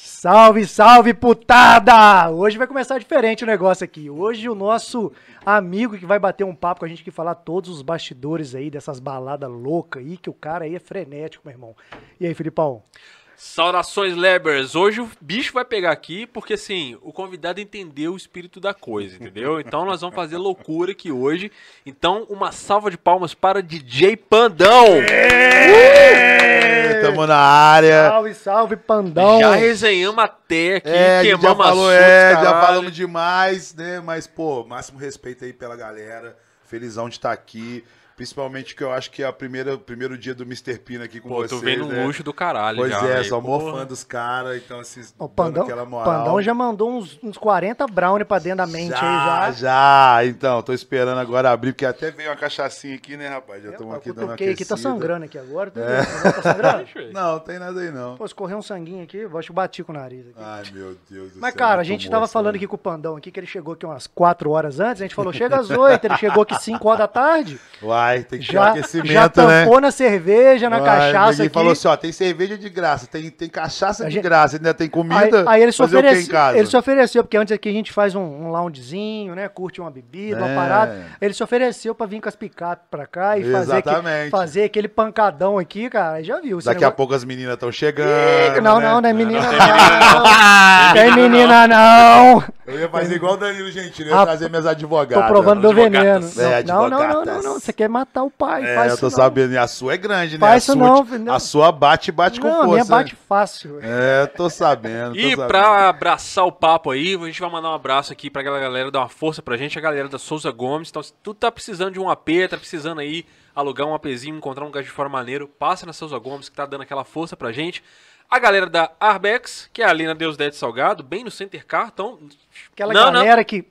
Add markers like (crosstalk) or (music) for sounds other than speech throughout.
Salve, salve, putada! Hoje vai começar diferente o negócio aqui. Hoje o nosso amigo que vai bater um papo com a gente que falar todos os bastidores aí dessas baladas loucas aí, que o cara aí é frenético, meu irmão. E aí, Filipão? Saudações, Lebers! Hoje o bicho vai pegar aqui porque, assim, o convidado entendeu o espírito da coisa, entendeu? Então nós vamos fazer loucura aqui hoje. Então, uma salva de palmas para DJ Pandão! É, Tamo na área. Salve, salve, Pandão! Já resenhamos até aqui, É, a gente já queimamos falou, assuntos, é, já falamos demais, né? Mas, pô, máximo respeito aí pela galera. Felizão de estar aqui. Principalmente que eu acho que é o primeiro, primeiro dia do Mr. Pino aqui com Pô, vocês. tu vem num né? luxo do caralho Pois já, é, sou mó fã dos caras, então assim, O Pandão, aquela moral. Pandão já mandou uns, uns 40 brownie pra dentro da mente aí já. já. Então, tô esperando agora abrir, porque até veio uma cachaçinha aqui, né, rapaz? Já estamos Eu aqui dando uma cutuquei aqui, tá aquecida. sangrando aqui agora. Tá, vendo? tá sangrando? (laughs) (laughs) Não, não tem nada aí, não. Pô, escorreu um sanguinho aqui, eu acho que bati com o nariz aqui. Ai, meu Deus do Mas, céu. cara, a gente tava falando aqui com o Pandão aqui, que ele chegou aqui umas 4 horas antes, a gente falou, chega às 8, ele chegou aqui 5 horas da tarde, Uai, tem que ter um já, aquecimento, já né? tampou na cerveja, na cachaça aqui. falou assim, ó, tem cerveja de graça, tem, tem cachaça A de gente- graça, ainda tem Aí, comida. aí ele se fazer o quê em ofereceu, casa? ele se ofereceu, porque antes aqui a gente faz um, um loungezinho, né? Curte uma bebida, uma É. parada. Ele se ofereceu pra vir com as picapes pra cá e fazer, que- fazer aquele pancadão aqui, cara. Aí Já viu. Daqui a negócio- pouco as meninas estão chegando. Ih, Não, né? não, não é menina não (laughs) não. tem menina, não. Eu ia fazer igual o Danilo Gentili, Ah, ia trazer minhas Tô advogadas. provando meu veneno. É, não, não, não, não, não. Você quer matar o pai. É, faz eu tô isso não. sabendo. E a sua é grande, né? Faz a isso sua, não, não. A sua bate, bate com Não, a força. minha né? bate fácil. É, tô sabendo. tô E sabendo. pra abraçar o papo aí, a gente vai mandar um abraço aqui pra aquela galera dar uma força pra gente, a galera da Souza Gomes. Então, se tu tá precisando de um AP, tá precisando aí alugar um APzinho, encontrar um lugar de fora maneiro, passa na Souza Gomes que tá dando aquela força pra gente. A galera da Arbex, que é ali na Deus Dete Salgado, bem no Center Car, então... Aquela não, não, galera que.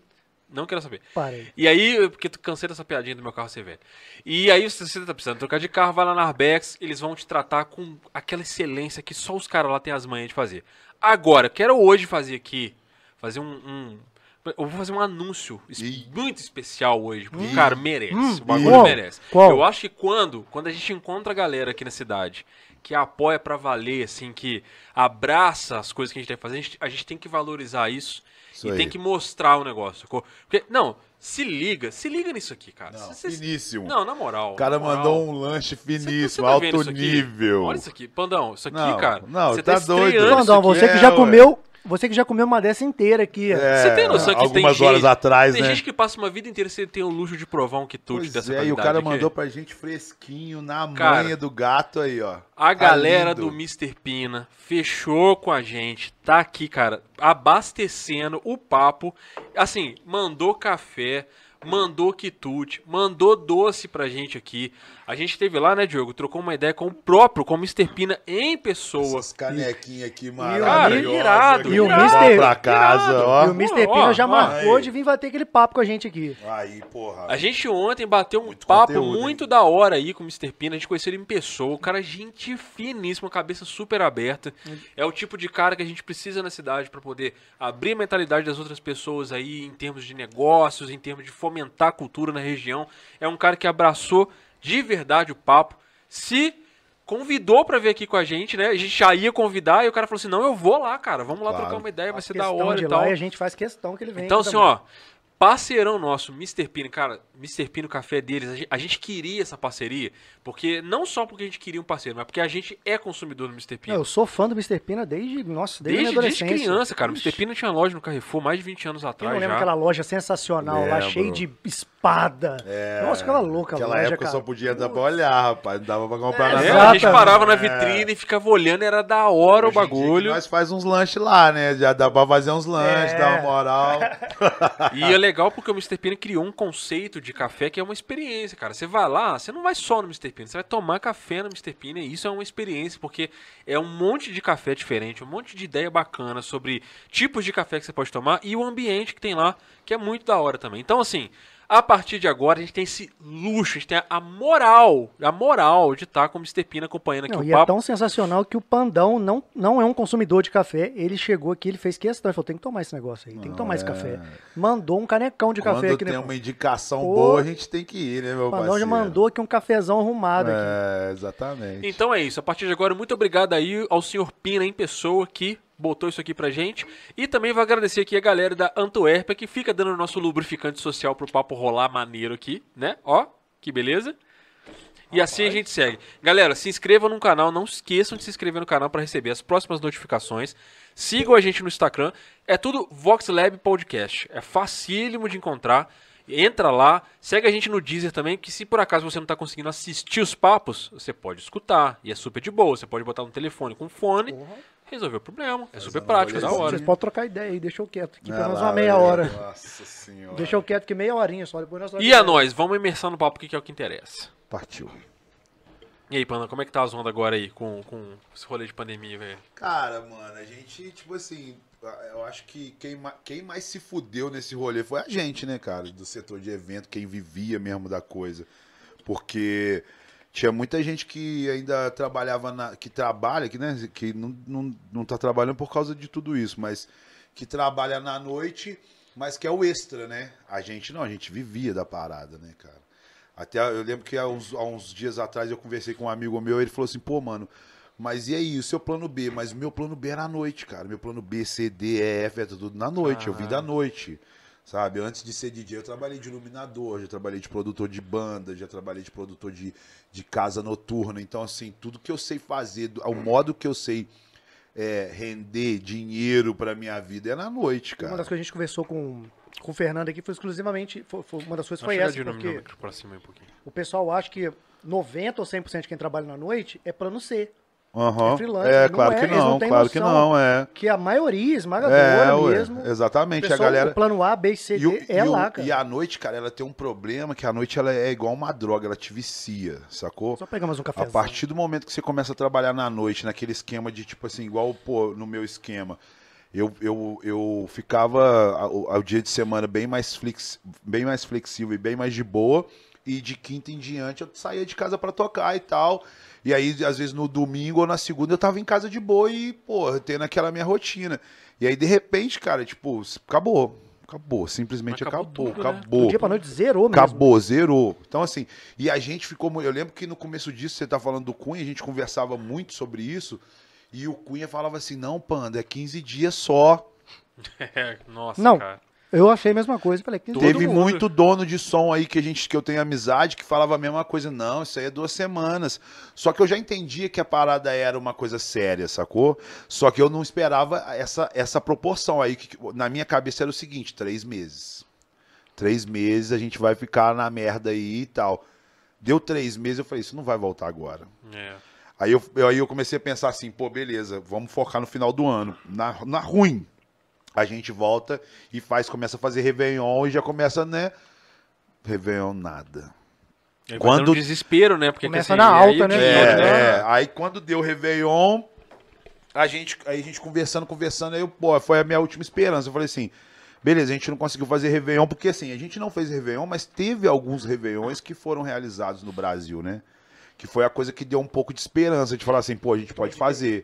Não quero saber. Parei. E aí, porque tu cansei dessa piadinha do meu carro ser velho. E aí, se você tá precisando trocar de carro, vai lá na Arbex, eles vão te tratar com aquela excelência que só os caras lá têm as manhas de fazer. Agora, quero hoje fazer aqui, fazer um. um- eu vou fazer um anúncio Ih. muito especial hoje, porque o cara merece. o bagulho Hum. Qual? merece. Qual? Eu acho que quando, quando a gente encontra a galera aqui na cidade que apoia pra valer, assim, que abraça as coisas que a gente tem que fazer, a gente, a gente tem que valorizar isso. Isso e aí. tem que mostrar o negócio. sacou? Porque, não, se liga, se liga nisso aqui, cara. Não, se- finíssimo. Não, na moral. O cara moral. mandou um lanche Cê- cê finíssimo, tá alto nível. Olha isso aqui, Pandão, isso aqui, Não, cara. não, você tá tá, doido. isso Pandão, você que é, já ué. comeu. Você que já comeu uma dessa inteira aqui. É, Você tem noção que algumas tem horas gente, atrás, tem né? gente que passa uma vida inteira sem ter o luxo de provar um quitute Pois dessa é, e o cara aqui. mandou pra gente fresquinho, na Cara, manha do gato aí, ó. A Tá galera lindo. do Mr. Pina fechou com a gente, tá aqui, cara, abastecendo o papo. Assim, mandou café, mandou quitute, mandou doce pra gente aqui. A gente teve lá, né, Diogo? Trocou uma ideia com o próprio, com o Mr. Pina em pessoa. Essas canequinhas aqui maravilhosas. irado, que E o Mr. levar pra casa, irado. ó. E o Mr. ó, Pina já ó, marcou aí. de vir bater aquele papo com a gente aqui. Aí, porra. A gente ontem bateu um Muito papo conteúdo, muito da hora aí com o Mr. Pina. A gente conheceu ele em pessoa. O cara, é gente finíssima, cabeça super aberta. É o tipo de cara que a gente precisa na cidade pra poder abrir a mentalidade das outras pessoas aí em termos de negócios, em termos de fomentar a cultura na região. É um cara que abraçou de verdade o papo. Se convidou pra vir aqui com a gente, né? A gente já ia convidar e o cara falou assim: "Não, eu vou lá, cara. Vamos lá Claro. trocar uma ideia, vai ser da hora e lá tal". e a gente faz questão que ele venha. Então, assim, também. ó, parceirão nosso, Mr. Pino, cara, Mr. Pino Café deles, a gente, a gente queria essa parceria, porque não só porque a gente queria um parceiro, mas porque a gente é consumidor do Mr. Pino. Eu sou fã do Mr. Pina desde, nossa, desde, Desde, a desde adolescência. criança, cara. O Ixi, Mr. Pino tinha loja no Carrefour mais de 20 anos atrás não lembra já. aquela loja sensacional lá, Lembro. cheia de espada. É, Nossa, aquela louca Naquela loja, época cara. só podia dar pra olhar, rapaz. Não dava pra comprar É, nada. a gente parava na vitrine e ficava olhando, era da hora o Hoje que bagulho. Nós faz uns lanches lá, né? Já dá pra fazer uns lanches, É. dar uma moral. E é (laughs) legal porque o Mr. Pino criou um conceito de café que é uma experiência, cara. Você vai lá, você não vai só no Mr. Pino, você vai tomar café no Mr. Pino e isso é uma experiência, porque é um monte de café diferente, um monte de ideia bacana sobre tipos de café que você pode tomar e o ambiente que tem lá, que é muito da hora também. Então, assim, a partir de agora a gente tem esse luxo, a gente tem a moral, a moral de estar com o Mr. Pino acompanhando aqui Não, o e é papo. tão sensacional que o Pandão não, não é um consumidor de café. Ele chegou aqui, ele fez questão. Ele falou: tem que tomar esse negócio aí, tem que tomar esse é. café. Mandou um canecão de café Quando aqui, tem né? uma indicação Pô. boa, a gente tem que ir, né, meu O Pandão parceiro? já mandou aqui um cafezão arrumado aqui. É, exatamente. Então é isso. A partir de agora, muito obrigado aí ao senhor Pina em pessoa que botou isso aqui pra gente. E também vou agradecer aqui a galera da Antuérpia que fica dando o nosso lubrificante social pro papo rolar maneiro aqui, né? Ó, que beleza. E assim a gente segue. Galera, se inscrevam no canal, não esqueçam de se inscrever no canal para receber as próximas notificações. Sigam a gente no Instagram, é tudo VoxLab Podcast. É facílimo de encontrar. Entra lá, segue a gente no Deezer também, que se por acaso você não está conseguindo assistir os papos, você pode escutar. E é super de boa. Você pode botar no telefone com fone, resolver o problema. É super prático, é da hora. Vocês podem trocar ideia aí, deixa eu quieto. Aqui pelo menos lá, uma meia velho. hora. Nossa senhora. Deixa eu quieto que meia horinha só, depois nós E a nós, vamos imersar no papo que é o que interessa. Partiu. E aí, Panda, como é que tá as ondas agora aí com, com esse rolê de pandemia, velho? Cara, mano, a gente, tipo assim, eu acho que quem, quem mais se fudeu nesse rolê foi a gente, né, cara, do setor de evento, quem vivia mesmo da coisa. Porque tinha muita gente que ainda trabalhava, na, que trabalha, que, né, que não, não, não tá trabalhando por causa de tudo isso, mas que trabalha na noite, mas que é o extra, né? A gente não, a gente vivia da parada, né, cara? Até eu lembro que há uns, há uns dias atrás eu conversei com um amigo meu, ele falou assim, pô, mano, mas e aí, o seu plano B? Mas o meu plano B era à noite, cara. Meu plano B, C, D, E, F, é tudo na noite. Eu vi da noite. Sabe? Antes de ser DJ, eu trabalhei de iluminador, já trabalhei de produtor de banda, já trabalhei de produtor de, de casa noturna. Então, assim, tudo que eu sei fazer, do- o modo que eu sei é, render dinheiro pra minha vida é na noite, Uma das cara. coisas que a gente conversou com, com o Fernando aqui foi exclusivamente. foi- foi- uma das coisas foi essa, porque pra cima aí um pouquinho. o pessoal acha que 90 ou 100% de quem trabalha na noite é plano C. Aham. é freelancer, É, não claro é, que não não, claro que não, é. Que a maioria esmagadora É, ué, mesmo. exatamente. A pessoal, galera. O plano A, B, C, E, o- D é e o- lá, cara. e a noite, cara, ela tem um problema que a noite ela é igual uma droga, ela te vicia, sacou? Só pegar mais um A cafezinho. partir do momento que você começa a trabalhar na noite, naquele esquema de tipo assim, igual pô, no meu esquema, eu, eu, eu ficava ao, ao dia de semana bem mais, flex, bem mais flexível e bem mais de boa. E de quinta em diante eu saía de casa pra tocar e tal. E aí, às vezes, no domingo ou na segunda eu tava em casa de boa e, pô, tendo aquela minha rotina. E aí, de repente, cara, tipo, acabou. Acabou. Simplesmente Acabou acabou. tudo, né? acabou. Do dia pra noite zerou mesmo. Acabou, zerou. Então, assim, e a gente ficou. Eu lembro que no começo disso, você tá falando do Cunha, a gente conversava muito sobre isso. E o Cunha falava assim: não, Panda, é 15 dias só. (laughs) É, nossa, Não. cara. Eu achei a mesma coisa. Falei, que Teve mundo. muito dono de som aí que a gente que eu tenho amizade que falava a mesma coisa. Não, isso aí é duas semanas. Só que eu já entendia que a parada era uma coisa séria, sacou? Só que eu não esperava essa, essa proporção aí. Que, na minha cabeça era o seguinte: três meses. Três meses a gente vai ficar na merda aí e tal. Deu três meses, eu falei, isso não vai voltar agora. É. Aí eu, eu- aí eu comecei a pensar assim, pô, beleza, vamos focar no final do ano. Na, na ruim, a gente volta e faz, começa a fazer Réveillon e já começa, né? Réveillon nada. Aí Quando- dando desespero, né? Porque Começa assim, na aí alta, o né? É, né? é. Aí quando deu Réveillon, a gente, aí a gente conversando, conversando, aí eu, pô, foi a minha última esperança. Eu falei assim, beleza, a gente não conseguiu fazer Réveillon, porque assim, a gente não fez Réveillon, mas teve alguns Réveillões que foram realizados no Brasil, né? Que foi a coisa que deu um pouco de esperança de falar assim, pô, a gente pode fazer.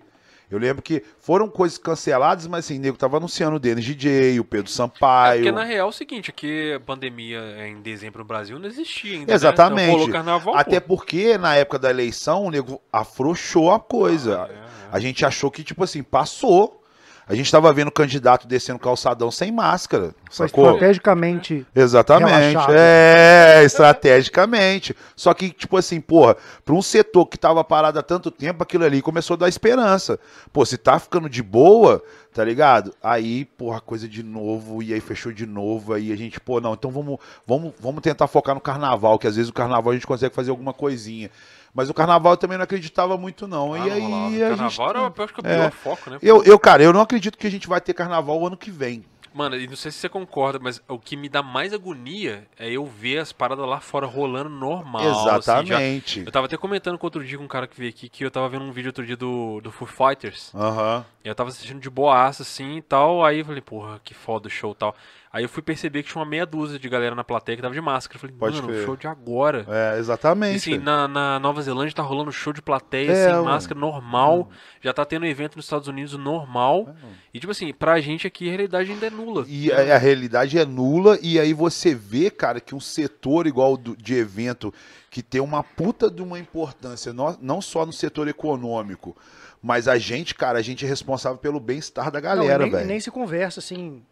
Eu lembro que foram coisas canceladas, mas assim, o nego tava anunciando o Denis DJ, o Pedro É Sampaio. porque na real é o seguinte, aqui a pandemia em dezembro no Brasil não existia ainda. Né? Exatamente. Então, rolou carnaval, Até pô. porque na época da eleição o nego afrouxou a coisa. é, é. A gente achou que, tipo assim, passou. A gente tava vendo candidato descendo calçadão sem máscara. Foi Sacou? estrategicamente. Exatamente. relaxado. É, estrategicamente. Só que, tipo assim, porra, pra um setor que tava parado há tanto tempo, aquilo ali começou a dar esperança. Pô, se tá ficando de boa, tá ligado? Aí, porra, coisa de novo, e aí fechou de novo, aí a gente, pô, não, então vamos, vamos, vamos tentar focar no carnaval, que às vezes o carnaval a gente consegue fazer alguma coisinha. Mas o carnaval eu também não acreditava muito, não. Ah, e não aí a gente. Carnaval era, eu acho que é o É. pior foco, né? Eu, eu, cara, eu não acredito que a gente vai ter carnaval o ano que vem. Mano, e não sei se você concorda, mas o que me dá mais agonia é eu ver as paradas lá fora rolando normal. assim, Exatamente. eu tava até comentando com outro dia com um cara que veio aqui que eu tava vendo um vídeo outro dia do, do Foo Fighters. Aham. E eu tava assistindo de boaça, assim e tal. Aí eu falei, porra, que foda o show e tal. Aí eu fui perceber que tinha uma meia dúzia de galera na plateia que tava de máscara. Eu falei, Pode mano, crer. show de agora. É, E, exatamente. assim, na, na Nova Zelândia tá rolando show de plateia É, sem mano. máscara normal. Já tá tendo evento nos Estados Unidos normal. E tipo assim, pra gente aqui a realidade ainda é nula. E a, a realidade é nula, e aí você vê, cara, que um setor igual do- de evento que tem uma puta de uma importância, no- não só no setor econômico, Mas a gente, cara, a gente é responsável pelo bem-estar da Não, galera, e nem, velho. nem se conversa assim.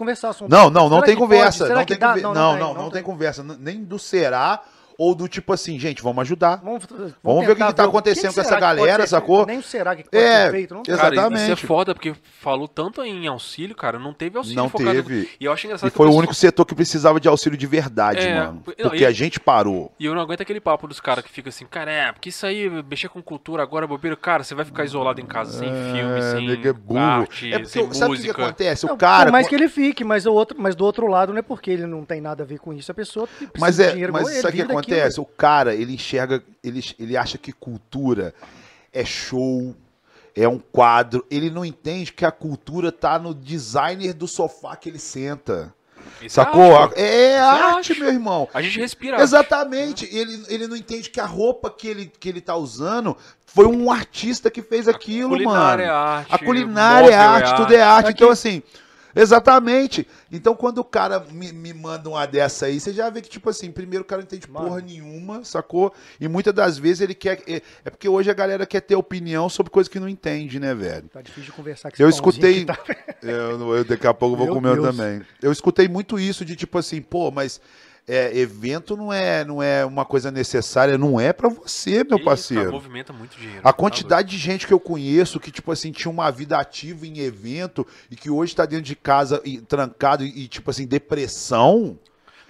Conversar. Não, não, não tem conversa. Não tem, conver- Não, não, não não, tem, conversa. Nem do será ou do tipo assim, gente, vamos ajudar. Vamos, vamos, Vamos ver o que tá ver acontecendo com essa galera, ser- sacou? Nem será que pode É, ser feito. Não tem. exato. Cara, isso é Exatamente. foda, porque falou tanto em auxílio, cara, não teve auxílio Não focado. teve. E eu acho engraçado E que foi o único setor que precisava de auxílio de verdade, É, mano. não, Porque e- a gente parou. E eu não aguento aquele papo dos caras que fica assim, cara, é, porque isso aí, mexer com cultura agora, bobeira, cara, você vai ficar isolado em casa sem filme, sem nega é burro. arte, é porque, sem sabe o que que música. acontece? Não, O cara. Por mais que ele fique, mas, o outro, mas do outro lado não é porque ele não tem nada a ver com isso. A pessoa precisa Mas de é, dinheiro mas igual ele, sabe que daquilo. Acontece? O cara, ele enxerga, ele, ele acha que cultura é show, é um quadro. Ele não entende que a cultura tá no designer do sofá que ele senta. Isso é Sacou? arte, É Isso é arte, arte. meu irmão. A gente respira. Exatamente. Ele, ele não entende que a roupa que ele, que ele tá usando foi um artista que fez aquilo, culinária mano. é arte, A culinária é móvel é arte, tudo é arte. arte. Então, assim, exatamente. Então, quando o cara me, me manda uma dessa aí, você já vê que, tipo assim, primeiro o cara não entende Mano. porra nenhuma, sacou? E muitas das vezes ele quer. É, é porque hoje a galera quer ter opinião sobre coisa que não entende, né, velho? Tá difícil de conversar com Eu escutei. tá? (laughs) Eu, eu daqui a pouco vou comer também. Eu escutei muito isso de tipo assim, pô, mas é, evento não é, não é uma coisa necessária, não é pra você, meu E, parceiro. movimenta muito dinheiro. A tá quantidade de gente que eu conheço que, tipo assim, tinha uma vida ativa em evento e que hoje tá dentro de casa e, trancado e, tipo assim, depressão.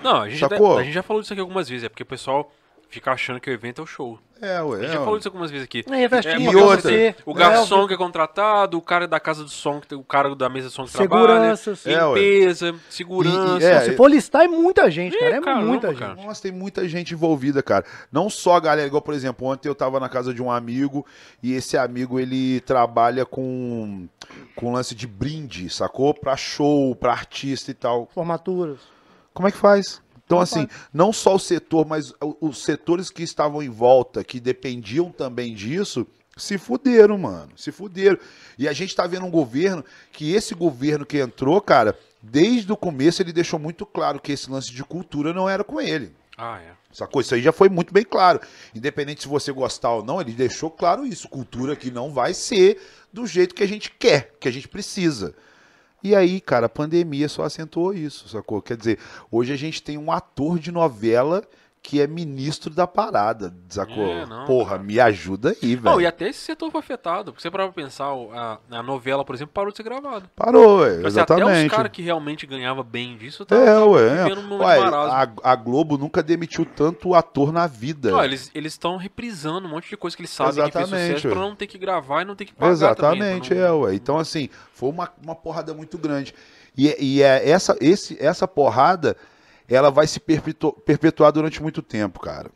Não, a gente, Sacou? a gente já falou disso aqui algumas vezes, é porque o pessoal fica achando que o evento é o show. É, ué. A gente é, já falou disso algumas vezes aqui. É, É, E porque outra, você, O garçom que é contratado, o cara da casa do som, que tem- o cara da mesa de som que trabalha, Segurança. sim. É, limpeza, segurança. E- e- é, Se for listar, é muita gente, cara. É caramba, muita gente. cara. Nossa, tem muita gente envolvida, cara. Não só a galera, igual, por exemplo, ontem eu tava na casa de um amigo e esse amigo ele trabalha com, com lance de brinde, sacou? Pra show, pra artista e tal. Formaturas. Como é que faz? Então, assim, não só o setor, mas os setores que estavam em volta, que dependiam também disso, se fuderam, mano. Se fuderam. E a gente tá vendo um governo que esse governo que entrou, cara, desde o começo ele deixou muito claro que esse lance de cultura não era com ele. Ah, é. Sacou? Isso aí já foi muito bem claro. Independente se você gostar ou não, ele deixou claro isso. Cultura que não vai ser do jeito que a gente quer, que a gente precisa. E aí, cara, a pandemia só acentuou isso, sacou? Quer dizer, hoje a gente tem um ator de novela que é ministro da parada, sacou? É, não, Porra, cara. me ajuda aí, Não, e velho. até esse setor foi afetado. Porque você para pensar, a, a novela, por exemplo, parou de ser gravada. Parou, ué, Mas até os exatamente. caras que realmente ganhavam bem disso tá, É, tá ué. vivendo um Ué, a, a Globo nunca demitiu tanto ator na vida. Não, eles estão reprisando um monte de coisa que eles sabem que fez Exatamente, sucesso pra ué. não ter que gravar e não ter que pagar Exatamente, também, pra é, não- ué. Então, assim, foi uma, uma porrada muito grande. E, e é essa, esse, essa porrada, ela vai se perpetu- perpetuar durante muito tempo, cara.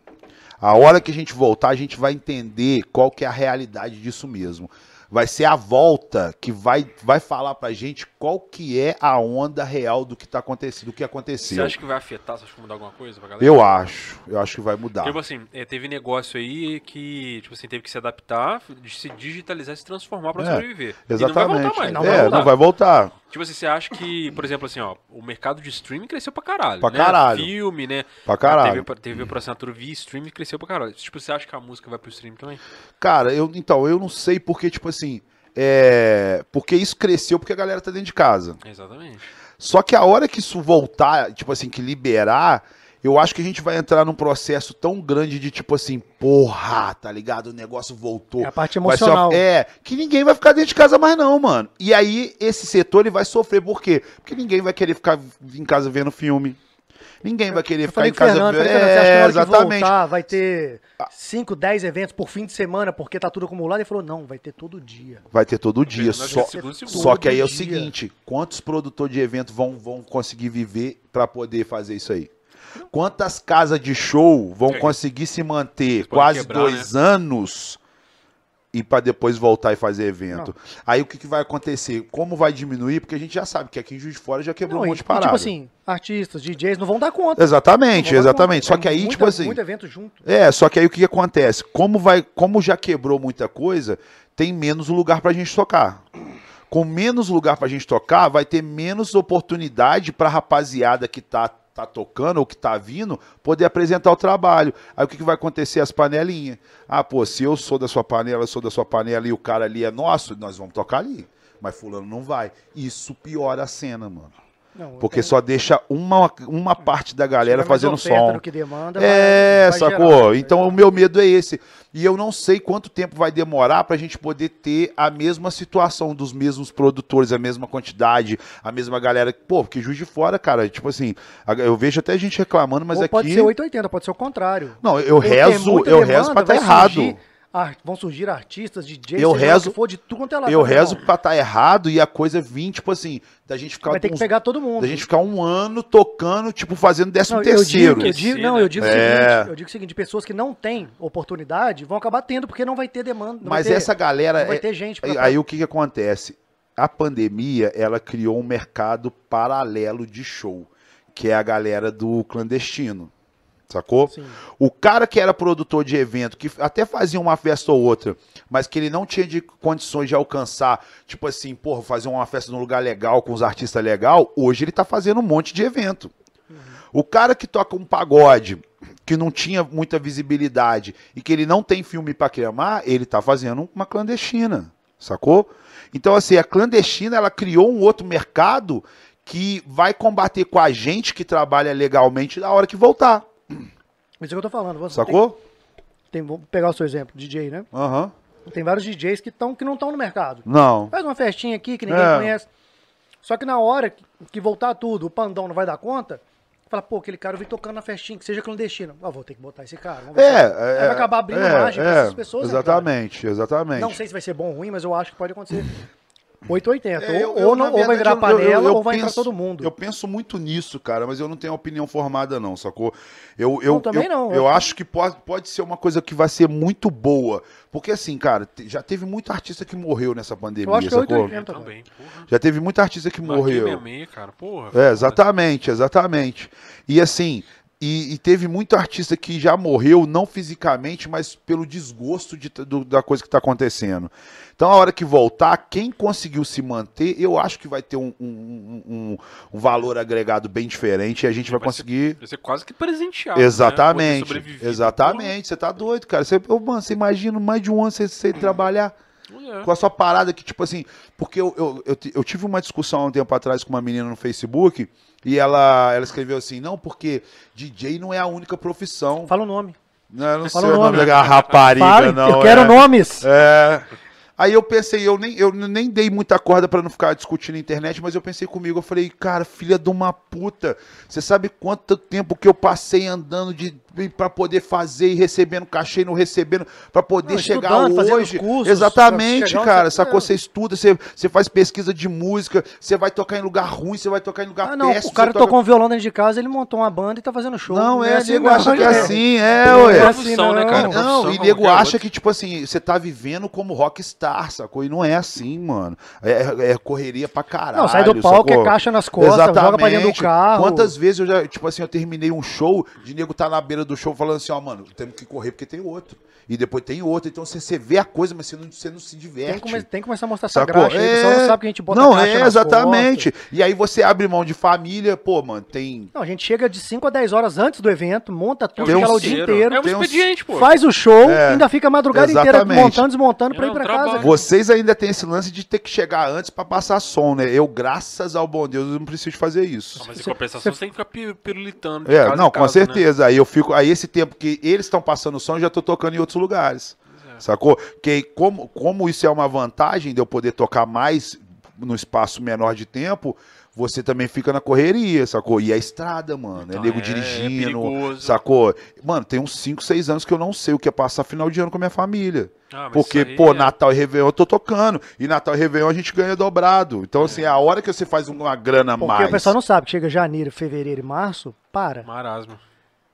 A hora que a gente voltar, a gente vai entender qual que é a realidade disso mesmo. Vai ser a volta que vai, vai falar pra gente qual que é a onda real do que tá acontecendo, do que Você aconteceu. acha que vai afetar? Você acha que vai mudar alguma coisa pra galera? Eu acho, eu acho que vai mudar. Tipo assim, é, teve negócio aí que, tipo assim, teve que se adaptar, de se digitalizar e se transformar pra É, sobreviver. E não vai Exatamente. voltar mais. Não vai é, voltar. não vai voltar. Tipo assim, você acha que, por exemplo, assim, ó, o mercado de streaming cresceu pra caralho. Pra né? caralho. Filme, né? Pra A caralho. TV, pra- TV por assinatura via streaming cresceu pra caralho. Tipo, você acha que a música vai pro streaming também? Cara, eu então, eu não sei porque, tipo assim, é. Porque isso cresceu porque a galera tá dentro de casa. Exatamente. Só que a hora que isso voltar, tipo assim, que liberar, eu acho que a gente vai entrar num processo tão grande de tipo assim, porra, tá ligado? O negócio voltou. É a parte Vai ser uma- emocional. é, que ninguém vai ficar dentro de casa mais não, mano. E aí esse setor ele vai sofrer, por quê? Porque ninguém vai querer ficar em casa vendo filme. Ninguém vai querer Eu ficar falei em casa Fernando, vendo. falei, Fernando, você acha que na É, exatamente. voltar vai ter 5, 10 eventos por fim de semana porque tá tudo acumulado? Ele falou, não, vai ter todo dia. Vai ter todo dia. Só, segundo, segundo. só que aí é o seguinte: quantos produtores de evento vão, vão conseguir viver para poder fazer isso aí? Quantas casas de show vão É. conseguir se manter quase quebrar, dois anos e para depois voltar e fazer evento? Não. Aí o que, que vai acontecer? Como vai diminuir? Porque a gente já sabe que aqui em Juiz de Fora já quebrou Não, um e- monte de e, parada. tipo assim, artistas, DJs não vão dar conta. exatamente, exatamente. conta. Só É que aí, muita- tipo assim. Muito evento junto. É, só que aí o que, que acontece? Como vai, como já quebrou muita coisa, tem menos lugar pra gente tocar. Com menos lugar pra gente tocar, vai ter menos oportunidade pra rapaziada que tá tá tocando ou que tá vindo, poder apresentar o trabalho. Aí o que, que vai acontecer? As panelinhas. Ah, pô, se eu sou da sua panela, eu sou da sua panela e o cara ali é nosso, nós vamos tocar ali. Mas fulano não vai. Isso piora a cena, mano. Não, Porque tem- só deixa uma, uma parte da galera fazendo som. que demanda, É, vai- vai sacou? gerar. né? então o meu medo é esse. E eu não sei quanto tempo vai demorar pra gente poder ter a mesma situação dos mesmos produtores, a mesma quantidade, a mesma galera. Pô, porque Juiz de Fora, cara, tipo assim, a- eu vejo até gente reclamando, mas Ou aqui. pode ser 880, pode ser o contrário. Não, eu Porque rezo, muita eu demanda, rezo pra estar vai errado. surgir ar- vão surgir artistas, DJs, Eu o rezo- que for de tudo quanto é lado. Eu tá, meu rezo pra estar errado e a coisa vir, tipo assim, da gente ficar Vai ter que uns- pegar todo mundo. da gente ficar um ano tocando, tipo, fazendo décimo Não, eu terceiro. digo, eu digo, não, eu digo o É. seguinte, eu digo o seguinte, pessoas que não têm oportunidade vão acabar tendo, porque não vai ter demanda. Mas ter- essa galera. não vai é- ter gente pra- aí, aí o que, que acontece? A pandemia, ela criou um mercado paralelo de show, que é a galera do clandestino. Sacou? Sim. O cara que era produtor de evento, que até fazia uma festa ou outra, mas que ele não tinha de condições de alcançar, tipo assim, porra, fazer uma festa num lugar legal, com os artistas legal, hoje ele tá fazendo um monte de evento. O cara que toca um pagode, que não tinha muita visibilidade e que ele não tem filme pra queimar, ele tá fazendo uma clandestina, sacou? Então, assim, a clandestina, ela criou um outro mercado que vai combater com a gente que trabalha legalmente na hora que voltar, Isso que eu tô falando. Você sacou? Tem, tem- vou pegar o seu exemplo, DJ, né? Aham. Tem vários DJs que, tão, que não estão no mercado. Não. Faz uma festinha aqui que ninguém É. conhece. Só que na hora que, que voltar tudo, o pandão não vai dar conta, fala, pô, aquele cara eu vi tocando na festinha, que seja clandestino. Ah, vou ter que botar esse cara. É, é, Aí vai acabar abrindo é, margem pra é, essas pessoas. né? Exatamente, exatamente. Não sei se vai ser bom ou ruim, mas eu acho que pode acontecer 880. É, eu- ou, eu, não, ou vai virar eu- eu- panela eu ou vai entrar penso- todo mundo. Eu penso muito nisso, cara, mas eu não tenho opinião formada, não, sacou? Eu, eu, Não, também eu, não. Eu acho que pode, pode ser uma coisa que vai ser muito boa. Porque, assim, cara, já teve muito artista que morreu nessa pandemia, Eu acho que é sacou? 880. Eu também, porra. Já teve muita artista que morreu. Marquei cara, porra. É, exatamente, exatamente. E assim, e, e teve muito artista que já morreu, não fisicamente, mas pelo desgosto de do- da coisa que está acontecendo. Então, a hora que voltar, quem conseguiu se manter, eu acho que vai ter um, um- um- um valor agregado bem diferente e a gente vai, Vai ser- conseguir. Vai ser quase que presencial. né? Exatamente, sobreviver. exatamente. Você tá doido, cara. Você, ô, mano, você imagina mais de um ano você, você trabalhar é. com a sua parada que, tipo assim, porque eu, eu, eu, eu tive uma discussão há um tempo atrás com uma menina no Facebook e ela, ela escreveu assim, não, porque DJ não é a única profissão. Fala o nome. Não, eu não Fala sei o nome nome. da rapariga, Fale, não. eu quero é. nomes. É. Aí eu pensei, eu nem, eu nem dei muita corda pra não ficar discutindo na internet, mas eu pensei comigo, eu falei, cara, filha de uma puta, você sabe quanto tempo que eu passei andando de para poder fazer e recebendo cachê e não recebendo, pra poder Não, chegar hoje. os cursos, Exatamente, chegar cara, você- sacou? Você estuda, você, você faz pesquisa de música, você vai tocar em lugar ruim, você vai tocar em lugar Ah, não, péssimo. o cara toca- tocou um violão dentro de casa, ele montou uma banda e tá fazendo show. Não, é, assim, nego não. acha que é assim, é, Não ué. é assim, né, não. cara? Não, profissão e como nego qualquer acha outra. que, tipo assim, você tá vivendo como rockstar, sacou? E não é assim, mano. É, é correria pra caralho. Não, sai do palco, sacou? é caixa nas costas, joga pra dentro do carro. Quantas vezes eu já, tipo assim, eu terminei um show, de nego tá na beira do show falando assim, ó, mano, temos que correr porque tem outro. E depois tem outro. Então você, você vê a coisa, mas você não, você não se Tem diverte. que, come- tem que começar a mostrar essa Sacou? graxa aí. O pessoal não sabe que a gente bota Não, é, exatamente. E aí você abre mão de família, pô, mano, tem. Não, a gente chega de 5 a 10 horas antes do evento, monta tudo, Tem fica lá um o dia Inteiro. É um tem expediente, pô. faz o show, É, ainda fica a madrugada inteira exatamente. montando, desmontando pra É ir um pra trabalho. casa. Vocês ainda têm esse lance de ter que chegar antes pra passar som, né? Eu, graças ao bom Deus, eu não preciso fazer isso. Ah, mas em Você- compensação você- você tem que ficar pi- pirulitando. de É, casa não, com casa, né? certeza. Aí eu fico. Aí esse tempo que eles estão passando o som, eu já tô tocando em outros lugares. é. Sacou? Que como, como isso é uma vantagem de eu poder tocar mais no espaço menor de tempo, você também fica na correria, sacou? E a estrada, mano. Então, é nego é, dirigindo. perigoso. sacou? Mano, tem uns 5, 6 anos que eu não sei o que é passar final de ano com a minha família. Ah, Porque, pô, é- Natal e Réveillon eu tô tocando. E Natal e Réveillon a gente ganha dobrado. Então, assim, é a hora que você faz uma grana Porque mais. o pessoal não sabe chega janeiro, fevereiro e março, para. Marasmo.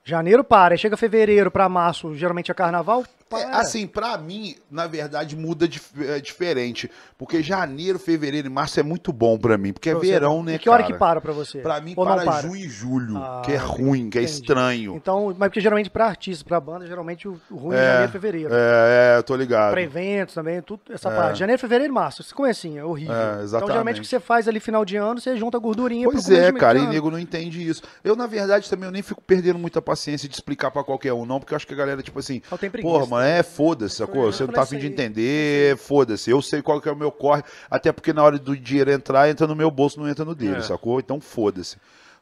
Janeiro para, chega fevereiro pra março, geralmente é carnaval, para. É, assim, pra mim, na verdade, muda dif- é diferente. Porque janeiro, fevereiro e março é muito bom pra mim. Porque é você. verão, né, E que hora cara? que para pra você? Pra mim, Ou para, para? junho e julho, Ah, que é ruim, que é entendi. estranho. Então, mas porque geralmente pra artista, pra banda, geralmente o ruim é, É, janeiro e fevereiro. É, é, eu tô ligado. Pra eventos também, tudo essa parte. Janeiro, fevereiro e março. Esse comecinho, é horrível. É, Então, exatamente. geralmente o que você faz ali final de ano, você junta a gordurinha Pois é, cara, e nego não entende isso. Eu, na verdade, também eu nem fico perdendo muita paciência de explicar pra qualquer um, não, porque eu acho que a galera, tipo assim, Só tem preguiça. porra, mano, é foda-se, sacou? Você não tá afim de aí, entender, foda-se. Eu sei qual que é o meu corre, até porque na hora do dinheiro entrar, entra no meu bolso, não entra no dele, É. sacou? Então foda-se.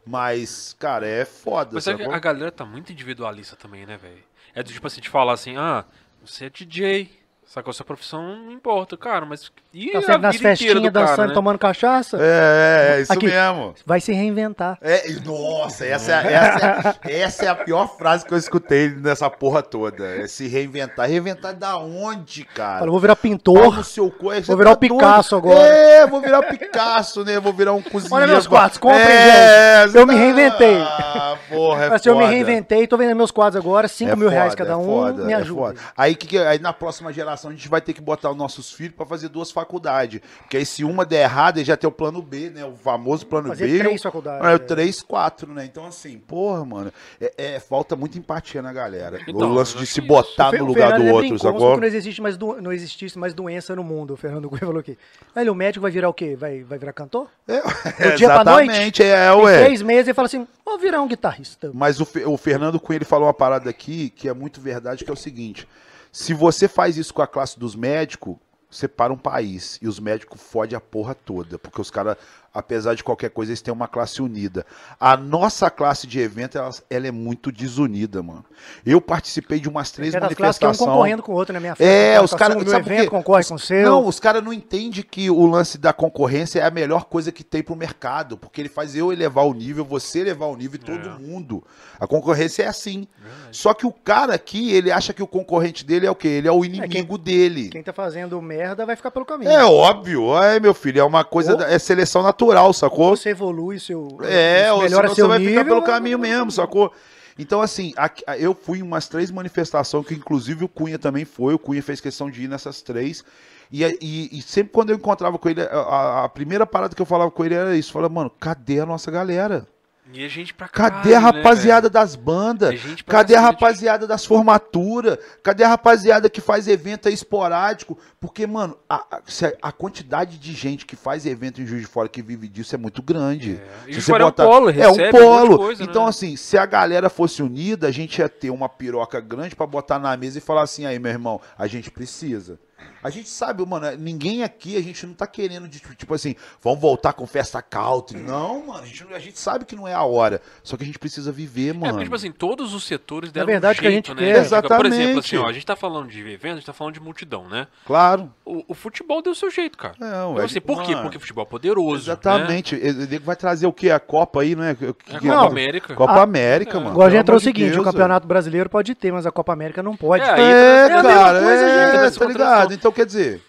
Mas, cara, é foda, Mas é sacou? a galera tá muito individualista também, né, velho? É do tipo assim, te falar assim, ah, você é DJ. Sacou? Sua profissão não importa, cara, mas. E Tá a sempre nas festinhas, do cara, dançando, né? tomando cachaça. É, é, é, isso Aqui. mesmo. Vai se reinventar. É, nossa, essa, é- essa, é- essa é a pior frase que eu escutei nessa porra toda. É se reinventar. Reinventar da onde, cara? Fala, vou virar pintor. no seu você Vou virar tá o Picasso doido. agora. É, vou virar o Picasso, né? Vou virar um cozinheiro. Olha meus quadros, comprem, é, gente. Eu me reinventei. Ah, porra, é Mas eu me reinventei, tô vendendo meus quadros agora, 5 É mil reais foda, cada é um, foda, me é ajuda. foda. Aí, que, que- aí na próxima geração a gente vai ter que botar os nossos filhos pra fazer duas faculdades. Porque aí se uma der errado, aí já tem o plano B, né? O famoso plano Fazer B. três o- faculdades, É, é. três, quatro, né? Então assim, porra, mano, é, é- falta muita empatia na galera. o Então, lance eu de se botar O no o lugar Fernando, do outro, sacou? que não, existe mais do- não existisse mais doença no mundo. O Fernando Cunha falou aqui. Aí o médico vai virar o quê? Vai, vai virar cantor? É, Do (laughs) dia pra noite? exatamente, é, Em ué. três meses ele fala assim, vou virar um guitarrista. Mas o, o Fernando Cunha ele falou uma parada aqui que é muito verdade, que é o seguinte: se você faz isso com a classe dos médicos, você para um país e os médicos fodem a porra toda, porque os caras, apesar de qualquer coisa, eles têm uma classe unida. A nossa classe de evento, ela, ela é muito desunida, mano. Eu participei de umas três É que é um manifestações. concorrendo com o outro na minha frente. É, Então, os caras. O meu evento quê? concorre com o seu. Não, os caras não entendem que o lance da concorrência é a melhor coisa que tem pro mercado. Porque ele faz eu elevar o nível, você elevar o nível e todo É. mundo. A concorrência é assim. Só que o cara aqui, ele acha que o concorrente dele é o quê? Ele é o inimigo dele. Quem tá fazendo merda vai ficar pelo caminho. É óbvio. É, meu filho, é uma coisa. Da- É seleção natural, sacou? Você evolui seu. É, ou melhora senão seu você vai nível. ficar pelo caminho mesmo, sacou? Então, assim, aqui- eu fui em umas três manifestações, que inclusive o Cunha também foi, o Cunha fez questão de ir nessas três. E, e- e sempre quando eu encontrava com ele, a, a- a primeira parada que eu falava com ele era isso: falava, mano, cadê a nossa galera? E a gente pra Cadê a caralho, né, rapaziada velho? das bandas? É Cadê a rapaziada das formaturas? Cadê a rapaziada que faz evento aí esporádico? Porque, mano, a, a- a- a quantidade de gente que faz evento em Juiz de Fora que vive disso é muito grande. É. Se você Fora é um botar- polo, É recebe um um polo. coisa, então, né? assim, se a galera fosse unida, a gente ia ter uma piroca grande pra botar na mesa e falar assim, aí, meu irmão, a gente precisa. A gente sabe, mano, ninguém aqui, a gente não tá querendo, de, tipo assim, vamos voltar com festa country. Não, mano, a gente, não- a gente sabe que não é a hora. Só que a gente precisa viver, É, mano. porque, tipo assim, todos os setores deram verdade, um que a jeito, gente né? quer. Diga, Por exemplo, Exatamente. assim, ó, a gente tá falando de evento, a gente tá falando de multidão, né? Claro. O, o futebol deu o seu jeito, cara. Não, Então, é- assim, por quê? mano, Porque o futebol é poderoso. Exatamente. Ele ele vai trazer o quê? A Copa aí, né? Que- que- Né? que- Copa Não. América. Copa Ah, América, mano. Agora a gente entrou o seguinte: Deus, o Campeonato Brasileiro pode ter, mas a Copa América não pode. É, aí É, É a mesma cara, coisa, é, gente. tá ligado? Então quer dizer,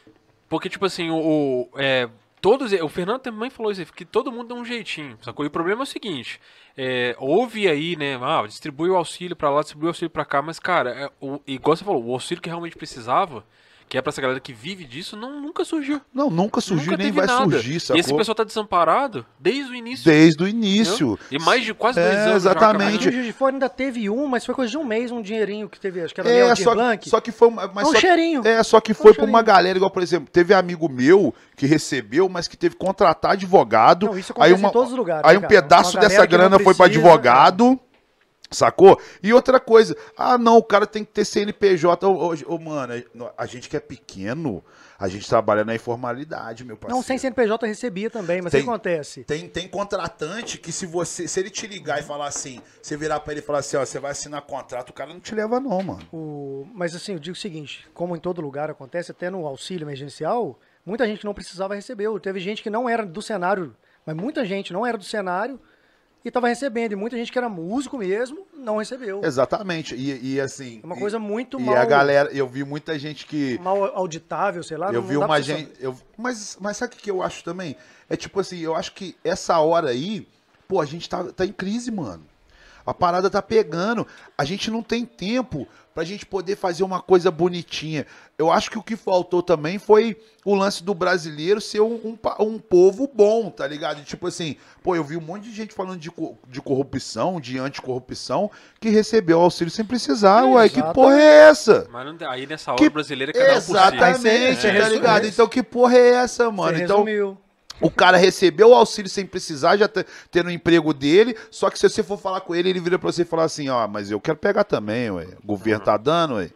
Porque, tipo assim, o. é, todos. O Fernando também falou isso, que todo mundo dá um jeitinho, sacou? E o problema é o seguinte: é, houve aí, né? Ah, distribui o auxílio pra lá, distribui o auxílio pra cá, mas, cara, é, o, igual você falou, o auxílio que realmente precisava, que é pra essa galera que vive disso, não, nunca surgiu. não, nunca surgiu nunca nem vai nada. surgir, E esse sacou? pessoal tá desamparado desde o início. Desde o entendeu? início. E mais de quase dois É, anos. já, exatamente. em Juiz de Fora ainda teve um, mas foi coisa de um mês, um dinheirinho que teve, acho que era É, Leontir só, Blanc. só que foi mas um só cheirinho. É, só que Um foi pra uma galera, igual, por exemplo, teve amigo meu que recebeu, mas que teve que contratar advogado. Não, isso acontece aí uma, em todos os lugares, Aí né, um cara? pedaço dessa grana foi pra advogado. Sacou? E outra coisa, ah não, o cara tem que ter CNPJ. Ô, ô, ô, mano, a gente que é pequeno, a gente trabalha na informalidade, meu parceiro. Não, sem CNPJ recebia também, mas o Tem- que acontece? Tem, tem contratante que se você, se ele te ligar e falar assim, você virar pra ele e falar assim, ó, você vai assinar contrato, o cara não te leva não, mano. O... Mas assim, eu digo o seguinte, como em todo lugar acontece, até no auxílio emergencial, muita gente não precisava recebeu. Teve gente que não era do cenário, mas muita gente não era do cenário e estava recebendo. E muita gente que era músico mesmo não recebeu. Exatamente. E, e assim. É uma e- coisa muito E mal, a galera, eu vi muita gente que. mal auditável, sei lá. Eu vi uma gente. Eu, mas, mas sabe o que que eu acho também? É tipo assim, eu acho que essa hora aí, pô, a gente tá, tá em crise, mano. A parada tá pegando. A gente não tem tempo pra gente poder fazer uma coisa bonitinha. Eu acho que o que faltou também foi o lance do brasileiro ser um, um, um povo bom, tá ligado? Tipo assim, pô, eu vi um monte de gente falando de, de corrupção, de anticorrupção, que recebeu auxílio sem precisar. Ué, que exatamente. porra é essa? Mas não tem- aí nessa hora Que- o brasileiro é cada um por si. Exatamente, você- você tá ligado? isso. Então que porra é essa, Você mano? Então resumiu. O cara recebeu o auxílio sem precisar, já te- tendo o emprego dele, só que se você for falar com ele, ele vira pra você e falar assim, ó, mas eu quero pegar também, ué. O governo tá dando, ué.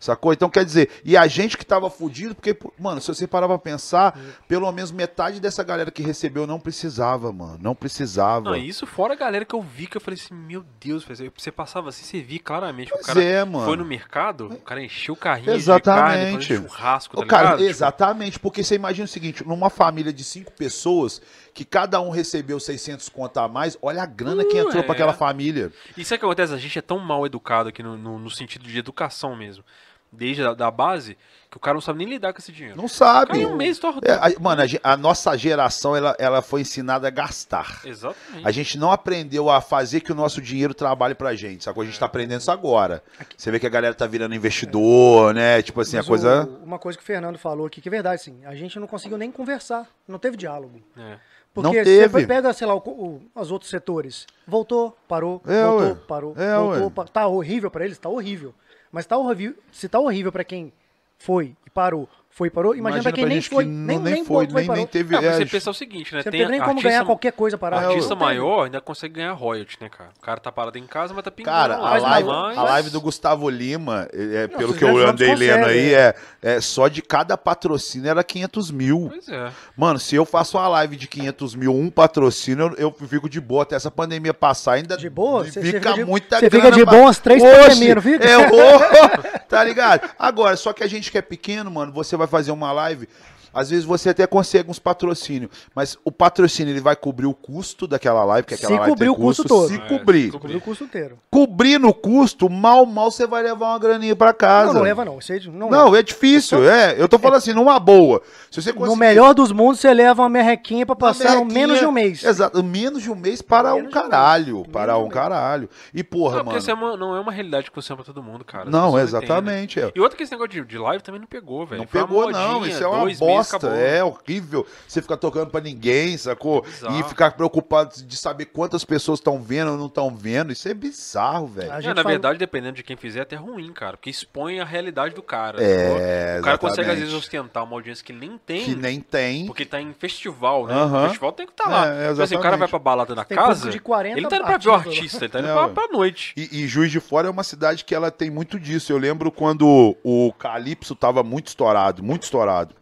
Sacou? Então quer dizer, e a gente que tava fudido, porque, mano, se você parar pra pensar, pelo menos metade dessa galera que recebeu não precisava, mano. Não precisava. Não, isso fora a galera que eu vi que eu falei assim, meu Deus, você passava assim, você via claramente. Pois o cara é, mano. foi no mercado, o cara encheu o carrinho Exatamente. de carne, churrasco, tá Ô, cara, ligado? Tipo, exatamente, porque você imagina o seguinte, numa família de cinco pessoas, que cada um recebeu 600 conto a mais, olha a grana que Uh, entrou pra é. aquela família. E sabe o que acontece? A gente é tão mal educado aqui no, no, no sentido de educação mesmo. Desde a da base, que o cara não sabe nem lidar com esse dinheiro. Não sabe. Cai um mês, torra É, a- mano, a, a nossa geração, ela, ela foi ensinada a gastar. Exatamente. A gente não aprendeu a fazer que o nosso dinheiro trabalhe pra gente, sacou? A gente tá aprendendo isso agora. Você vê que a galera tá virando investidor, né? Tipo assim, Mas a coisa... o- uma coisa que o Fernando falou aqui, que é verdade, sim. A gente não conseguiu nem conversar. Não teve diálogo. É. Porque Não você teve. pega, sei lá, o, o- os outros setores. Voltou, parou, É, voltou, ué. parou, É, voltou, ué. pa- Tá horrível pra eles? Tá horrível. Mas tá horrível. Se tá horrível pra quem foi e parou, foi e parou, imagina, pra quem nem foi. que nem, nem nem foi, foi, nem, nem teve... Não, é, você pensa o seguinte, né? Você não tem nem como artista- ganhar qualquer coisa parado. Artista Não teve. maior ainda consegue ganhar royalty, né, cara? O cara tá parado em casa, mas tá pingando Cara, a live, mas- a live do Gustavo Lima, é, é, Não, pelo que eu andei lendo aí, é, é só de cada patrocínio era 500 mil. Pois é. Mano, se eu faço uma live de 500 mil, um patrocínio, eu, eu fico de boa até essa pandemia passar. Ainda De boa? Cê- cê fica fica de- muita cê fica de boa umas três pandemias, não fica? É, (laughs) tá ligado? Agora, só que a gente que é pequeno, mano, você vai fazer uma live, às vezes você até consegue uns patrocínios, mas o patrocínio ele vai cobrir o custo daquela live, que aquela Se live cobrir tem o custo todo. Se É, cobrir. se Cobriu o custo inteiro. Cobrindo o custo, mal, mal você vai levar uma graninha pra casa. Não, não leva não. Você não, Não, leva. é difícil, é. Eu tô falando assim, numa boa. Se você No conseguir- melhor dos mundos, você leva uma merrequinha pra passar no menos de um mês. Exato, menos de um mês para Menos um um caralho. Menos Para um um caralho. E porra, Não, porque mano. essa é uma- não é uma realidade que funciona pra todo mundo, cara. Não, exatamente. É. E outra que esse negócio de, de live também não pegou, velho. Não Foi pegou, não. modinha, Isso é uma meses, bosta. acabou. É horrível. Você ficar tocando pra ninguém, sacou? Bizarro. E ficar preocupado de saber quantas pessoas estão vendo ou não estão vendo. Isso é bizarro, velho. A É, na falou- verdade, dependendo de quem fizer, é até ruim, cara. Porque expõe a realidade do cara. É, sacou? O cara consegue, às vezes, ostentar uma audiência que nem tem. Que nem tem. Porque tá em festival, né? O festival tem que estar lá. É, Tipo assim, o cara vai pra balada na Tem casa. de 40 ele tá indo pra ver o lá. artista, ele tá indo É, pra, pra noite. E, e Juiz de Fora é uma cidade que ela tem muito disso. Eu lembro quando o Calypso tava muito estourado, muito estourado.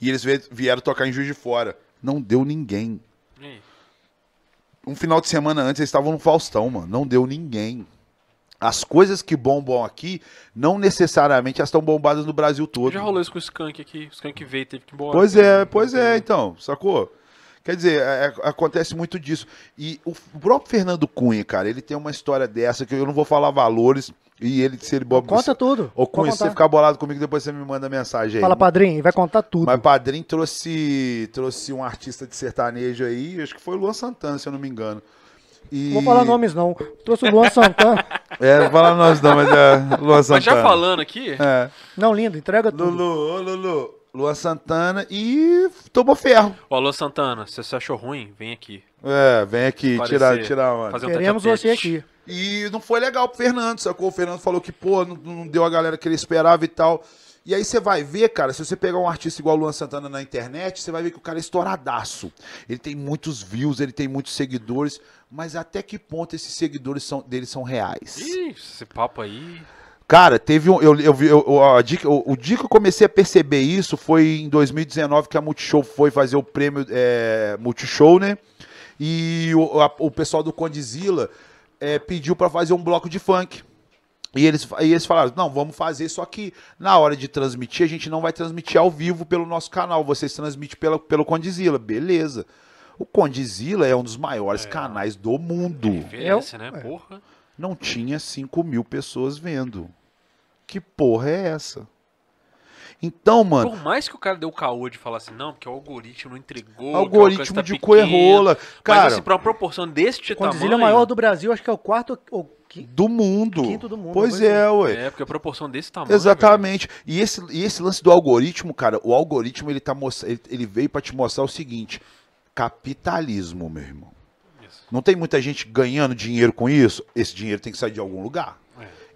E eles vie- vieram tocar em Juiz de Fora. Não deu ninguém. Um final de semana antes eles estavam no Faustão, mano. Não deu ninguém. As coisas que bombam aqui, não necessariamente elas estão bombadas no Brasil todo. Já rolou isso com o Skank aqui. O Skank veio e teve que ir embora. Pois é, pois é, então, sacou? Quer dizer, é- é- acontece muito disso. E o próprio Fernando Cunha, cara, ele tem uma história dessa que eu não vou falar valores e ele, se ele boba. Conta tudo. Pode Cunha, se você ficar bolado comigo, depois você me manda mensagem aí. Fala, padrinho, vai contar tudo. Mas Padrinho trouxe, trouxe um artista de sertanejo aí, acho que foi o Luan Santana, se eu não me engano. E... Não vou falar nomes, não. Trouxe o Luan Santana. (laughs) É, não fala nós não, mas é Luan Santana. Mas já falando aqui, É. Não, lindo, entrega tudo. Lulu, ô Lulu. Luan Santana e tomou ferro. o Alô Santana, se você achou ruim, vem aqui. É, vem aqui, tirar, tirar, mano. fazer um você aqui. E não foi legal pro Fernando, sacou? O Fernando falou que, pô, não, não deu a galera que ele esperava e tal. E aí você vai ver, cara, se você pegar um artista igual o Luan Santana na internet, você vai ver que o cara é estouradaço. Ele tem muitos views, ele tem muitos seguidores, mas até que ponto esses seguidores são, dele são reais? Ih, esse papo aí. Cara, teve um. Eu, eu, eu, a dica- o, o dia que eu comecei a perceber isso foi em 2019 que a Multishow foi fazer o prêmio é, Multishow, né? E o, a- o pessoal do Condizila é, pediu pra fazer um bloco de funk. E eles, e eles falaram: não, vamos fazer, só que na hora de transmitir, a gente não vai transmitir ao vivo pelo nosso canal, vocês transmitem pela, pelo Condizila. Beleza. O Condizila é um dos maiores canais do mundo Envelhece, né? é. Porra. não tinha 5 mil pessoas vendo. Que porra é essa? Então, mano, Por mais que o cara deu o caô de falar assim, não, porque o algoritmo não entregou. o algoritmo alcance tá de pequeno. coerrola. Mas Cara, assim, pra uma proporção deste O Condzilla tamanho... maior do Brasil, acho que é o quarto ou do mundo. Quinto do mundo, Pois é, ué. É, porque a proporção desse tamanho... Exatamente. E esse, e esse lance do algoritmo, cara, o algoritmo ele, tá mostra- ele, ele veio pra te mostrar o seguinte: capitalismo, meu irmão. Isso. Não tem muita gente ganhando dinheiro com isso? Esse dinheiro tem que sair de algum lugar.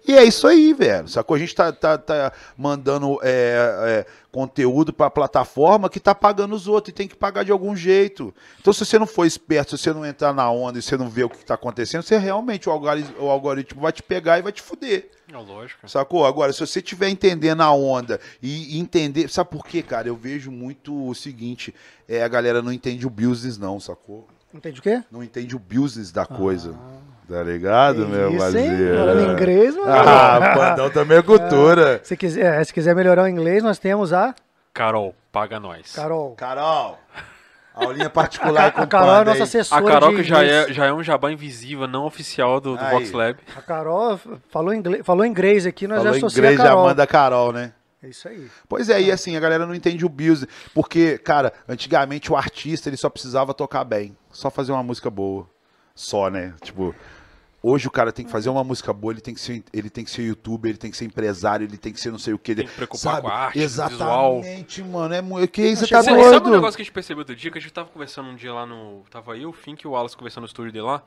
E é isso aí, velho. Sacou? A gente tá, tá, tá mandando é, é, conteúdo pra plataforma que tá pagando os outros e tem que pagar de algum jeito. Então, se você não for esperto, se você não entrar na onda e você não ver o que tá acontecendo, você realmente, o algoritmo, o algoritmo vai te pegar e vai te fuder. É lógico. Sacou? Agora, se você estiver entendendo a onda e entender. Sabe por quê, cara? Eu vejo muito o seguinte: é, a galera não entende o business, não, sacou? Entende o quê? Não entende o business da coisa. Tá ligado, meu. Isso, parceiro? Falando inglês, mano. (laughs) Ah, pandão também é cultura. Se quiser, é, se quiser melhorar o inglês, nós temos a Carol, paga nós. Carol. Carol, aulinha particular A, com a Carol é a nossa assessora. A Carol de que já é, já é um jabá invisível, não oficial do, do. Vox Lab. A Carol falou inglês, falou inglês aqui, nós Falou já associamos inglês, a já Carol. manda a Carol, né? É isso aí. Pois é, e assim, a galera não entende o business. Porque, cara, antigamente o artista ele só precisava tocar bem. Só fazer uma música boa. Só, né? Tipo, hoje o cara tem que fazer uma música boa, ele tem que ser, ele tem que ser youtuber, ele tem que ser empresário, ele tem que ser não sei o que. Tem que preocupar com a arte, Exatamente, mano. É, mu- que você tá que Sabe, doido. sabe um negócio que a gente percebeu outro dia? Que a gente tava conversando um dia lá no. Tava eu, o Fink e o Wallace conversando no estúdio dele lá.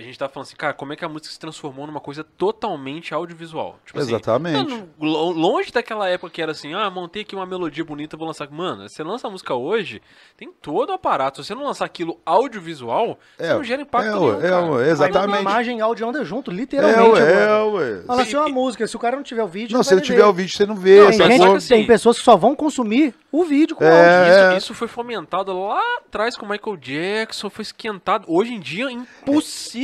A gente tava falando assim, cara, como é que a música se transformou numa coisa totalmente audiovisual? Tipo assim, Exatamente. tá lo- longe daquela época que era assim, ah, montei aqui uma melodia bonita, vou lançar. Mano, você lança a música hoje, tem todo o aparato. Se você não lançar aquilo audiovisual, você É, não gera impacto é, nenhum. é, Aí exatamente. imagem e áudio andam junto, É, literalmente. é, agora. ué. Fala assim, uma e- música, se o cara não tiver o vídeo, Não, se vai não tiver ver. o vídeo, você não vê. Tem, Não, sacou? gente, assim- tem pessoas que só vão consumir o vídeo com É, áudio. Isso, é. isso foi fomentado lá atrás com o Michael Jackson, foi esquentado. Hoje em dia é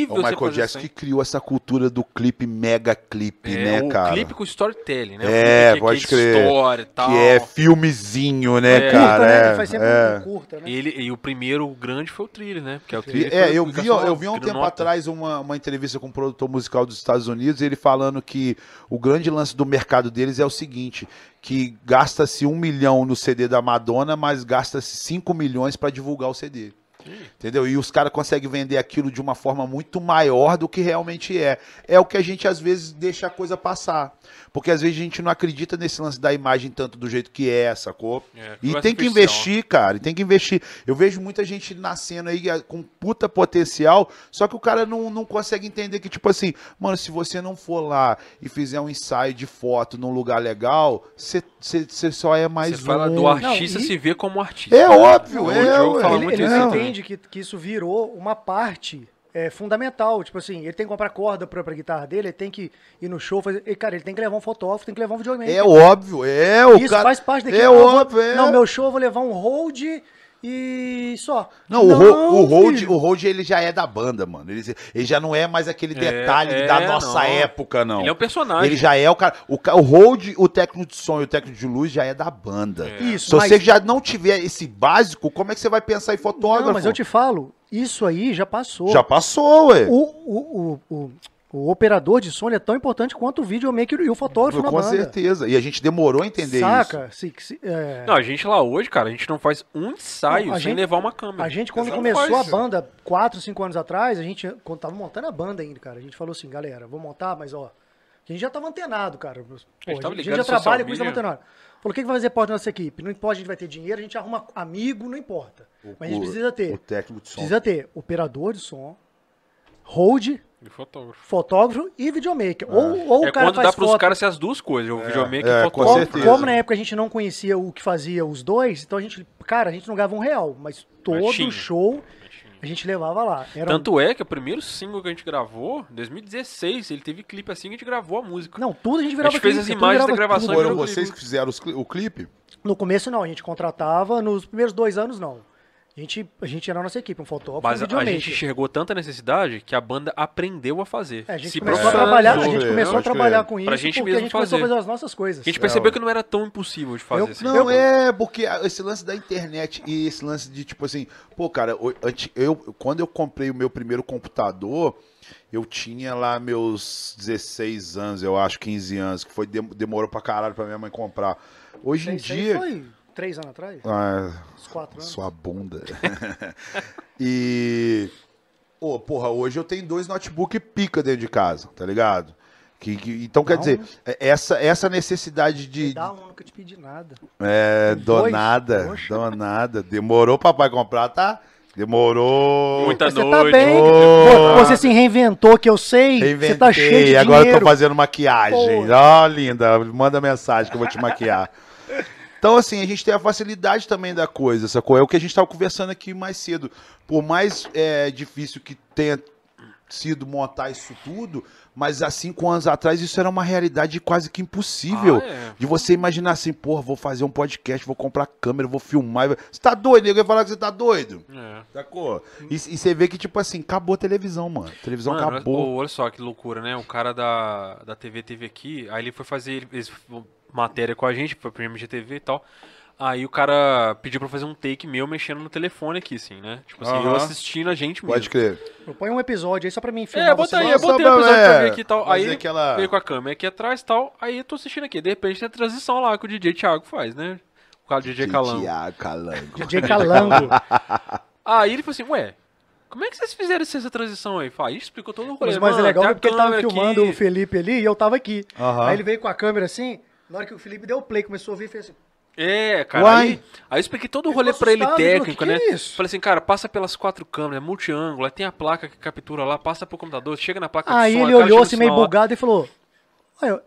impossível O Michael Jackson que criou essa cultura do clipe mega clipe, aí. né, é, o cara? clipe com storytelling, né? O É, clipe que- pode que é crer. história tal. Que é filmezinho, né, É. cara? Curta, né? É, Ele faz sempre é. um curta, né? Ele, e o primeiro grande foi o thriller, né? Porque é o thriller é, eu vi, eu vi há um tempo granota. atrás uma, uma entrevista com um produtor musical dos Estados Unidos, ele falando que o grande lance do mercado deles é o seguinte, que gasta-se um milhão no CD da Madonna, mas gasta-se 5 milhões para divulgar o CD. Entendeu? E os caras conseguem vender aquilo de uma forma muito maior do que realmente é. É o que a gente às vezes deixa a coisa passar. Porque às vezes a gente não acredita nesse lance da imagem tanto do jeito que é, sacou? É, E tem que investir, cara, e tem que investir. Eu vejo muita gente nascendo aí eh, com puta potencial, só que o cara não, não consegue entender que, tipo assim, mano, se você não for lá e fizer um ensaio de foto num lugar legal, você só é mais Você um. fala do Não, artista e- se ver como artista. É óbvio, é, fala ele muito ele isso não também. Entende que, que isso virou uma parte é, fundamental. Tipo assim, ele tem que comprar corda pra, pra guitarra dele, ele tem que ir no show, fazer. e, cara, ele tem que levar um fotógrafo, tem que levar um videomaker. É óbvio, é o Isso cara. faz parte daquilo. É eu vou- óbvio, é. Não, meu show eu vou levar um hold e só. Não, o, Ro- o Hold, o Hold ele já é da banda, mano. Ele, ele já não é mais aquele É, detalhe é, da nossa não. época, não. Ele é um personagem. Ele já é o cara. O, o Hold, o técnico de som e o técnico de luz já é da banda. É. Isso, Se mas- você já não tiver esse básico, como é que você vai pensar em fotógrafo? Não, mas eu te falo, isso aí já passou. Já passou, ué. O, o, o, o, o operador de som é tão importante quanto o videomaker e o fotógrafo na Com banda. certeza. E a gente demorou a entender isso. Saca? Se, se, é, Não, a gente lá hoje, cara, a gente não faz um ensaio Não, a sem gente- levar uma câmera. A gente, quando começou faz. a banda, 4, 5 anos atrás, a gente, quando tava montando a banda ainda, cara, a gente falou assim, galera, vou montar, mas ó, a gente já tava antenado, cara. Pô, a gente, tava a gente já trabalha com isso, tava antenado. Falou, o que, que vai fazer parte da nossa equipe? Não importa, a gente vai ter dinheiro, a gente arruma amigo, não importa. Mas a gente O- precisa O ter. técnico de som. Precisa ter operador de som, hold, E fotógrafo. fotógrafo e videomaker. Ou, ou é o cara quando dá pros foto. caras ser as duas coisas, o videomaker é, e fotógrafo. Como, certeza. como na época a gente não conhecia o que fazia os dois, então a gente, cara, a gente não ganhava um real, mas todo tinha. show a gente levava lá. Era um- Tanto é que o primeiro single que a gente gravou, em 2016, ele teve clipe assim que a gente gravou a música. Não, tudo a gente A virava gente fez clipe, as tudo imagens da gravação Foram vocês clipe. que fizeram os cli- o clipe? No começo não, a gente contratava, nos primeiros dois anos não. A gente, a gente era a nossa equipe, um fotógrafo Mas um a, gente enxergou tanta necessidade que a banda aprendeu a fazer. É, a gente Se começou a trabalhar, a profissionalizou. gente É, começou a trabalhar com isso Pra gente porque mesmo a gente começou a fazer. fazer as nossas coisas. A gente É, percebeu que não era tão impossível de fazer. Eu- assim. Não, é, porque esse lance da internet e esse lance de, tipo assim, pô, cara, eu, quando eu comprei o meu primeiro computador, eu tinha lá meus 16 anos, eu acho, 15 anos, que foi dem- demorou pra caralho pra minha mãe comprar. Hoje em dia. foi três anos atrás? Ah, Uns quatro anos? sua bunda. (laughs) e. Ô, porra, hoje eu tenho dois notebook pica dentro de casa, tá ligado? Que, que- então, quer Dá dizer, um. é- essa, essa necessidade de. Dá um, nunca te pedi nada. É, Dois? donada. Poxa. Donada. Demorou papai comprar, tá? Demorou. Muita você noite. tá bem. Você se reinventou, que eu sei. Reinventei, Você tá cheio de agora eu dinheiro. tô fazendo maquiagem. Ó, linda, manda mensagem que eu vou te maquiar. (laughs) Então, assim, a gente tem a facilidade também da coisa, sacou? É o que a gente tava conversando aqui mais cedo. Por mais é, difícil que tenha sido montar isso tudo, mas há cinco anos atrás isso era uma realidade quase que impossível. Ah, é. De você imaginar assim, porra, vou fazer um podcast, vou comprar câmera, vou filmar. Você tá doido? Ninguém vai falar que você tá doido. É. Sacou? E, e você vê que, tipo assim, acabou a televisão, mano. A televisão Mano, acabou. olha só que loucura, né? O cara da, da TV teve aqui, aí ele foi fazer ele- matéria com a gente, foi pro MGTV e tal. Aí o cara pediu pra fazer um take meu mexendo no telefone aqui, assim, né? Tipo assim, eu assistindo a gente mesmo. Pode crer. Põe um episódio aí só pra mim filmar. É, bota aí, eu botei o episódio é, pra ver aqui e tal. fazer Aí aquela- veio com a câmera aqui atrás e tal. Aí eu tô assistindo aqui. De repente tem a transição lá que o DJ Thiago faz, né? O cara do DJ Calango. Tiago Calango. DJ Calango. (laughs) Aí ele falou assim, ué, como é que vocês fizeram essa transição aí? Fala, Aí explicou todo o rolê. Mas, mas é Mano, legal tem a porque ele tava câmera filmando aqui. o Felipe ali e eu tava aqui. Aham. Aí ele veio com a câmera assim, na hora que o Felipe deu o play, começou a ouvir e fez assim. É, cara. Uai. Aí, aí eu expliquei todo o Ele rolê pra ele ele técnico, "Que né? que é isso?" Falei assim, cara, passa pelas quatro câmeras, é multi-ângulo, aí tem a placa que captura lá, passa pro computador, chega na placa Aí de som, ele olhou assim meio bugado e falou: "Ué,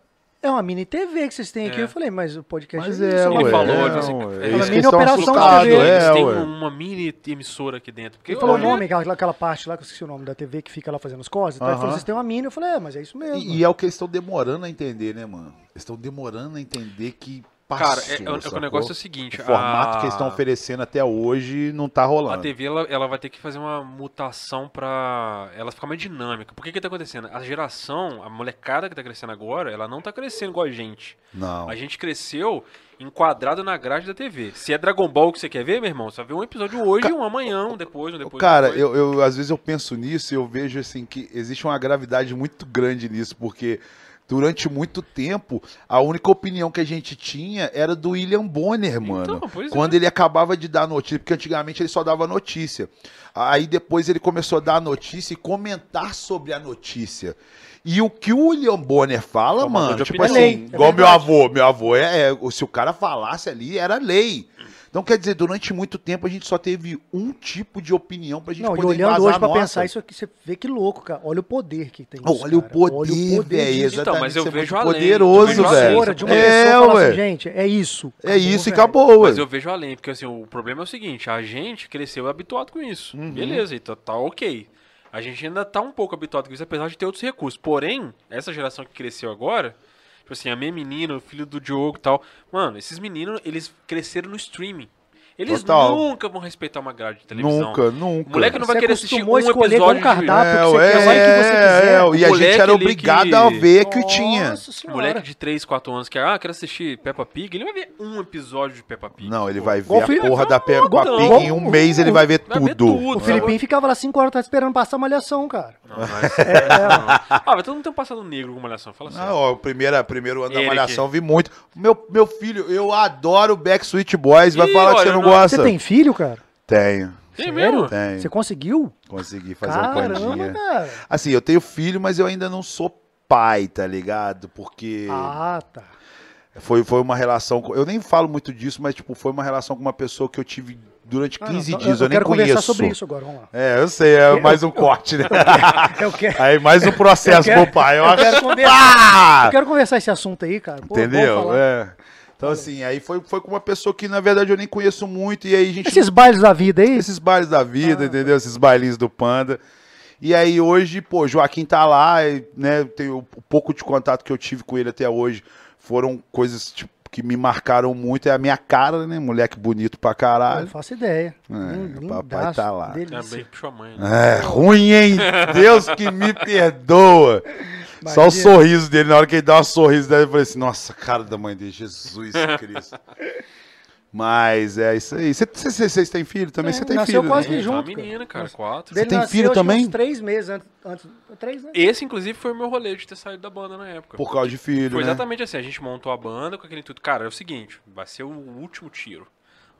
É uma mini TV que vocês têm aqui. É. Eu falei, mas o podcast Mas é, é, isso. Ele ué. falou, é, ele assim, ué, é é mini operação de TV. é, Eles têm ué. uma mini emissora aqui dentro. Porque Ele falou o olha- nome, aquela, aquela parte lá, que eu esqueci o nome da TV que fica lá fazendo as coisas. Então ele falou, vocês têm uma mini. Eu falei, é, mas é isso mesmo. E, e é o que eles estão demorando a entender, né, mano? Eles estão demorando a entender que Cara, é, é, o- é negócio é o seguinte. O formato a- que eles estão oferecendo até hoje não tá A rolando. TV ela, ela vai ter que fazer uma mutação pra ela ficar mais dinâmica. Por que que tá acontecendo? A geração, a molecada que tá crescendo agora, ela não tá crescendo igual a gente. Não. A gente cresceu enquadrado na grade da TV. Se é Dragon Ball que você quer ver, meu irmão, você ver um episódio hoje, um amanhã, um depois, um depois. um Cara, depois. eu, eu- às vezes eu penso nisso e eu vejo assim que existe uma gravidade muito grande nisso, porque durante muito tempo a única opinião que a gente tinha era do William Bonner, mano. pois é. Quando ele acabava de dar notícia, porque antigamente ele só dava notícia. Aí depois ele começou a dar notícia e comentar sobre a notícia. E o que o William Bonner fala, Formador mano, tipo assim, É é igual meu verdade. avô, meu avô é, é- se o cara falasse ali era lei. Então quer dizer, durante muito tempo a gente só teve um tipo de opinião pra gente Não, e poder olhando embasar hoje pra nossa. pensar isso aqui, você vê que louco, cara. Olha o poder que tem. Isso, olha o cara. poder, Olha o poder velho. Então, Exatamente, mas eu é vejo além, poderoso, velho. de uma é, pessoa fala ué. assim, gente, é isso. é isso e velho. acabou, ué. Mas eu vejo além, porque assim, o problema é o seguinte, a gente cresceu habituado com isso. Uhum. Beleza, então tá ok. A gente ainda tá um pouco habituado com isso, apesar de ter outros recursos. Porém, essa geração que cresceu agora, tipo assim, a minha menina, o filho do Diogo e tal, mano, esses meninos, eles cresceram no streaming. Eles Total. nunca vão respeitar uma grade de televisão. Nunca, nunca. O moleque não vai Você querer assistir um escolher um cardápio de... que você quer, hora que você quiser. é, O e a gente era obrigado que- a ver que tinha. Senhora. moleque de 3, 4 anos que, ah, quero assistir Peppa Pig, ele vai ver um episódio de Peppa Pig. Não, ele vai ver o Felipe- a porra da Peppa Pig em um mês, ele vai ver Vai ver tudo. tudo. O Filipinho ficava lá 5 horas tarde esperando passar malhação, cara. Não, mas... Ah, mas todo mundo tem um passado negro com malhação, fala assim. Não, ó, o primeiro, primeiro ano da Malhação eu vi muito. Meu, meu filho, eu adoro Backstreet Boys. Vai falar que você não não- gosta? Você tem filho, cara? Tenho, Tem mesmo? tenho. Você conseguiu? Consegui fazer um Caramba, pandinha. cara. Assim, eu tenho filho, mas eu ainda não sou pai, tá ligado? Porque Ah, tá. foi, foi uma relação. Eu nem falo muito disso, mas tipo, foi uma relação com uma pessoa que eu tive durante Ah, 15 não, dias. Eu, nem quero conheço. conversar sobre isso agora, vamos lá. É, eu sei, é mais um corte, né? (laughs) Eu quero, Aí mais um processo Eu quero- pro pai. Eu, eu acho. quero conversar, Ah! eu quero conversar esse assunto aí, cara. Pô, vamos Entendeu? falar. É. Então, assim, aí foi, foi com uma pessoa que, na verdade, eu nem conheço muito. E aí a gente. Esses bailes da vida aí, Esses bailes da Ah, vida, entendeu? Esses bailinhos do Panda. E aí hoje, pô, Joaquim tá lá, né? Tem o, o pouco de contato que eu tive com ele até hoje foram coisas tipo, que me marcaram muito. É a minha cara, né? Moleque bonito pra eu caralho. não faço ideia. É, Lin- papai tá lá. É bem que puxou a mãe. né? É, ruim, hein? (laughs) Deus que me perdoa. Só o sorriso dele, na hora que ele dá um sorriso dele, eu falei assim, nossa, cara da mãe dele, Jesus (laughs) Cristo. Mas é isso aí. Vocês têm filho também? É, Você tem nasceu filho? quase né? Tem uma junto, menina, cara, Nossa. quatro. Dele tem nasceu, filho também? Uns três meses antes. antes três, né? Esse, inclusive, foi o meu rolê de ter saído da banda na época. Por causa de filho, Foi né? exatamente assim, a gente montou a banda com aquele intuito. Cara, é o seguinte, vai ser o último tiro.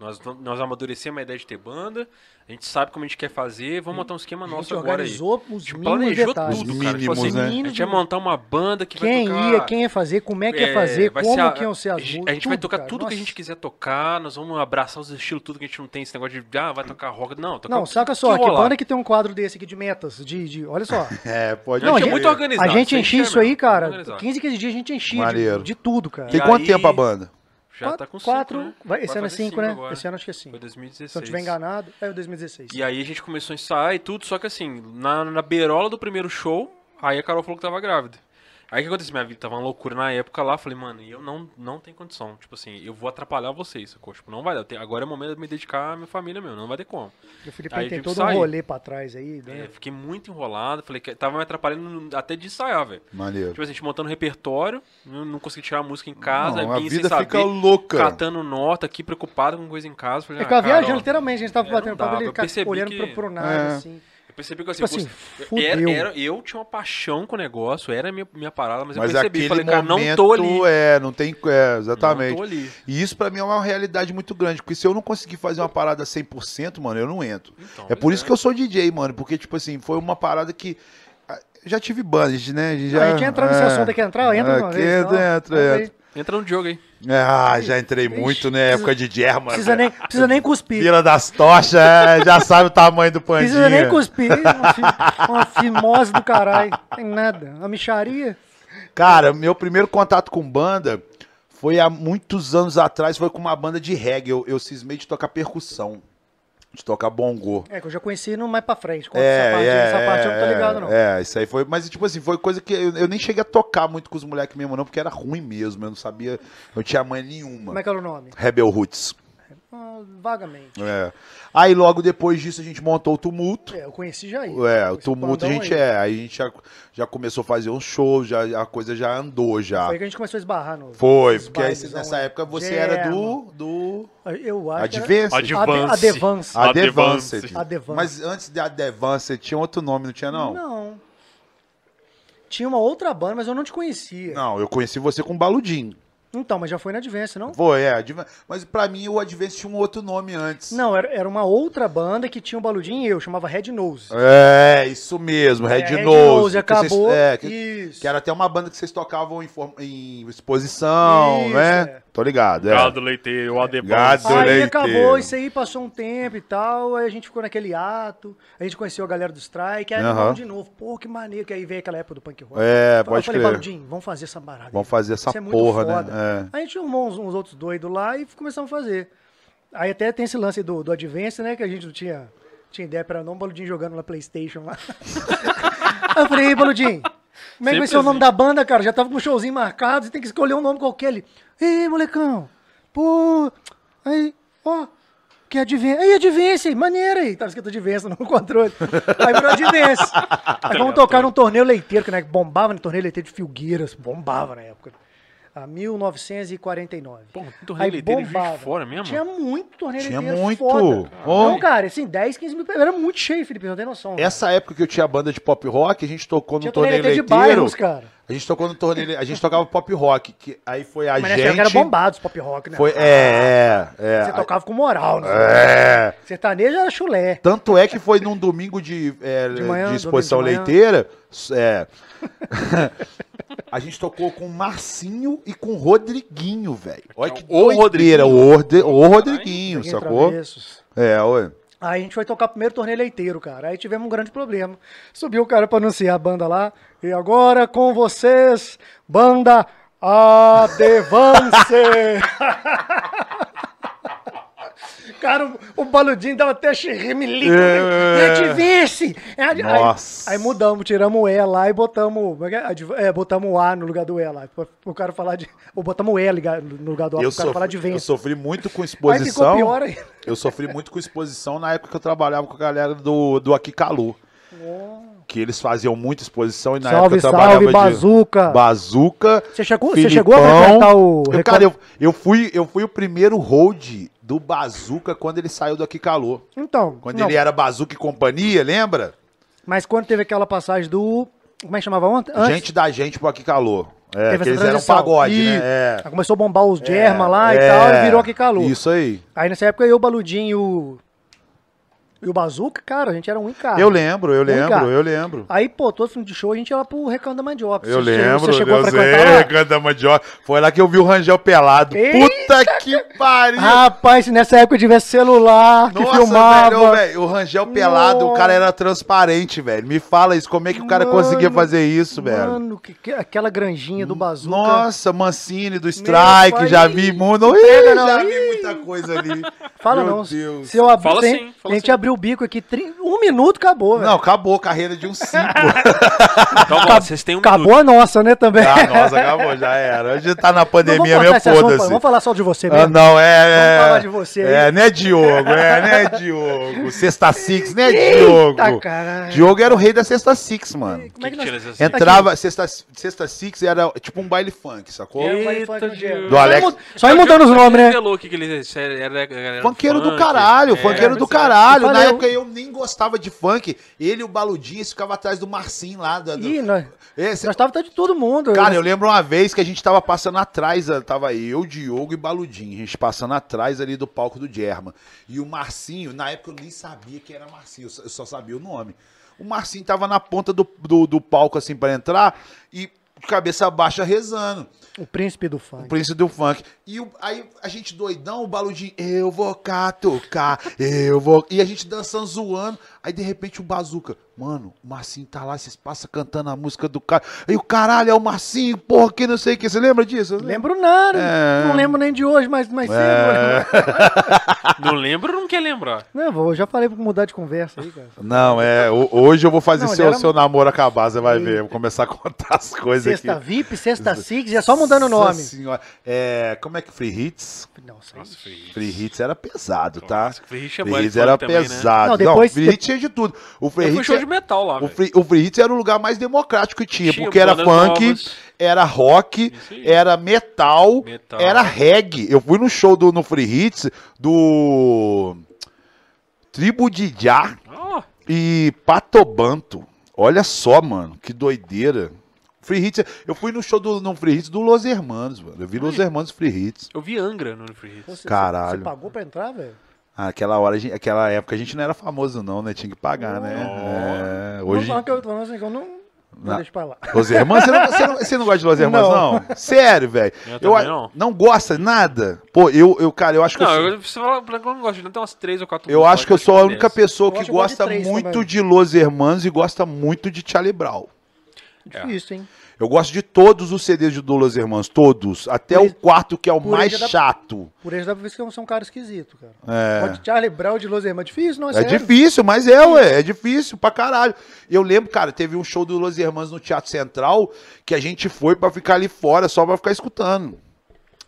Nós, nós amadurecemos a ideia de ter banda, a gente sabe como a gente quer fazer, vamos montar um esquema A gente nosso agora aí. organizou os Tipo, mínimos planejou detalhes. tudo, Os cara. Tipo mínimos, assim, né? A gente ia montar uma banda que Quem vai tocar... ia, quem ia fazer, como é que ia É, fazer, vai como ser a- que iam ser as a gente- músicas. A gente vai tocar cara. tudo que a Nossa. gente quiser tocar, nós vamos abraçar os estilos, tudo que a gente não tem, esse negócio de, ah, vai tocar rock. Não, tocar Não, que- saca só, que rolar. banda que tem um quadro desse aqui de metas, de, de olha só. (laughs) É, pode Não, a gente é muito organizado. A gente enchia isso aí, cara, organizado. 15, 15 dias a gente enchia de, tudo, cara. Tem quanto tempo a banda? Já tá com cinco, quatro, né? vai, esse ano é fazer 5, cinco né? agora. Esse ano acho que é 5. Foi 2016. Se eu não estiver enganado, é o 2016. E aí a gente começou a ensaiar e tudo, só que assim, na, na beirola do primeiro show, aí a Carol falou que tava grávida. Aí o que aconteceu? Minha vida tava uma loucura na época lá, falei, mano, eu não, não tenho condição. Tipo assim, eu vou atrapalhar vocês, sacou? Tipo, não vai dar. Tenho- Agora é o momento de me dedicar à minha família mesmo, não vai ter como. o Felipe aí tem que todo um sair. rolê pra trás aí, É, né? fiquei muito enrolado, falei que tava me atrapalhando até de ensaiar, velho. Maneiro. Tipo assim, a gente montando repertório, não, não consegui tirar a música em casa, Não, a aí vim vida sem fica saber, ficava catando nota aqui, preocupado com coisa em casa. Falei, É ah, que eu cara, viajando, literalmente, a gente tava é, batendo papo ali, olhando que- pro, pro nada, É. assim. Eu percebi que assim, Tipo assim, era, era- eu tinha uma paixão com o negócio, era a minha, minha parada, mas, Mas eu percebi, aquele falei, cara, momento não tô ali. é, não tem, é, exatamente. Não tô ali. E isso pra mim é uma realidade muito grande, porque se eu não conseguir fazer uma parada 100%, mano, eu não entro. Então, é por pois isso que eu sou DJ, mano, porque tipo assim, foi uma parada que ah, já tive bandas, né? Já, a gente entra nesse é, assunto aqui, entra, entra de uma aqui vez. entra, entra, Entra. Entra. No jogo aí. Ah, já entrei muito, né? Época de German. Precisa nem, precisa nem cuspir. Vila das tochas, é, já sabe o tamanho do pandinha. Precisa nem cuspir. Uma, fi- uma fimose do caralho. Tem nada. Uma micharia. Cara, meu primeiro contato com banda foi há muitos anos atrás, foi com uma banda de reggae. Eu, eu cismei de tocar percussão, de tocar bongô. É, que eu já conheci no mais pra frente. Conta essa parte, essa parte eu não tô ligado, não. É, isso aí foi. Mas, tipo assim, foi coisa que eu, eu nem cheguei a tocar muito com os moleques mesmo, não, porque era ruim mesmo. Eu não sabia, eu não tinha mãe nenhuma. Como é que era o nome? Rebel Roots. Ah, vagamente. É. Aí logo depois disso a gente montou o Tumulto. É, eu conheci já aí. É, o tumulto a gente aí. é. Aí a gente já, já começou a fazer uns shows, já, a coisa já andou já. Foi aí que a gente começou a esbarrar no. Foi, porque aí, nessa aí. época você German. era do. do Eu acho. que era- Advance? Advance. Ade- Advance. Advanced. Advance. Advance. Mas antes de Advance tinha outro nome, não tinha não? Não. Tinha uma outra banda, mas eu não te conhecia. Não, eu conheci você com Baludim. Então, mas já foi na Advance, não? Foi, é. Advan- Mas pra mim o Advance tinha um outro nome antes. Não, era, era uma outra banda que tinha o Baludinho e eu, chamava Red Nose. É, isso mesmo, Red É, Red Nose. Nose, que vocês- acabou. é, que, Isso. que era até uma banda que vocês tocavam em, em exposição, Isso, né? é. Tô ligado, é. Gado leiteiro, o Adebans. Gado Aí leiteiro. acabou, isso aí passou um tempo e tal, aí a gente ficou naquele ato, a gente conheceu a galera do Strike, aí vamos de novo, pô, que maneiro, que aí veio aquela época do punk rock. É, Eu pode falei, crer. Baludinho, vamos fazer essa parada. Vamos fazer essa Isso é muito porra, foda. né? Aí a gente arrumou uns, uns outros doidos lá e começamos a fazer. Aí até tem esse lance do, do Advance, né, que a gente não tinha, tinha ideia para não, o Baludinho jogando na Playstation lá. (laughs) aí eu falei, ei, Baludinho, como é que vai ser o nome da banda, cara? Já tava com um showzinho marcado, você tem que escolher um nome qualquer ali. Ei, molecão, pô, aí, ó, que é Advance. Aí, Advance, maneira aí. Tava escrito Advance no (laughs) controle. Aí virou Advance. Aí vamos tocar num torneio leiteiro, que né, bombava no torneio leiteiro de Filgueiras. Bombava na época. A 1949. Pô, tem torneio Juiz de Fora mesmo? Tinha muito torneio Tinha leiteiro muito. foda. Não, cara, assim, 10, 15 mil. Era muito cheio, Felipe, não tem noção. Essa época que eu tinha banda de pop rock, a gente tocou no Tinha torneio torneio leiteiro de bairros, cara. A gente tocou no torneio, a gente tocava pop rock, que aí foi a Mas gente. época era bombado os pop rock, né? Foi, é, é, é. Você tocava com moral, né? É. Sertanejo era chulé. Tanto é que foi num domingo de, é, De manhã, de exposição domingo de leiteira. É, (laughs) a gente tocou com o Marcinho e com o Rodriguinho, velho. Olha que O doideira, o, Rode- o Rodriguinho, sacou? travessos. É, ué. Aí a gente foi tocar o primeiro torneio leiteiro, cara. Aí tivemos um grande problema. Subiu o cara pra anunciar a banda lá. E agora com vocês, banda Advance. (laughs) Cara, o, o baludinho dava até remelico. É. É Advance! É aí- Nossa. Aí, mudamos, tiramos o E lá e botamos. é é? É, botamos o A no lugar do E lá. Pra, o cara falar de. Ou botamos o E no lugar do A Eu pro cara falar de sofri, eu sofri muito com (laughs) Aí exposição. ficou pior aí. Eu sofri muito com exposição na época que eu trabalhava com a galera do, do Aqui Calu. Que eles faziam muita exposição e na Salve, época eu trabalhava salve, de Bazuca. Bazuca. Você chegou- você chegou a frequentar o Eu, cara, eu, eu, fui, eu fui o primeiro hold do Bazuca quando ele saiu do Aqui Calor. Então, Quando não, ele era Bazuca e companhia, lembra? mas quando teve aquela passagem do. Como é que chamava ontem? Antes, Gente da gente pro Aqui Calor. É, teve eles eram pagode, E- né? É. Começou a bombar os Germa lá e É, tal, e virou aqui calor. Isso aí. Aí nessa época eu, o Baludinho e o. O Bazuca, cara, a gente era um em casa. Eu lembro, eu lembro, cara. eu lembro. Aí, pô, todo fim de show a gente ia lá pro Recanto da Mandioca. Eu Você- lembro, Você chegou eu a sei, lá? Canta Mandioca. Foi lá que eu vi o Rangel pelado. Eita Puta que pariu! Rapaz, se nessa época eu tivesse celular, que Nossa, filmava. velho, velho, o Rangel pelado, o Nossa. cara era transparente, velho. Me fala isso, como é que o cara Mano, conseguia fazer isso, velho? Mano, que, que- aquela granjinha do Bazuca. Nossa, Mancini do Strike, pai, já vi mundo. pega Ih, não, já ih. vi muita coisa ali. Fala Meu não. Deus. Se eu abrir, Fala sim, fala a gente sim. abriu o bico aqui, tri- um minuto acabou, velho. Não, acabou a carreira de um cinco. (laughs) Então, ó, vocês têm um Acabou minuto. a nossa, né, também. ah, nossa, acabou, já era. Hoje tá na pandemia, assunto, foda-se. Vamos falar só de você Ah, mesmo. não, é. é Vamos falar de você aí. É, né, Diogo? É, né, Diogo? Sexta Six, né, Diogo? Eita, caralho. Diogo era o rei da Sexta Six, mano. Como é que Que nós... Entrava, sexta, sexta Six era tipo um baile funk, sacou? É, baile funk. Deus. Do Alex- Só, ir mudando os nomes, né? Que ele era, era Funkeiro do caralho, É, funkeiro do é. caralho. Eu Na época eu nem gostava de funk. Ele e o Baludinho ficavam atrás do Marcinho lá. Da, do- Ih, nós, Esse- nós tava de todo mundo. Cara, eu lembro uma vez que a gente tava passando atrás, eh, tava eu, Diogo e Baludinho, a gente passando atrás ali do palco do Germa. E o Marcinho, na época eu nem sabia que era Marcinho, eu só- eu sabia o nome. O Marcinho tava na ponta do, do, do palco assim pra entrar e de cabeça baixa rezando. O príncipe do O funk. príncipe do funk. E o- aí a gente doidão, o baludinho, eu vou catucar, eu vou. E a gente dançando, zoando. Aí de repente o bazuca, mano, o Marcinho tá lá, vocês passam cantando a música do cara. Aí o caralho é o Marcinho, porra, que não sei o que. Você lembra disso? Lembro nada. É. Não lembro nem de hoje, mas mais cedo. É. (laughs) Não lembra ou não quer lembrar? Não, vou, eu já falei pra mudar de conversa aí, cara. Não, é. ho- Hoje eu vou fazer Não, seu, era- seu namoro acabar, você vai ver. Eu vou começar a contar as coisas Sexta aqui. VIP, sexta Six, é só mudando o Nossa nome. Senhora. É, como é que Free Hits? Nossa, Nossa, Free Free Hits era pesado, tá? Nossa, Free Hits é Free Hits era também, né? pesado. Não, Não, depois- Free Hits tinha de tudo. O Free Hits show é- de metal lá, O velho. Free, o Free Hits era o lugar mais democrático que tinha, Tinha porque era funk, novas. era rock, era metal, Metal. era reggae. Eu fui no show do no Free Hits do Tribo de Já Ó, e Patobanto. Olha só, mano, que doideira. Free Hits, eu fui no show do no Free Hits do Los Hermanos, mano. Eu vi Los Hermanos Free Hits. eu vi Angra no Free Hits. você, Caralho. Você pagou pra entrar, velho? Ah, Aquela hora, gente- aquela época a gente não era famoso não, né? Tinha que pagar, né? É, Hoje... Não, que eu tô falando assim, que eu não... Não. Deixa pra lá. Los Hermanos? Você não, você não- você não gosta de Los Hermanos, não? Não. Sério, velho. Eu Eu, não. não gosta de nada? Pô, eu, eu, cara, eu acho que Não, eu, sou- eu, você fala, eu não gosto, não tem umas três ou quatro eu acho que eu sou a única pessoa que de gosta três muito também. de Los Hermanos e gosta muito de Charlie Brown. É. Difícil, hein? Eu gosto de todos os CDs de do Los Hermanos, todos. Até Por o quarto, que é o mais dá- chato. Por eles dá pra ver que eu sou um cara esquisito, cara. É. Pode Charlie Brown de Los Hermanos. Difícil, não é, É sério. difícil, mas é, ué, é difícil pra caralho. Eu lembro, cara, teve um show do Los Hermanos no Teatro Central que a gente foi pra ficar ali fora, só pra ficar escutando.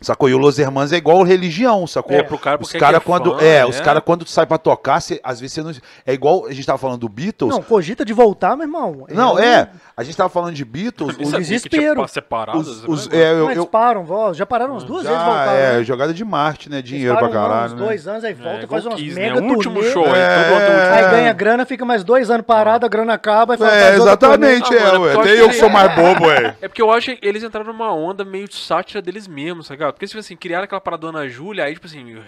Sacou? E o Los Hermanos é igual religião, sacou? É, pro cara, os porque cara que é quando, fã, é, é. os cara quando sai pra tocar, cê- às vezes você não é igual a gente tava falando do Beatles. Não, cogita de voltar, meu irmão. Não, Eu- é, a gente tava falando de Beatles, os, que desespero. tinha separados. os, os- é, eu, Mas eu param, vó, já pararam umas duas vezes já, voltaram. é, né? jogada de Marte, né? Dinheiro pra param uns caralho, né? dois anos, aí volta, É, faz umas Kiss, mega né? O último turnê, show aí, É. Aí ganha grana, fica mais dois anos parado, a grana acaba e faz É, turnê. exatamente, Ah, é, ué. Até eu que sou mais bobo, ué. É porque eu acho que eles entraram numa onda meio de sátira deles mesmos, tá ligado? Porque, tipo assim, criaram aquela parada Dona Júlia, aí, tipo assim, eu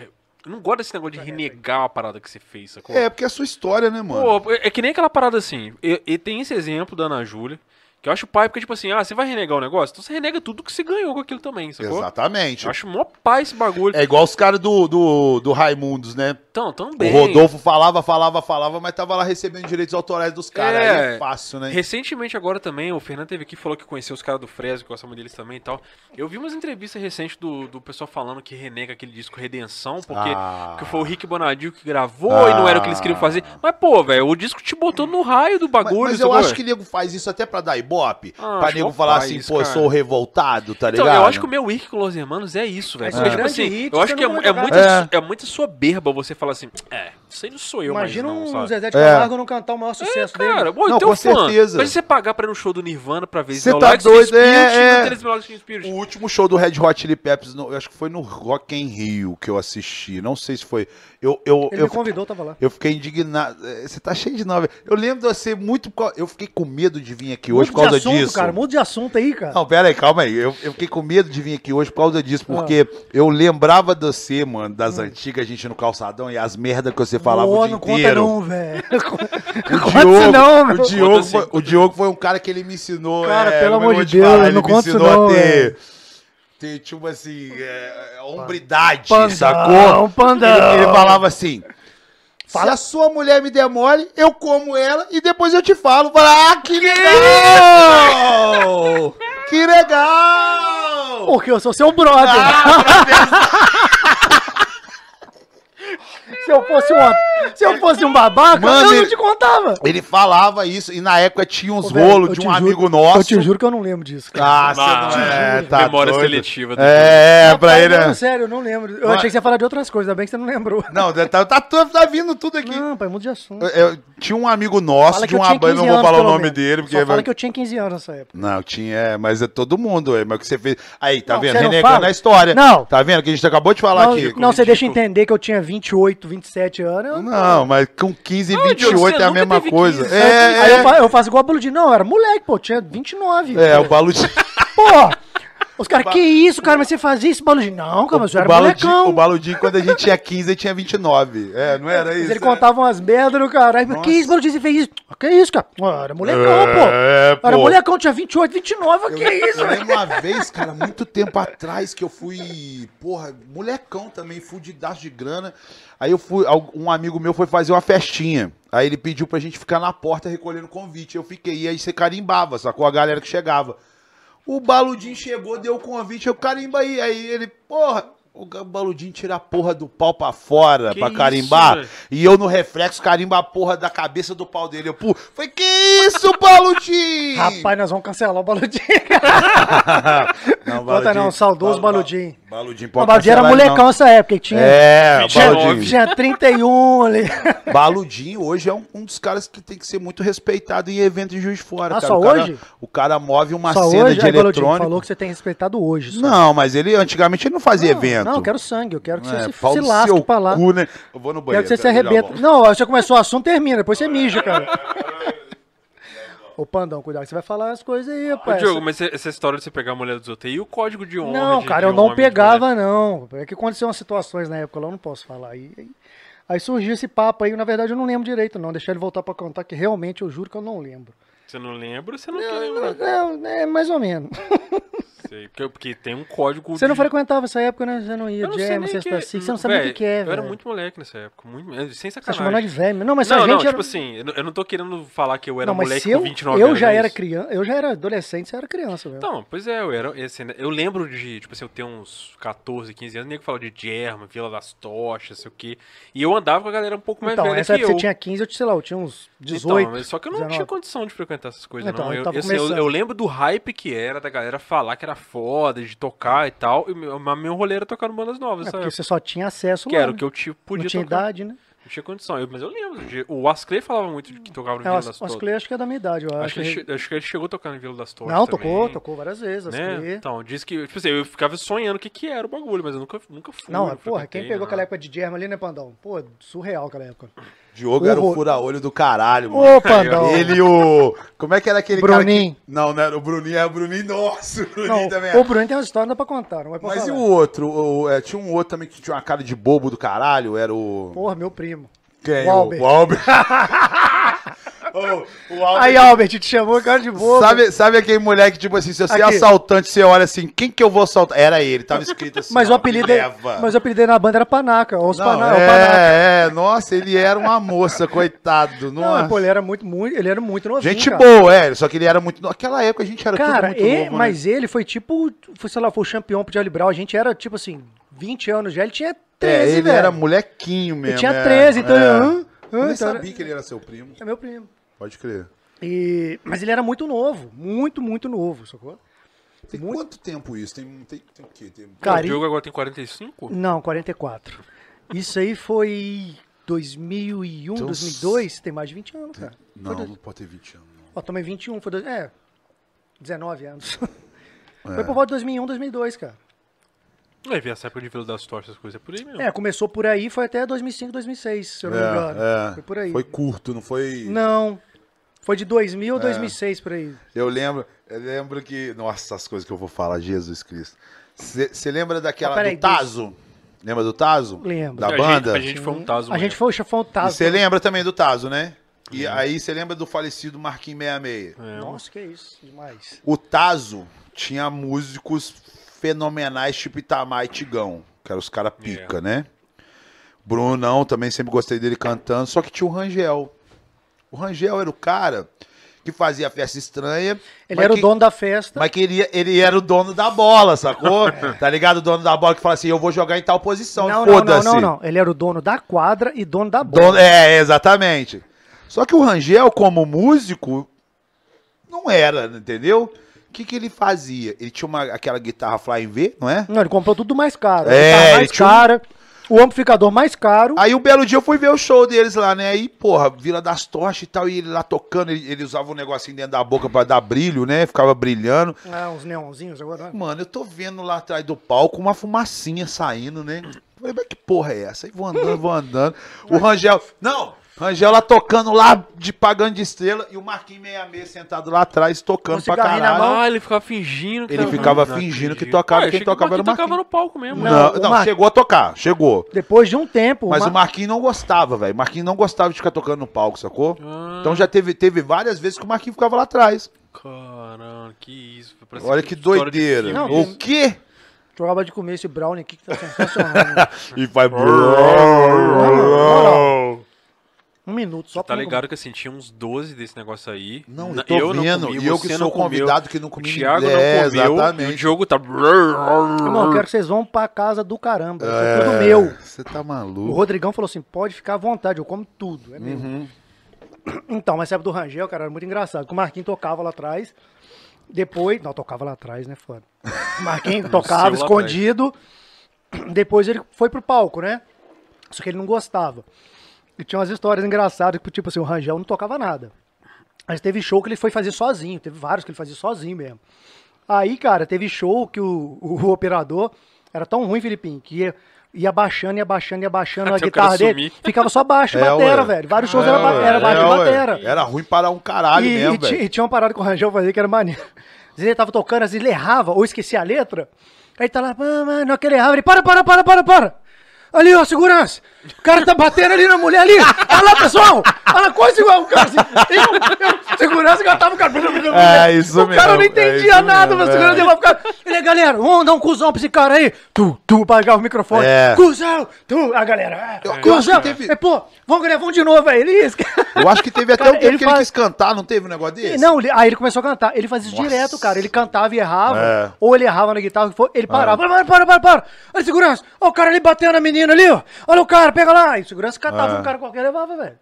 não gosto desse negócio de renegar a parada que você fez, sacou? É, porque é a sua história, né, mano? Pô, é que nem aquela parada assim. E, e tem esse exemplo da Ana Júlia, que eu acho pai, porque, tipo assim, ah, você vai renegar o negócio? Então você renega tudo que você ganhou com aquilo também, sacou? Exatamente. Eu acho mó pai esse bagulho. É igual os caras do, do, do Raimundos, né? Então, O também. Rodolfo falava, falava, falava, mas tava lá recebendo direitos autorais dos caras. É. Aí é fácil, né? Recentemente agora também, o Fernando teve aqui falou que conheceu os caras do Fresno, que gosta muito deles também e tal. Eu vi umas entrevistas recentes do, do pessoal falando que renega aquele disco Redenção, porque, Ah. porque foi o Rick Bonadio que gravou e não era o que eles queriam fazer. Mas, pô, velho, o disco te botou no raio do Mas, bagulho. mas eu sacou? acho que o nego faz isso até pra dar ibope. Pop. Ah, pra nego falar assim, isso, pô, eu cara. sou revoltado, tá Então, ligado? eu acho que o meu Wiki com Los Hermanos é isso, velho. Porque, o tipo assim, hit, eu acho você que é, é, jogar. muita, É. é muita soberba você falar assim, é, isso aí não sou eu Imagina mais um não, sabe? Zezé de É. Camargo não cantar o maior É, sucesso cara, dele. pô, Não, então com fã. certeza. Mas você pagar pra ir no show do Nirvana pra ver Cê Smell tá doido, Spirit, é, é. O último show do Red Hot Chili Peppers, eu acho que foi no Rock in Rio que eu assisti. Não sei se foi. Eu, eu, Ele eu, me convidou, tava lá. eu fiquei indignado. É, Você tá cheio de nove. Eu lembro de você muito. Eu fiquei com medo de vir aqui hoje por causa de assunto, disso. cara. Muda de assunto aí, cara. Não, pera aí, calma aí. Eu, eu fiquei com medo de vir aqui hoje por causa disso, Ah. porque eu lembrava de você, mano, das antigas, a gente no calçadão e as merdas que você falava Hum. Pô, o dia não inteiro. (laughs) conta não, velho. O Conta não, meu. o, Diogo Conta foi, o Diogo foi um cara que ele me ensinou. Cara, é, pelo eu amor de Deus, falar, não ele me conta não, a ter, tipo assim, é, hombridade, Pandão, sacou? pandão. Ele, ele falava assim. Se a sua mulher me der mole, eu como ela e depois eu te falo. Fala, ah, que legal! que legal! Porque eu sou seu brother. Se, eu fosse um, se eu fosse um babaca, Mano, eu não ele- te contava. Ele falava isso e na época tinha uns Ô, velho, rolos eu de te um juro- amigo nosso. Eu te juro que eu não lembro disso. cara. Ah, você Ah, não é, juro. tá Memória doido. seletiva do É, pra Rapaz, ele. não, sério, eu não lembro. Eu Mas- achei que você ia falar de outras coisas, ainda bem que você não lembrou. Não, tá, tá, tudo- tá vindo tudo aqui. Não, pai, muda de assunto. Eu- eu- tinha um amigo nosso Fala que de eu uma tinha banda, 15 não vou anos, falar o pelo nome menos. dele, porque. Só fala que eu tinha 15 anos nessa época. Não, tinha, é, mas é todo mundo, é, mas o que você fez. Aí, tá Não, vendo? você não Renegando fala? a história. Não. Tá vendo que a gente acabou de falar Não, aqui. não, você deixa entender que eu tinha 28, 27 anos. eu- Não, mas com 15 e Não, Diogo, 28 você é a mesma coisa. 15. É, Aí eu, é, fa- eu faço igual a Baludinho. Não, era moleque, pô, tinha 29. é, o Baludinho. Pô, os caras, que isso, cara, mas você fazia isso, Baludinho? Não, cara, mas eu O era molecão. o Baludinho, quando a gente tinha 15, ele tinha 29. É, não era isso? ele contava umas merdas no caralho. mas Que isso, Baludinho, você fez isso? Ah, Que isso, cara? Era molecão, pô. É, Era pô. molecão, tinha 28, 29. Que isso, Eu lembro uma vez, cara, muito tempo atrás, que eu fui, porra, molecão também, fudidaço de grana. Aí eu fui, um amigo meu foi fazer uma festinha. Aí ele pediu pra gente ficar na porta recolhendo convite. Eu fiquei, e aí você carimbava, sacou? A galera que chegava. O Baludinho chegou, deu o convite, eu carimba aí. Aí ele, porra, o Baludinho tira a porra do pau pra fora Que pra isso, carimbar. e eu no reflexo carimba a porra da cabeça do pau dele. Eu, pô, foi que isso, Baludinho? Rapaz, nós vamos cancelar o Baludinho. (laughs) não, Conta não, saudoso Baludinho. Baludinho, O Baludinho era molecão não. nessa época, tinha, É, 29. Baludinho. tinha 31 ali. (laughs) Baludinho hoje é um, um dos caras que tem que ser muito respeitado em eventos de Juiz de Fora. Ah, cara. só o cara, hoje? O cara move uma Só cena hoje, de aí, Baludinho, eletrônico. falou que você tem respeitado hoje. só. Não, mas ele antigamente ele não fazia Não, evento. Não, eu quero sangue, eu quero que É, você se, pau se lasque seu pra lá. cu, né? Eu vou no Quero banheiro. que você se arrebenta. Não, você começou o assunto, termina, depois você mija, cara. (laughs) Ô, Pandão, cuidado que você vai falar as coisas aí, Ô, rapaz. Diogo, mas essa história de você pegar a mulher dos outros aí, e o código de honra? Não, de- cara, de eu não homem, pegava, não. É que aconteceu umas situações na época lá, eu não posso falar. Aí, aí, aí surgiu esse papo aí, na verdade eu não lembro direito, não. Deixar ele voltar pra contar, que realmente eu juro que eu não lembro. Você não lembra, você não quer lembrar. Não, é mais ou menos. (laughs) Sei, porque, porque tem um código Você não de- frequentava essa época, né? Você não ia Eu não jam, sexta que- você não sabia o que, é, Eu era muito moleque nessa época, muito, sem Você sacanagem. chamando nós de velho. Não, mas não, a gente não, era... tipo assim, eu não- eu não tô querendo falar que eu era não, moleque eu, com 29 eu anos. já é era criança, eu já era adolescente, você era criança, velho. Então, pois é, eu era. Assim, né, eu lembro de, tipo assim, eu ter uns 14, 15 anos, nem que falava de Germa, Vila das Tochas, sei o quê. E eu andava com a galera um pouco mais Então, velha nessa que época eu. você tinha 15, eu, sei lá, eu tinha uns 18. Então, mas só que eu não 19. tinha condição de frequentar essas coisas, Então, não. eu Eu, assim, eu, eu lembro do hype que era da galera falar que era foda, de tocar e tal. E meu, mas meu rolê era tocar no bandas novas, É porque você só tinha acesso Que lá, era o né? que eu tipo, podia Não tinha tocar. idade, né? Não tinha condição. Eu- mas eu lembro. de- o Asclay falava muito de que tocava no É, Vila o das As- Tochas. Asclay acho que é da minha idade, eu acho. Acho que, ele, acho que ele chegou a tocar no Vila das Tochas. Não, também, tocou, tocou várias vezes. Né? Então, disse que, tipo assim, eu ficava sonhando o que, que era o bagulho, mas eu nunca, nunca fui. Não, porra, quem pegou não. aquela época de Germa ali, né, Pandão? Pô, surreal aquela época. Diogo era o fura-olho do caralho, mano. Ô, Pandão. Ele e o. Como é que era aquele Bruninho. cara que. Não, não era o Bruninho, é o Bruninho. Nossa, (laughs) o Bruninho Não, também. é. o Bruno tem uma história, não dá pra contar, não vai pra Mas e falar. o outro? O- é, tinha um outro também que tinha uma cara de bobo do caralho, era o. Porra, meu primo. Quem? o Albert. O Albert. (laughs) Ô, (laughs) o Albert. Aí, Albert, te chamou, cara de bobo. Sabe, sabe aquele moleque, tipo assim, se você é assaltante, você olha assim, quem que eu vou assaltar? Era ele, tava escrito assim. Mas o ó, apelido, me dele- leva. mas o apelido dele na banda era Panaca, ou os Não, Pana- o Panaca. é, é, nossa, ele era uma moça, coitado. Não, Nossa. pô, ele era muito, muito, ele era muito novinho, gente cara. boa, é, só que ele era muito. Naquela época a gente era Cara, tudo muito e- novo, né? mas ele foi tipo, foi, sei lá, foi o campeão pro Charlie Brown. A gente era, tipo assim, 20 anos já, ele tinha 13, É, ele velho. era molequinho mesmo. Ele tinha é, 13, então é. ele... Hã? Hã? Eu nem Então era- sabia que ele era seu primo. É meu primo. Pode crer. E, mas ele era muito novo, muito, muito novo, sacou? Tem Muito- quanto tempo isso? Tem, tem, tem o quê? Tem... Cara, o Diogo agora tem 45? Não, 44. Isso aí foi 2001, Então, 2002, tem mais de 20 anos, cara. Não, Foi dois- não pode ter 20 anos. Não. Ó, tomei 21, foi dois, é, 19 anos. É. Foi por volta de 2001, 2002, cara. Vai ver essa época de Vila das Torres, essas coisas é por aí mesmo. É, começou por aí, foi até 2005, 2006, se eu não me engano. É, é. Foi por aí. Foi curto, não foi. Não, foi de É. 2000 a 2006, por aí. Eu lembro, eu lembro que. Nossa, as coisas que eu vou falar, Jesus Cristo. Você lembra daquela Ah, peraí, do Tazo? Lembra do Tazo? Lembro. Da a banda? Gente, a gente foi um taso. A gente foi o chefão E Tazo. você lembra também do Tazo, né? E aí você lembra do falecido Marquinhos 66. É, Nossa, que isso, demais. O Tazo tinha músicos fenomenais, tipo Itamar e Tigão, que eram os caras pica, né? Brunão, também sempre gostei dele cantando, só que tinha o Rangel. O Rangel era o cara que fazia festa estranha. Ele era que- o dono da festa. Mas que ele, ele era o dono da bola, sacou? (laughs) Tá ligado? O dono da bola que fala assim: eu vou jogar em tal posição, não, não, não, não, não. Ele era o dono da quadra e dono da bola. Dono- é, exatamente. Só que o Rangel, como músico, não era, entendeu? O que, que ele fazia? Ele tinha uma, aquela guitarra Flying V, não é? Não, ele comprou tudo mais caro. É, mais tinha um- cara, o amplificador mais caro. Aí um belo dia eu fui ver o show deles lá, né? Aí, porra, Vila das Tochas e tal, e ele lá tocando, ele, ele usava um negocinho dentro da boca pra dar brilho, né? Ficava brilhando. Ah, uns neonzinhos agora. Mano, eu tô vendo lá atrás do palco uma fumacinha saindo, né? Falei, mas que porra é essa? Aí vou andando, vou andando. O Rangel. Não! Rangel lá tocando lá, de pagando de estrela, e o Marquinhos 66 sentado lá atrás, tocando pra cigarrinho na caralho. mão. Ah, ele ficava fingindo que Ele ficava Não fingindo que acredito. tocava, eu quem que tocava o era o Marquinhos tocava no palco mesmo. Não, Não, o não, Mar- chegou a tocar, chegou. Depois de um tempo. Mas uma- o Marquinhos não gostava, velho. O Marquinhos não gostava de ficar tocando no palco, sacou? Ah. Então já teve, teve várias vezes que o Marquinhos ficava lá atrás. Caramba, que isso. Olha que doideira. Não, o quê? Jogava de comer esse brownie aqui que tá (laughs) sensacional. né? E vai. Um minuto só Tá pra- ligado que assim, tinha uns 12 desse negócio aí. Não, eu tô vendo. comi, e eu você que não sou convidado que não O comi Thiago é, não comeu. E Exatamente. o Diogo tá. Irmão, eu quero que vocês vão pra casa do caramba. Isso é tudo É, meu. Você tá O maluco. Rodrigão falou assim: pode ficar à vontade, eu como tudo. É meu. Uhum. Então, mas época do Rangel, cara, era muito engraçado. que O Marquinhos tocava lá atrás. Depois. Não, tocava lá atrás, né? Foda. O Marquinhos (laughs) tocava escondido. Depois ele foi pro palco, né? Só que ele não gostava. E tinha umas histórias engraçadas, que, tipo assim, o Rangel não tocava nada. Mas teve show que ele foi fazer sozinho. Teve vários que ele fazia sozinho mesmo. Aí, cara, teve show que o, o operador era tão ruim, Filipinho, que ia, ia baixando, ia baixando, ia baixando (laughs) a guitarra dele. sumir. Ficava só baixo, É, batera, ué. velho. Vários shows era, É, ba- ué, era baixo é, e ué. batera. Era ruim para um caralho E, mesmo, e velho. e tinha uma parada que o Rangel fazia que era maneiro. Às vezes ele tava tocando, às vezes ele errava, ou esquecia a letra. Aí tá lá, "Ah, mano, não que ele errava, ele, para, para, para, para, para. Ali, ó, segurança. O cara tá batendo ali na mulher ali. Olha lá, pessoal. Olha, coisa igual o cara assim. Eu, eu, segurança que tava o cara. É, isso O cara não mesmo, é entendia isso nada, mesmo, mas o é. segurança ia ficar. Ele, galera, vamos dar um cuzão pra esse cara aí. Tu, tu, pagar o microfone. É. Cuzão, tu, a galera. Eu- eu cuzão. teve- É, pô, vamos, galera, vamos de novo aí. Ele isso. Eu acho que teve até Cara, o tempo ele que ele faz- quis cantar, não teve um negócio desse? Não, ele- aí ele começou a cantar. Ele fazia isso Nossa. direto, cara. Ele cantava e errava. É. Ou ele errava na guitarra, ele parava. Para, para, para, para. Olha, segurança. Olha o cara ali batendo na menina ali, ó. Olha o cara, pega lá. E segurança catava É. um cara qualquer e levava, velho.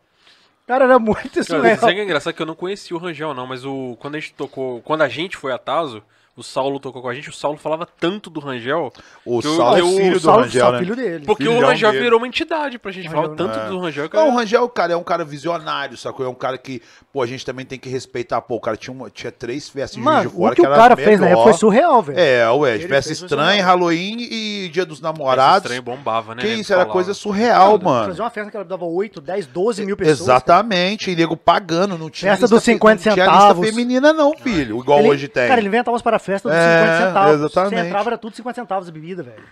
Cara, era muito isso Cara, é engraçado que eu não conhecia o Rangel, não, mas o, quando a gente tocou. Quando a gente foi a Tazo, o Saulo tocou com a gente, o Saulo falava tanto do Rangel. O que eu- Saulo é eu- filho do Salve, Rangel, né? filho dele. Porque o Filhão Rangel dele. virou uma entidade pra gente. Falava Rangel, tanto do Rangel que Não, o Rangel, cara, é um cara visionário, sacou? É um cara que, pô, a gente também tem que respeitar. Pô, o cara tinha, uma- tinha três festas Mano, de Fora o que o era cara fez na melhor. época foi surreal, velho. É, ué, festa estranha. Halloween e Dia dos Namorados. trem bombava, né? Que Ele isso, era coisa surreal, mano. Fazer uma festa que ela dava 8, 10, 12 mil pessoas. Exatamente, e nego pagando, não tinha Festa dos fe- 50 não tinha centavos. lista feminina não, filho, igual Ele- hoje tem. Cara, ele inventava umas para festa dos É, 50 centavos. exatamente. Você entrava, era tudo 50 centavos a bebida, velho.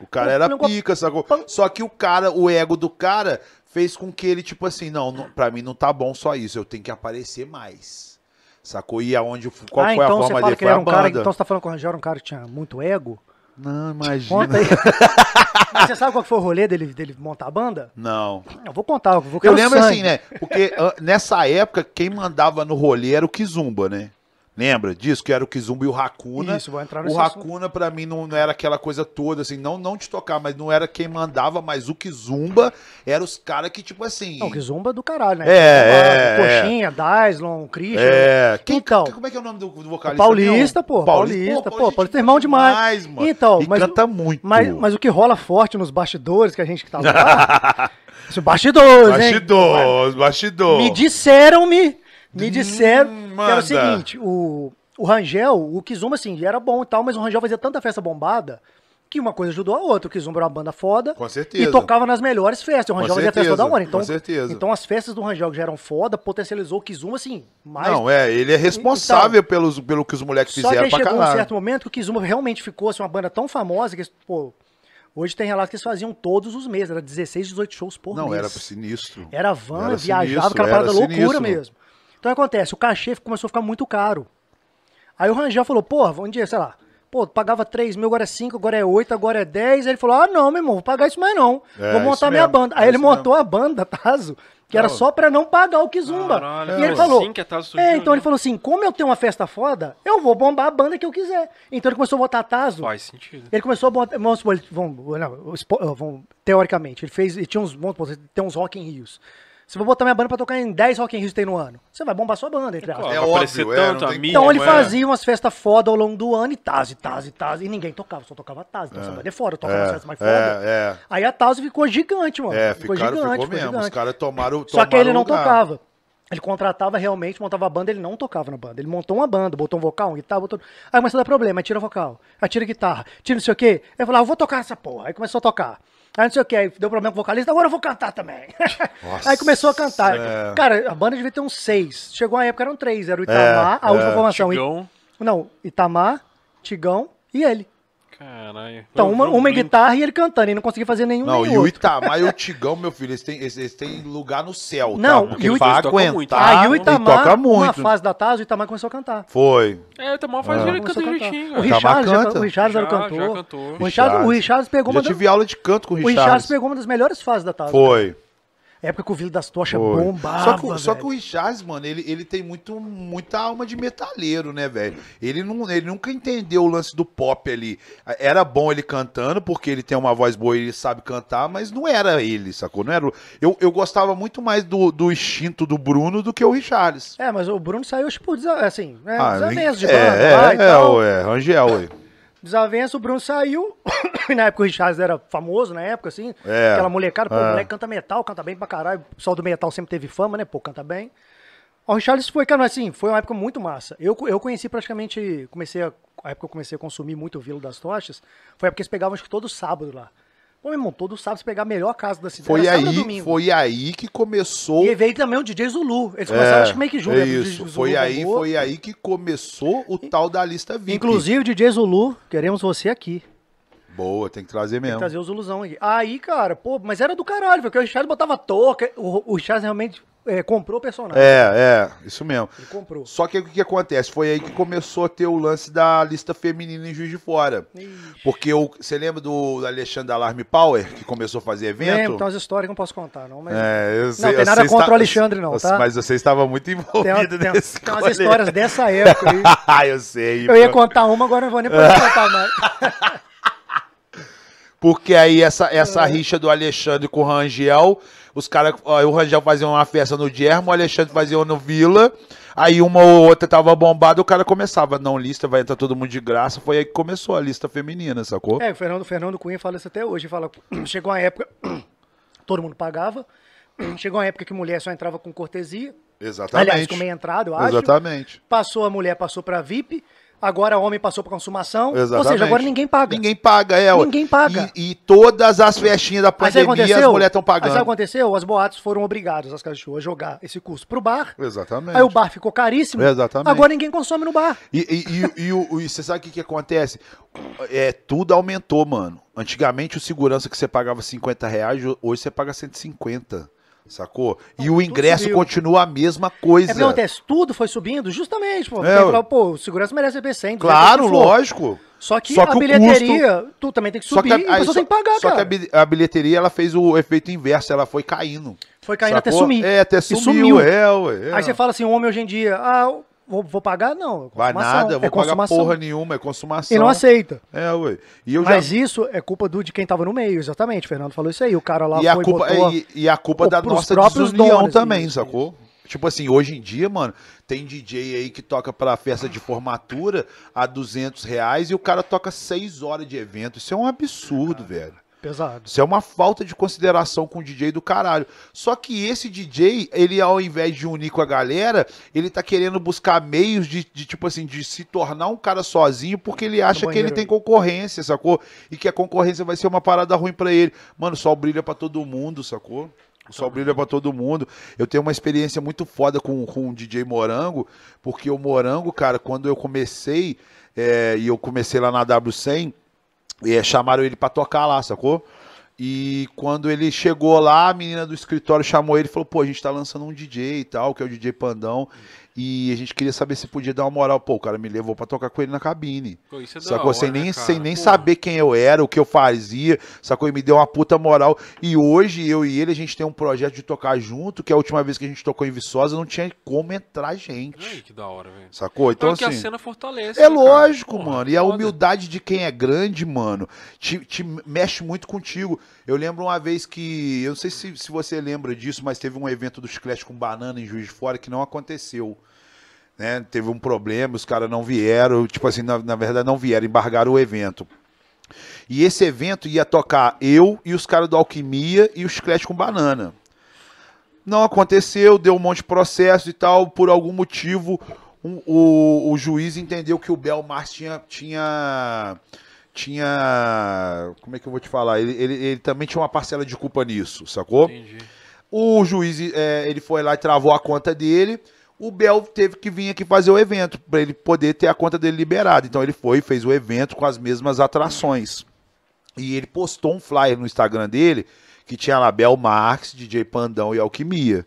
O cara era pica, sacou? Só que o cara, o ego do cara fez com que ele, tipo assim, não, não pra mim não tá bom só isso, eu tenho que aparecer mais. Sacou? E aonde, qual ah, foi então a forma dele? que ele era um cara. Então você tá falando que o Rangel era um cara que tinha muito ego? Não, imagina. Conta aí. (laughs) Mas você sabe qual foi o rolê dele, dele montar a banda? Não. Eu vou contar, eu vou Eu lembro sangue. assim, né? Porque nessa época, quem mandava no rolê era o Kizumba, né? Lembra disso? Que era o Kizumba e o Hakuna. Isso, vou entrar O nesse Hakuna, pra mim, não, não era aquela coisa toda, assim, não, não de tocar, mas não era quem mandava, mas o Kizumba era os caras que, tipo assim. Não, que zumba do caralho, né? É, Zumba, é, Coxinha, Dyslon, Christian. É. Quem, Então. como é que é o nome do, do O vocalista? Paulista, pô. Paulista, pô. Paulista é irmão demais. mano. Então, e mas- canta muito. Mas, mas o que rola forte nos bastidores que a gente que tava lá. (laughs) Isso, bastidores, hein? Bastidor, bastidor. Me disseram-me, me Hum, disseram que era o seguinte, o, o Rangel, o Kizumba, assim, era bom e tal, mas o Rangel fazia tanta festa bombada que uma coisa ajudou a outra. O Kizumba era uma banda foda. Com certeza. E tocava nas melhores festas. O Rangel fazia festa toda hora. Então, com certeza. então as festas do Rangel que já eram foda, potencializou o Kizumba, assim, mais Não, é, ele é responsável pelos, pelo que os moleques Só que fizeram aí pra chegou um caralho. certo momento que o Kizumba realmente ficou assim, uma banda tão famosa que, pô, hoje tem relatos que eles faziam todos os meses, era 16, 18 shows por Não, mês. era sinistro. Era van, Era viajava, sinistro, aquela parada loucura sinistro. mesmo. Então o que acontece? O cachê começou a ficar muito caro. Aí o Rangel falou, porra, um dia, sei lá, pô, pagava 3 mil, agora é 5, agora é 8, agora é 10. Aí ele falou, ah, não, meu irmão, vou pagar isso mais não. É, vou montar minha mesmo, banda. Aí é ele montou a banda, Tazo, que era Não. só pra não pagar o Kizumba. Caralho, e ele falou, assim que a Tazo surgiu, é, então né? ele falou assim, como eu tenho uma festa foda, eu vou bombar a banda que eu quiser. Então ele começou a botar Tazo. Faz sentido. Ele começou a botar. Vamos vamos, vamos- teoricamente, ele fez. Ele tinha uns. Vamos tem uns Rock in Rios. Você vai botar minha banda pra tocar em 10 Rock in que tem no ano. Você vai bombar sua banda, entre aspas. Claro, É aparecer óbvio, é, tanto a Então ele é. fazia umas festas foda ao longo do ano e Taz, e Taz, e Taz. E ninguém tocava, só tocava Taz. Então essa banda é foda, toca nas festas mais foda. é, é. Aí a Taz ficou gigante, mano. É, ficou ficaram, gigante, ficou ficou mesmo. Os gigante. caras tomaram, Só que ele tomaram não lugar. tocava. Ele contratava realmente, montava a banda, ele não tocava na banda. Ele montou uma banda, botou um vocal, uma guitarra, botou. Aí começou a dar problema, aí tira vocal, aí tira guitarra, tira não sei o quê. Aí falou, ah, eu vou tocar essa porra. Aí começou a tocar. Aí não sei o quê, aí deu problema com o vocalista, agora eu vou cantar também. Nossa, aí começou a cantar. é. Cara, a banda devia ter uns seis. Chegou uma época, eram três. Era o Itamar, a última formação. Tigão. Não, Itamar, Tigão e ele. Caralho. Então, uma, um uma guitarra e ele cantando, e não conseguia fazer nenhum Não, nem e o. Itamar e o Tigão, meu filho, eles têm, eles, eles têm lugar no céu, Não, tá? Porque e o- tocam aguentar, muito. Aí o ele Itamar, toca numa muito. fase da Taz, o Itamar começou a cantar. Foi. É, o Tamar faz ele Começou canta direitinho, O cara. Richard- Richard, já, canta. o Richard era o Já- cantor. já cantou. O Richard, o Richard pegou Já uma da- tive aula de canto com o o Richard Richard. pegou uma das melhores fases da Taz. Foi. Época que o Vila das Tochas Foi. bombava, Só que, só que o Richards, mano, ele, ele tem muito, muita alma de metaleiro, né, velho? Ele, não, ele nunca entendeu o lance do pop ali. Era bom ele cantando, porque ele tem uma voz boa e ele sabe cantar, mas não era ele, sacou? Não era, o- eu, eu gostava muito mais do, do instinto do Bruno do que o Richards. É, mas o Bruno saiu, tipo, assim, né, Ah, de é, banda é, lá e é, tal. ué, Rangel, ué. Desavença, o Bruno saiu. (coughs) e na época o Richard era famoso, na época, assim. É. Aquela molecada, pô, É. o moleque canta metal, canta bem pra caralho. O pessoal do metal sempre teve fama, né? Pô, canta bem. O Richard foi, cara, assim, foi uma época muito massa. Eu, eu conheci praticamente, comecei a, a época que eu comecei a consumir muito o Vila das Tochas, foi a época que eles pegavam acho que todo sábado lá. Pô, meu irmão, todo sábado você pegar a melhor casa da cidade. Foi aí, domingo. foi aí que começou. E veio também o DJ Zulu. Eles começaram, acho que meio que junto. é né? DJ isso. Zulu Foi aí, bombou. foi aí que começou o tal da lista VIP. Inclusive, DJ Zulu, queremos você aqui. Boa, tem que trazer Tem mesmo. que trazer o Zuluzão aqui. Aí, cara, pô, mas era do caralho, porque o Richard botava touca. O, o Richard realmente é, comprou o personagem. É, é, isso mesmo. Ele comprou. Só que o que, que acontece? Foi aí que começou a ter o lance da lista feminina em Juiz de Fora. Porque o, você lembra do Alexandre Alarme Power, que começou a fazer evento? Lembro, tem umas histórias que não posso contar, não, mas. É, eu Não, sei, tem nada contra está- o Alexandre, não, tá? Mas você estava muito tem, envolvido tem- nesse tem umas rolê. histórias dessa (laughs) época aí. Ah, eu sei. Eu ia pô. contar uma, agora não vou nem poder contar mais. (laughs) Porque aí essa, essa É. rixa do Alexandre com o Rangel, os caras, o Rangel fazia uma festa no Germo, o Alexandre fazia uma no Vila, aí uma ou outra tava bombada, o cara começava, não, lista, vai entrar todo mundo de graça, foi aí que começou a lista feminina, sacou? É, o Fernando, Fernando Cunha fala isso até hoje. Fala, (clears throat) chegou uma época, (clears throat) todo mundo pagava. (clears throat) Chegou uma época que mulher só entrava com cortesia. Exatamente. Aliás, com meia entrada, eu acho. Exatamente. Passou a mulher, passou pra VIP. Agora homem passou pra consumação. Exatamente. Ou seja, agora ninguém paga. Ninguém paga, é. ué. Ninguém paga. E, e todas as festinhas da sabe pandemia, as mulheres estão Aí sabe o que pagando. aconteceu? As boates foram obrigadas, as casas a jogar esse custo pro bar. Exatamente. Aí o bar ficou caríssimo. Exatamente. Agora ninguém consome no bar. E, e, e, o- você sabe o que, que acontece? É, tudo aumentou, mano. Antigamente o segurança que você pagava 50 reais, hoje você paga 150. Sacou? E o ingresso subiu. continua a mesma É coisa. porque acontece, tudo foi subindo justamente, pô. É, que pô, o segurança merece receber 100, 200, Claro, o que lógico. Só que Só a que o bilheteria, tu também tem que subir Só que, a, a aí pessoa só- tem que pagar, só que cara. a bi- a bilheteria ela fez o efeito inverso, ela foi caindo. Foi caindo até sacou? sumir. É, até sumiu. sumiu. É, ué. é. Aí você fala assim, homem hoje em dia, ah, vou, vou pagar, não. é Vai nada, eu vou é pagar consumação. porra nenhuma, é consumação. E não aceita. É, ué. E eu Mas já... isso é culpa do, de quem tava no meio, exatamente. O Fernando falou isso aí. O cara lá E a foi culpa, botou... e, e a culpa da nossa próprios desunião donos, também, isso, sacou? Tipo assim, hoje em dia, mano, tem DJ aí que toca pra festa de formatura a 200 reais e o cara toca 6 horas de evento. Isso é um absurdo, velho. Pesado. Isso é uma falta de consideração com o DJ do caralho. Só que esse DJ, ele ao invés de unir com a galera, ele tá querendo buscar meios de, de, tipo assim, de se tornar um cara sozinho porque ele acha que ele tem concorrência, sacou? E que a concorrência vai ser uma parada ruim pra ele. Mano, o sol brilha pra todo mundo, sacou? O sol brilha pra todo mundo. Eu tenho uma experiência muito foda com, com o DJ Morango, porque o Morango, cara, quando eu comecei, é, e eu comecei lá na W100, é, chamaram ele pra tocar lá, sacou? E quando ele chegou lá, a menina do escritório chamou ele e falou: pô, a gente tá lançando um DJ e tal, que é o DJ Pandão. E a gente queria saber se podia dar uma moral. Pô, o cara me levou pra tocar com ele na cabine. Pô, isso é da Sacou? hora, sem né, nem, cara? sem nem Pô, saber quem eu era, o que eu fazia, sacou? E me deu uma puta moral. E hoje, eu e ele, a gente tem um projeto de tocar junto, que a última vez que a gente tocou em Viçosa, não tinha como entrar gente. Ai, que da hora, velho. Sacou? Então, Então, que a assim. cena fortalece. É né, lógico, Porra, mano. E a humildade de quem é grande, mano, te, te mexe muito contigo. Eu lembro uma vez que. Eu não sei se, se você lembra disso, mas teve um evento do Chiclete com banana em Juiz de Fora que não aconteceu. Né? Teve um problema, os caras não vieram. Tipo assim, na, na verdade, não vieram, embargaram o evento. E esse evento ia tocar eu e os caras do Alquimia e o Chiclete com banana. Não aconteceu, deu um monte de processo e tal. Por algum motivo, um- o, o juiz entendeu que o Belmar tinha. tinha tinha. Como é que eu vou te falar? Ele, ele, ele também tinha uma parcela de culpa nisso, sacou? Entendi. O juiz, é, ele foi lá e travou a conta dele. O Bel teve que vir aqui fazer o evento para ele poder ter a conta dele liberada. Então ele foi fez o evento com as mesmas atrações. E ele postou um flyer no Instagram dele que tinha lá Bel Marx, DJ Pandão e Alquimia.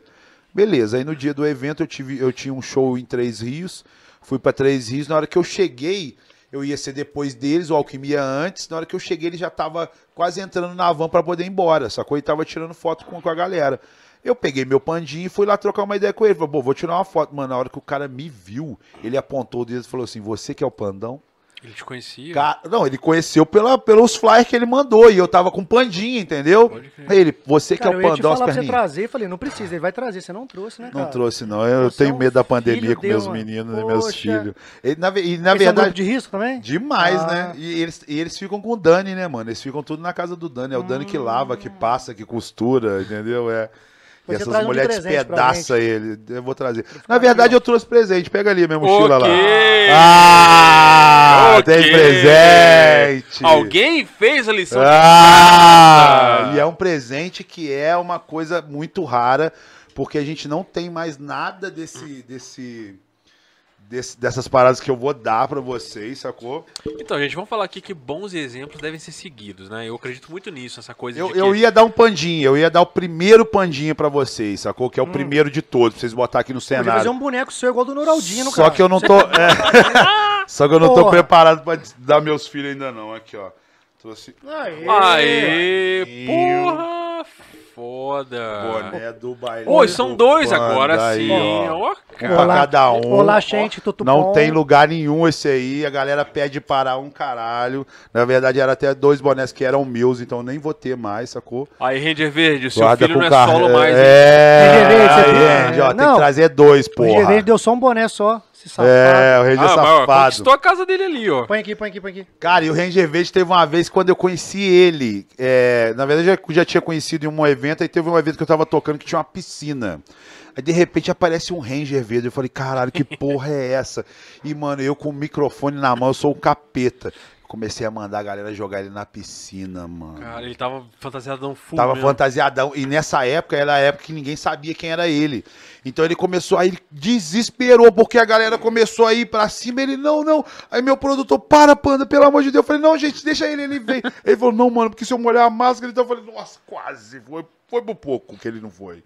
Beleza, aí no dia do evento eu, tive, eu tinha um show em Três Rios, fui para Três Rios. Na hora que eu cheguei, eu ia ser depois deles, o Alquimia antes. Na hora que eu cheguei, ele já tava quase entrando na van para poder ir embora, sacou? E tava tirando foto com, com a galera. Eu peguei meu pandinho e fui lá trocar uma ideia com ele. Falei, pô, vou tirar uma foto. Mano, na hora que o cara me viu, ele apontou o dedo e falou assim: Você que é o pandão? Ele te conhecia? Ca- Não, ele conheceu pela, pelos flyers que ele mandou e eu tava com pandinha, entendeu? Ele, você que Cara, é eu o ia te pandão, as falar pra você trazer. Falei, não precisa. Ele vai trazer. Você não trouxe, né, cara? Não trouxe, não. Eu Você é tenho um medo da pandemia com meus uma- meninos e meus filhos. E na, e, na Eles são verdade, grupo de risco também? demais, Ah. né? E eles, e eles ficam com o Dani, né, mano? Eles ficam tudo na casa do Dani. É o Dani que lava, que passa, que costura, entendeu? É. E essas um de mulheres despedaçam ele. Eu vou trazer. Na verdade, eu trouxe presente. Pega ali a minha mochila lá. Ok. Ah! Ok. Tem presente! Alguém fez a lição de Ah! E é um presente que é uma coisa muito rara, porque a gente não tem mais nada desse, desse, desse- dessas paradas que eu vou dar pra vocês, sacou? Então, gente, vamos falar aqui que bons exemplos devem ser seguidos, né? Eu acredito muito nisso, essa coisa Eu, de que... eu ia dar um pandinho, eu ia dar o primeiro pandinho pra vocês, sacou? Que é o primeiro de todos, pra vocês botar aqui no Podia fazer cenário. um boneco seu igual do Noraldino, Só cara. que eu não tô. é. (laughs) Só que eu não tô Porra. preparado pra dar meus filhos ainda não. Aqui, ó. Trouxe Aê. Aê, porra, foda. boné do baile. Oi, são dois Panda agora aí, sim. ó. Ó, Um cara. pra cada um. Olá, gente, tudo Não bom? tem lugar nenhum esse aí. A galera pede parar um caralho. Na verdade, era até dois bonés que eram meus, então eu nem vou ter mais, sacou? Aí, Ranger Verde, o seu Guarda filho não é carro. solo mais, hein? É, Ranger Verde, você aí, viu? Ranger, ó, tem Não. que trazer dois, O porra. GV deu só um boné só, esse safado. É, o Ranger Ah, mas ó, safado. conquistou a casa dele ali, ó. Põe aqui, põe aqui, põe aqui. Cara, e o Ranger Verde teve uma vez quando eu conheci ele. é, na verdade, eu já, já tinha conhecido em um evento, aí teve um evento que eu tava tocando que tinha uma piscina. Aí de repente aparece um Ranger Verde. Eu falei, caralho, que porra é essa? E, mano, eu com o microfone na mão, eu sou um capeta. Comecei a mandar a galera jogar ele na piscina, mano. Cara, ele tava fantasiadão full Tava mesmo. fantasiadão. E nessa época era a época que ninguém sabia quem era ele. Então ele começou, aí ele desesperou, porque a galera começou a ir pra cima. Ele, não, não. Aí meu produtor, para, panda, pelo amor de Deus. Eu falei, não, gente, deixa ele, ele vem. ele falou, não, mano, porque se eu molhar a máscara, então eu falei, nossa, quase. Foi, foi por pouco que ele não foi.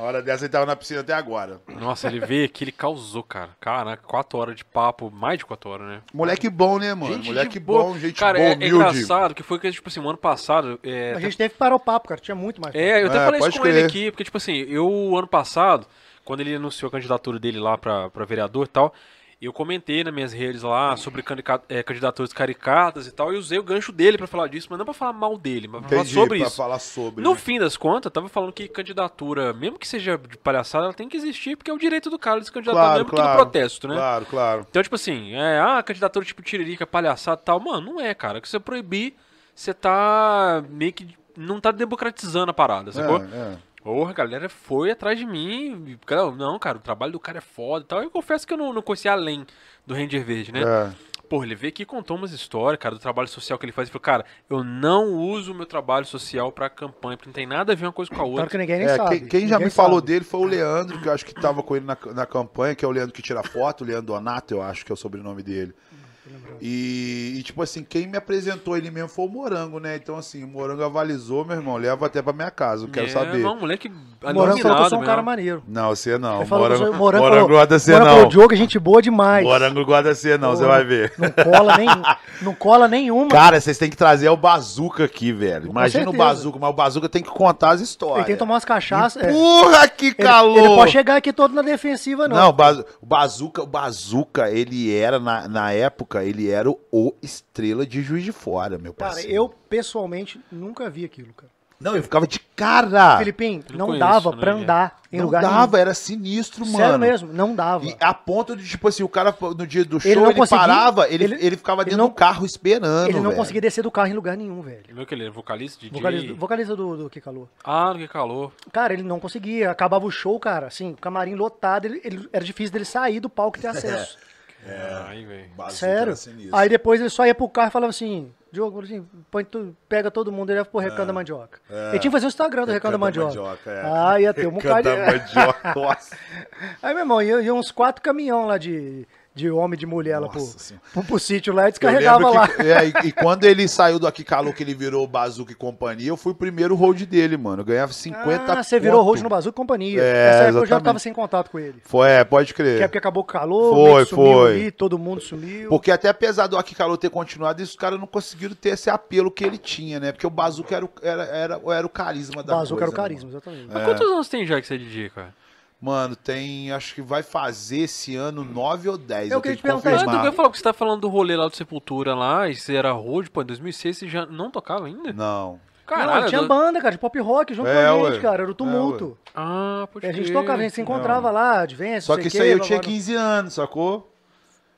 A hora dessa ele tava na piscina até agora. Nossa, ele veio aqui, ele causou, cara. Caraca, quatro horas de papo, mais de quatro horas, né? Moleque bom, né, mano? Gente Moleque bom, gente cara, boa, é, é humilde. engraçado que foi que, tipo assim, o ano passado. É, A gente teve que parar o papo, cara. Tinha muito mais. é eu até É, falei isso com ele crer. aqui, porque, tipo assim, eu, o ano passado, quando ele anunciou a candidatura dele lá pra, pra vereador e tal, eu comentei nas minhas redes lá sobre é, candidaturas caricatas e tal, e usei o gancho dele pra falar disso, mas não pra falar mal dele, mas pra falar sobre pra isso. falar sobre. No né? fim das contas, eu tava falando que candidatura, mesmo que seja de palhaçada, ela tem que existir, porque é o direito do cara de se candidatar, Claro, mesmo que claro. no protesto, né? Claro, claro. Então, tipo assim, é, ah, candidatura tipo tiririca, palhaçada e tal. Mano, não é, cara. Que você proibir, você tá meio que. Não tá democratizando a parada, sacou? É, é. Porra, a galera foi atrás de mim. e, cara, Não, cara, o trabalho do cara é foda e tal. Eu confesso que eu não, não conheci além do Ranger Verde, né? É. Porra, ele veio aqui e contou umas histórias, cara, do trabalho social que ele faz. Ele falou, cara, eu não uso o meu trabalho social pra campanha, porque não tem nada a ver uma coisa com a Tanto outra. que ninguém nem É, sabe. quem, quem já me falou sabe. dele foi o Leandro, que eu acho que tava com ele na, na campanha, que é o Leandro que tira foto, o Leandro Donato, eu acho que é o sobrenome dele. E, e, tipo assim, quem me apresentou ele mesmo foi o Morango, né? Então, assim, o Morango avalizou, meu irmão, leva até pra minha casa, eu quero é, saber. Não, moleque O Morango falou que eu sou um cara maneiro. Não, você não. Ele que Morango, sou- Morango Morango falou- gosta de você não. o Diogo é gente boa demais. Morango gosta de você não, você vai ver. Não cola, nem, não cola nenhuma. Cara, vocês têm que trazer o Bazuca aqui, velho. Com Imagina o. Bazuca, mas o Bazuca tem que contar as histórias. ele tem que tomar umas cachaças. é. Porra, que Ele, calor! ele pode chegar aqui todo na defensiva, não. Não, o Bazuca, o Bazuca, ele era, na, na época, ele era o, estrela de Juiz de Fora, meu Cara, parceiro. eu pessoalmente nunca vi aquilo, cara. Não, eu ficava de cara. Filipinho, eu não conheço, dava né, pra gente? andar em não lugar dava, era sinistro, nenhum. mano. Sério mesmo, não dava. E a ponto de, tipo assim, o cara no dia do show, Ele ele, não conseguia- parava, ele, ele, ele- ficava ele dentro não- do carro esperando, ele não velho. conseguia descer do carro em lugar nenhum, velho. Viu que ele é vocalista, DJ? Vocalista, vocalista do, do Que Calor. Ah, no que calor. Cara, ele não conseguia. Acabava o show, cara, assim, o camarim lotado, ele, ele- era difícil dele sair do palco e ter (laughs) acesso. Velho. Bazuca Sério. Aí depois ele só ia pro carro e falava assim, Diogo, assim, põe tu- pega todo mundo, ele ia pro Recanto da Mandioca. Ele tinha que fazer o Instagram do Recanto da Mandioca. é. Ah, ia ter um Recanto bocado da de... mandioca, nossa. (laughs) Aí, meu irmão, ia, ia uns quatro caminhão lá de, de homem e de mulher lá pro, pro, pro sítio lá e descarregava lá. que, é, e, e quando ele saiu do Aqui Calou, que ele virou Bazuca e companhia, eu fui o primeiro hold dele, mano. Eu ganhava 50 Ah, você virou conto. hoje no Bazuca e Companhia. É, Nessa época eu já tava sem contato com ele. Foi, é, pode Que crer. é porque acabou o calor, Foi, que sumiu foi. ali, todo mundo sumiu. Porque até apesar do Aqui Calou ter continuado, os caras não conseguiram ter esse apelo que ele tinha, né? Porque o Bazuca era o, era, era, era o carisma da Bazuca era o coisa, né, carisma, exatamente. Mas quantos anos tem já que você é DJ, cara? Mano, tem, acho que vai fazer esse ano 9 ou 10. Eu Eu, queria te que perguntar isso, eu confirmar. ia falar que você tá falando do rolê lá do Sepultura lá, e você era road, pô, em 2006 você já não tocava ainda? Não. não, tinha banda, cara, de pop rock junto É, com a gente, ué. cara. Era o É, tumulto. Ah, pode a gente tocava, a gente se encontrava lá, Advance, Só não que sei isso aí eu tinha blá, blá. 15 anos, sacou?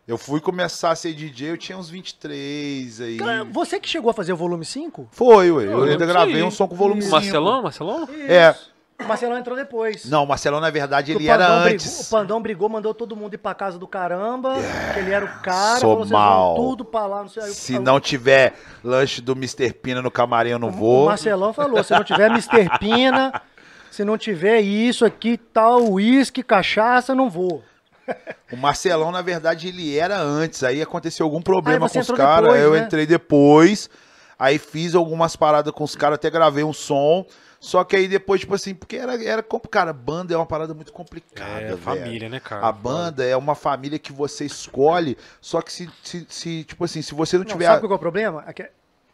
Eu fui começar a ser DJ, eu tinha uns 23 aí. Cara, você que chegou a fazer o volume 5? Foi, ué. Eu, Eu ainda gravei um som com volume O 5. Marcelão, Marcelão? É. O Marcelão entrou depois. Não, o Marcelão, na verdade, O ele era Pandão antes. Brigou, o Pandão brigou, mandou todo mundo ir pra casa do caramba, que ele era o cara, Sou falou, vocês vão mal. tudo pra lá, não sei. Aí o- Se o- não tiver lanche do Mr. Pina no camarim, eu não O vou. Marcelão falou, se não tiver Mr. Pina, se não tiver isso aqui, tal, uísque, cachaça, não vou. O Marcelão, na verdade, ele era antes. Aí aconteceu algum problema com os caras. Eu né? entrei depois. Aí fiz algumas paradas com os caras, até gravei um som. Só que aí depois, tipo assim, porque era, era cara, banda é uma parada muito complicada, É, velho. família, né, cara? A banda é uma família que você escolhe, só que se, se, se, tipo assim, se você não Não, tiver. sabe qual é o problema? É que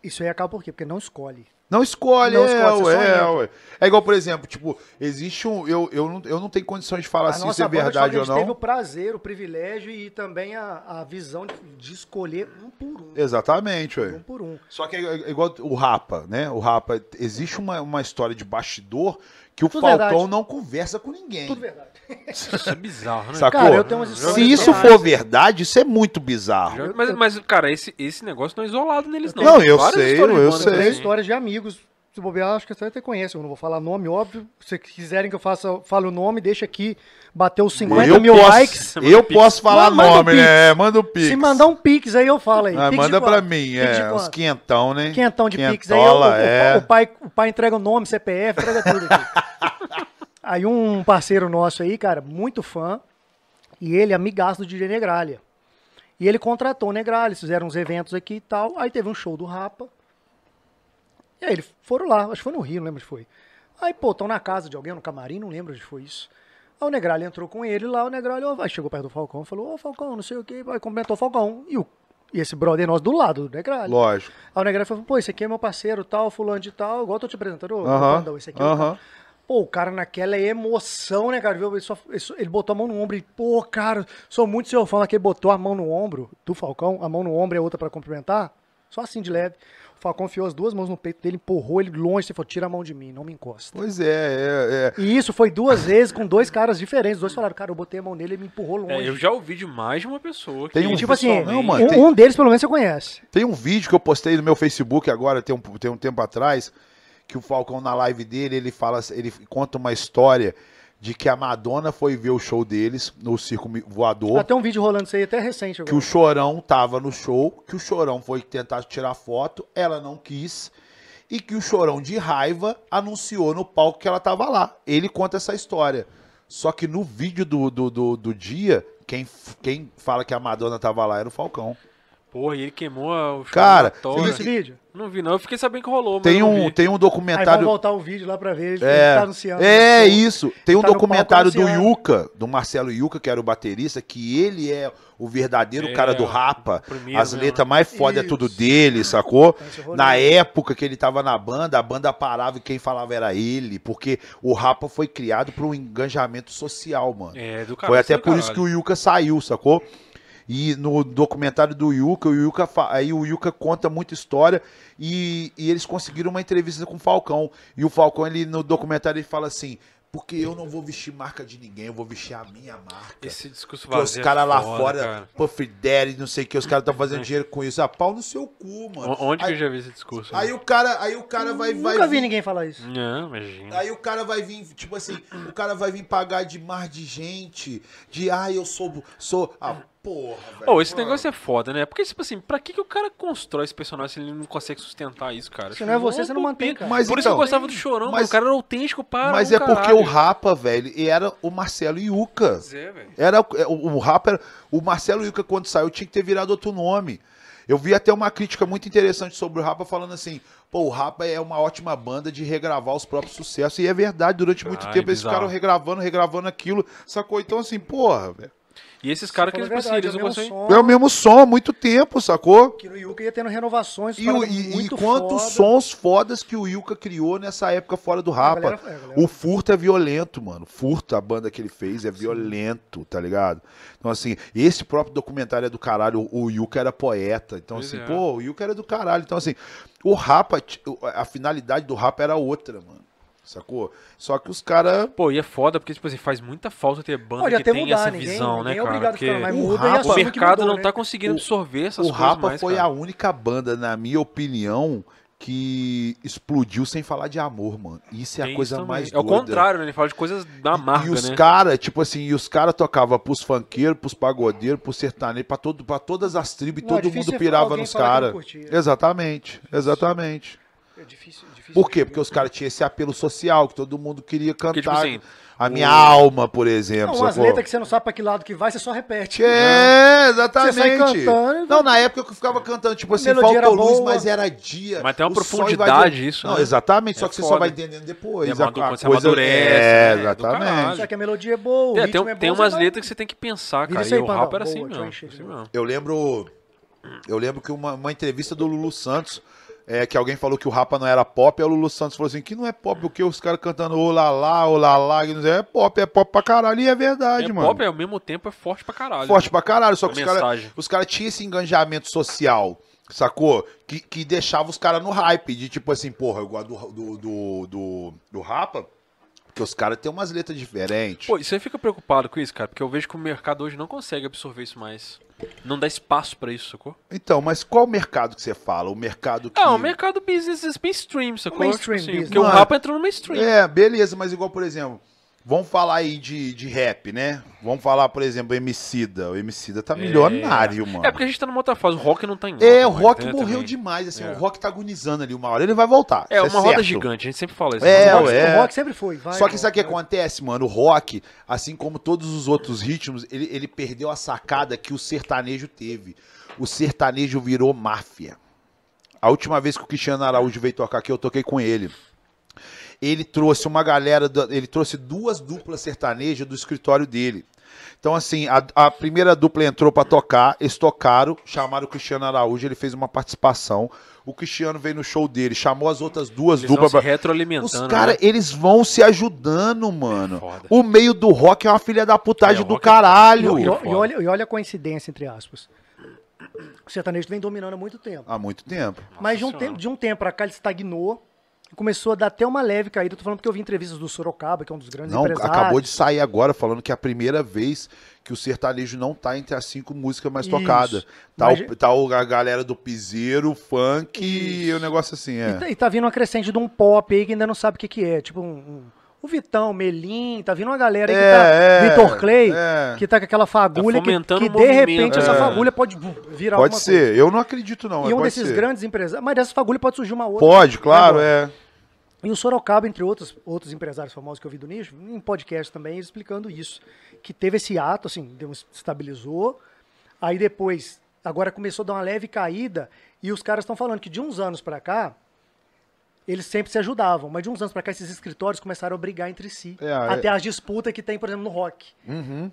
isso aí acaba por quê? Porque não escolhe. Não escolhe, Não é, escolhe, entra. ué. É igual, por exemplo, tipo, existe um. Eu, eu, não, eu não tenho condições de falar A se isso é verdade a ou gente teve não. o prazer, o privilégio e também a, a visão de, de escolher um por um. Exatamente, ué. Um por um. Só que é é igual o Rapa, né? O Rapa, existe uma, uma história de bastidor que o Tudo Falcão verdade. não conversa com ninguém. Tudo verdade. Isso é bizarro, né? Sacou? Cara, eu tenho umas histórias Se isso reais. for verdade, isso é muito bizarro. Mas, mas, cara, esse, esse negócio não é isolado neles, não. Não, eu várias sei, histórias de eu banda sei. Tem histórias de amigos. Se bobear, acho que você até conhece. Eu não vou falar nome, óbvio. Se quiserem que eu faça, fale o nome, deixa aqui. Bater os 50 eu mil posso, likes. (laughs) eu posso falar Manda um nome, pix. né? Manda o pix. Se mandar um pix aí, eu falo aí. Ah, manda pra mim, é, uns quinhentão, né? Quinhentão de pix aí. O- é. o pai, o pai entrega o nome, CPF, entrega tudo aqui. (laughs) aí um parceiro nosso aí, cara, muito fã, e ele, amigaço do DJ Negralha. E ele contratou o Negralha, fizeram uns eventos aqui e tal. Aí teve um show do Rapa. E aí eles foram lá, acho que foi no Rio, não lembro onde foi. Aí, pô, estão na casa de alguém, no camarim, não lembro onde foi isso. Aí o Negralha entrou com ele lá, o Negralha ó, chegou perto do Falcão falou, ô Falcão, não sei o que, aí cumprimentou o Falcão. E, o, e esse brother nosso do lado do Negralha. Lógico. Aí o Negralha falou, pô, esse aqui é meu parceiro, tal, fulano de tal, igual eu tô te apresentando, ô, Aham, Pandão, esse aqui é o aham. cara. Pô, o cara naquela emoção, né, cara? Ele, só- ele ele botou a mão no ombro e, pô, cara, sou muito seu fã. Aquele botou a mão no ombro do Falcão, a mão no ombro e a outra pra cumprimentar, só assim de leve. O Falcão enfiou as duas mãos no peito dele, empurrou ele longe e falou: tira a mão de mim, não me encosta. Pois é, é, é. E isso foi duas vezes com dois caras diferentes. Os dois falaram, cara, eu botei a mão nele e ele me empurrou longe. É, eu já ouvi de mais de uma pessoa. Tem que um- tipo assim, Não, mano, um, tem- um deles pelo menos você conhece. Tem um vídeo que eu postei no meu Facebook agora, tem um, tem um tempo atrás, que o Falcão na live dele, ele fala, ele conta uma história de que a Madonna foi ver o show deles no circo voador, Até um vídeo rolando isso aí, até recente que agora. o Chorão tava no show, que o Chorão foi tentar tirar foto, ela não quis, e que o Chorão de raiva anunciou no palco que ela tava lá. Ele conta essa história. Só que no vídeo do, do, do, do dia, quem, quem fala que a Madonna tava lá era o Falcão. Porra, e ele queimou o Cara, Você viu esse vídeo? Não vi, não. Eu fiquei sabendo que rolou, mas Tem um, tem um Aí vamos documentário. voltar o vídeo lá pra ver. Ele É, tá anunciando. é isso. Tem um Tá documentário do. Yuka, do Marcelo Yuka, que era o baterista, que ele é o verdadeiro É, cara do Rapa. As letras né? mais foda é tudo dele, sacou? Esse rolê. Na época que ele tava na banda, a banda parava e quem falava era ele, porque o Rapa foi criado para um engajamento social, mano. É, do Foi caralho, até por isso que o Yuka saiu, sacou? E no documentário do Yuka, o Yuka fa- aí o Yuka conta muita história e, e eles conseguiram uma entrevista com o Falcão. E o Falcão, ele no documentário, ele fala assim: porque eu não vou vestir marca de ninguém, eu vou vestir a minha marca. Esse discurso Porque os vazio é caras lá foda, fora, cara. Puff Daddy, não sei o que, os caras estão fazendo dinheiro com isso. Ah, pau no seu cu, mano. Onde que aí, eu já vi esse discurso? aí o cara, aí o cara vai, vai Nunca vi vir- ninguém falar isso. Não, imagina. Aí o cara vai vir, tipo assim, o cara vai vir pagar de mar de gente, de ah, eu sou. sou ah, porra, velho. Ô, esse Mano. negócio é foda, né? Porque, tipo assim, pra que, que o cara constrói esse personagem se ele não consegue sustentar isso, cara? Se não é você, você não mantém, cara. Mas Por isso que eu então, gostava do Chorão, mas- mano. O cara era autêntico para Mas um é porque caralho. o Rapa, velho, era o Marcelo Yuca. É, velho. Era o, o Rapa, era, o Marcelo Yuca quando saiu tinha que ter virado outro nome. Eu vi até uma crítica muito interessante sobre o Rapa falando assim, pô, o Rapa é uma ótima banda de regravar os próprios sucessos. E é verdade, durante muito é tempo eles bizarro. ficaram regravando, regravando aquilo, sacou? Então assim, porra, velho. E esses caras que eles, verdade, eles é não o mesmo conseguem... som, É o mesmo som há muito tempo, sacou? Que no Yuka ia tendo renovações. E, o- e- e quantos foda. sons fodas que o Yuka criou nessa época fora do Rapa. galera- é, galera- O Furto é violento, mano. Furto, a banda que ele fez, é violento, tá ligado? Então, assim, esse próprio documentário é do caralho. O, Yuka era poeta. Então, Pois assim, é. pô, o Yuka era do caralho. Então, assim, o Rapa, a finalidade do Rapa era outra, mano. Sacou? Só que os caras. Pô, e é foda porque, tipo assim, faz muita falta ter banda Pode que até tem mudar, essa ninguém- visão, ninguém né, é cara? obrigado a Porque ficar, o Rapa- o assume que mercado mudou, não né? tá conseguindo absorver essas O coisas Rapa mais, foi cara. a única banda, na minha opinião, que explodiu sem falar de amor, mano. Isso é Tem a coisa mais É o doida. contrário, né? Ele fala de coisas da marca, e os né? caras, tipo assim, e os caras tocavam pros funkeiros, pros pagodeiros, pros sertanejos, pra, todo, pra todas as tribos, e é todo mundo pirava nos caras. Exatamente, exatamente. É difícil, difícil Por quê? Porque os caras tinham esse apelo social, que todo mundo queria cantar. Porque, tipo assim, a minha o- alma, por exemplo. Não, umas letras que você não sabe pra que lado que vai, você só repete. É, exatamente. Você sai cantando. Não, na época eu ficava cantando, tipo assim, faltou luz, boa. mas era dia. Mas tem uma o profundidade invadiu- isso, Não, né? exatamente, só É que você só foda. vai entendendo depois. É, a, quando a você coisa amadurece, é, né? Exatamente. Só que a melodia é boa, o É, ritmo tem, é bom, tem umas vai- letras que você tem que pensar, cara. isso E aí, o rap era assim Boa, assim de mesmo. Eu lembro. Eu lembro que uma, uma entrevista do Lulu Santos, é, que alguém falou que o Rapa não era pop, aí o Lulu Santos falou assim: que não é pop, o que os caras cantando olá olá, que não sei, é pop, é pop pra caralho, e é verdade, É mano. pop, ao mesmo tempo, é forte pra caralho. Forte pra caralho, só que os caras cara tinham esse engajamento social, sacou? Que, que deixava os caras no hype, de tipo assim, porra, eu gosto do, do, do, do, do Rapa, porque os caras têm umas letras diferentes. Pô, e você fica preocupado com isso, cara? Porque eu vejo que o mercado hoje não consegue absorver isso mais. Não dá espaço pra isso, sacou? Então, mas qual mercado que você fala? O mercado que. Ah, o mercado business é mainstream, sacou? Mainstream Tipo assim, business. Porque o Não, rap entrou no mainstream. É, beleza, mas igual, por exemplo, vamos falar aí de, de rap, né? Vamos falar, por exemplo, Emicida. O Emicida tá milionário, mano. É porque a gente tá numa outra fase. O rock não tá em É, o rock né, morreu também. demais, assim, É. o rock tá agonizando ali uma hora. Ele vai voltar. É isso uma roda certo. gigante, a gente sempre fala isso. É, Mas O rock, ué. o rock sempre foi. vai, Só que sabe o que vai. acontece, mano? O rock, assim como todos os outros ritmos, ele, ele perdeu a sacada que o sertanejo teve. O sertanejo virou máfia. A última vez que o Cristiano Araújo veio tocar aqui, eu toquei com ele. Ele trouxe uma galera, ele trouxe duas duplas sertanejas do escritório dele. Então, assim, a, a primeira dupla entrou pra tocar, eles tocaram, chamaram o Cristiano Araújo, ele fez uma participação. O Cristiano veio no show dele, chamou as outras duas Eles vão duplas se pra. retroalimentando. Os né? caras, eles vão se ajudando, mano. foda. o meio do rock é uma filha da putagem É, do é- E, caralho. e- foda. e olha, e olha a coincidência, entre aspas. O sertanejo vem dominando há muito tempo. Há muito tempo. Mas de um, tempo, de um tempo pra cá ele estagnou. E Começou a dar até uma leve caída. Tô falando porque eu vi entrevistas do Sorocaba, que é um dos grandes Não, empresários. acabou de sair agora falando que é a primeira vez que o sertanejo não tá entre as cinco músicas mais Isso. tocadas. Tá, Mas- o, tá o- a galera do piseiro, funk e o negócio assim, E é. tá, e tá vindo uma crescente de um pop aí que ainda não sabe o que, que é. Tipo um, um- o Vitão, Melim, tá vindo uma galera aí que tá. É, Vitor Clay, é. que tá com aquela fagulha que, fomentando que o de repente essa é. fagulha pode virar Pode alguma ser, eu não acredito não. coisa. E um desses ser. grandes empresários. Mas dessa fagulha pode surgir uma outra. Pode, claro, Agora, é. E o Sorocaba, entre outros, outros empresários famosos que eu vi do nicho, em podcast também, explicando isso. Que teve esse ato, assim, deu, estabilizou. Aí depois, agora começou a dar uma leve caída. E os caras estão falando que de uns anos pra cá, eles sempre se ajudavam. Mas de uns anos pra cá, esses escritórios começaram a brigar entre si. É, até é. as disputas que tem, por exemplo, no rock.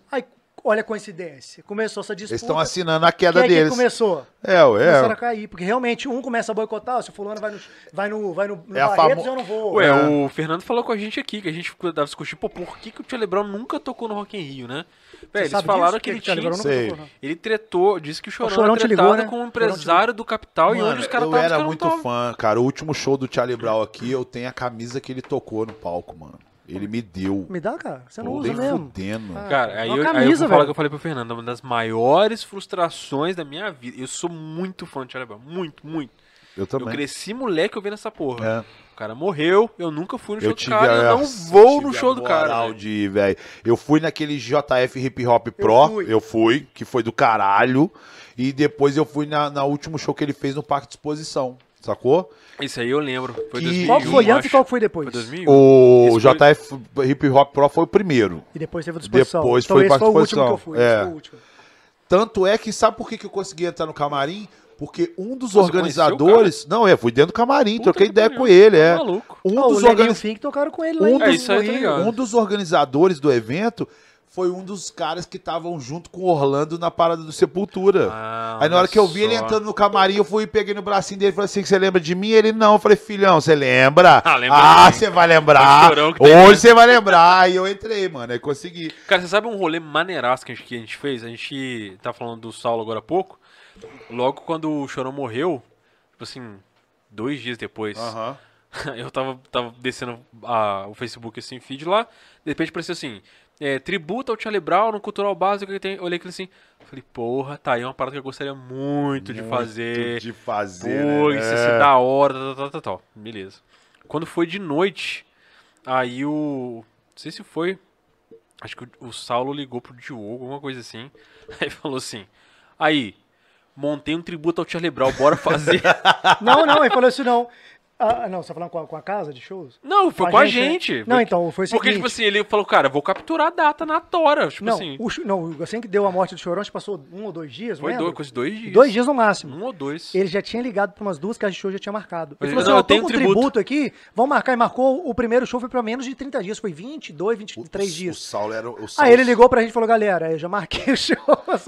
Aí, olha a coincidência. Começou essa disputa. Eles estão assinando a queda Quem é que deles. começou? É, ué. Começaram a cair, porque realmente um começa a boicotar, se o fulano vai no, vai no, vai no, no É a Barretos, famo- eu não vou. Ué, É. o Fernando falou com a gente aqui, que a gente dava discutir, pô, por que, que o Charlie Brown nunca tocou no Rock in Rio, né? Véi, eles falaram disso? que ele Que o Charlie tinha... Tocou. Ele tretou, disse que o Chorão, Chorão era te ligou, né? com um empresário do Capital e Mano, onde os caras eu estavam, os era muito fã, cara. O último show do Charlie Brown aqui, eu tenho a camisa que ele tocou no palco, mano. Ele me deu. Me dá, cara. Você não Pô, usa nem mesmo. fudendo. Ah. Cara, aí Uma eu, aí eu camisa, vou falar velho. que eu falei pro Fernando, uma das maiores frustrações da minha vida. Eu sou muito fã de Charlie Brown, muito, muito. Eu Eu também. cresci moleque ouvindo essa porra. É. O cara morreu, eu nunca fui no show Eu do tive cara, a, eu não vou no show do cara. de. Eu fui naquele JF Hip Hop Pro, fui. eu fui, que foi do caralho. E depois eu fui na, na último show que ele fez no Parque de Exposição, sacou? Isso aí eu lembro. Foi Que- 2001, Qual foi antes e qual que foi depois? Foi 2001. O Esse foi- JF Hip Hop Pro foi o primeiro. E depois teve a disposição. Depois então foi foi o último que eu fui. É. foi o último. Tanto é que sabe por que, que eu consegui entrar no camarim? Porque um dos você organizadores. Não, é, fui dentro do camarim, Puta troquei que ideia com ele, é. tá maluco. Um Ó, dos organizadores. Fink tocaram com ele lá Um em É, dos, tá um dos organizadores do evento foi um dos caras que estavam junto com o Orlando na parada do Sepultura. Ah, Aí na hora que eu vi ele só. entrando no camarim, eu fui e peguei no bracinho dele e falei assim: você lembra de mim? Ele não. Eu falei, filhão, você lembra? Ah, lembra Ah, você vai lembrar. Hoje né? você vai lembrar. Aí eu entrei, mano. Aí consegui. Cara, você sabe um rolê maneiraço que a gente, que a gente fez? A gente tá falando do Saulo agora há pouco. Logo quando o Chorão morreu, tipo assim, dois dias depois, (laughs) eu tava, tava descendo a- o Facebook assim, feed lá, de repente apareceu assim, é, tributo ao Charlie Brown no Cultural Básico que tem. Olhei aquilo assim, falei, porra, tá aí uma parada que eu gostaria muito, de fazer. De fazer. Pô, né? isso ia ser da hora, tal, tal, tal, tal. Beleza. Quando foi de noite, aí o. Não sei se foi. Acho que o, o Saulo ligou pro Diogo, alguma coisa assim. (laughs) Aí falou assim: Aí, montei um tributo ao Charlie Brown, bora fazer. (laughs) Não, não, ele falou isso não. Ah, não, você tá falando com a, com a casa de shows? Não, foi com a gente. né? Não, então, foi o Porque, seguinte. tipo assim, ele falou, cara, vou capturar a data na tora. Tipo não, assim. o, não, assim que deu a morte do Chorão, acho que passou um ou dois dias, Foi dois, de dois dias. Dois dias no máximo. Um ou dois. Ele já tinha ligado para umas duas que a show já tinha marcado. Ele falou assim, não, ó, eu tenho com um tributo. tributo aqui, vamos marcar. E marcou, o primeiro show foi para menos de 30 dias, foi 22, 23 O dias. Saulo era. O Saulo, Aí ele ligou pra gente e falou, galera, eu já marquei o show. (laughs)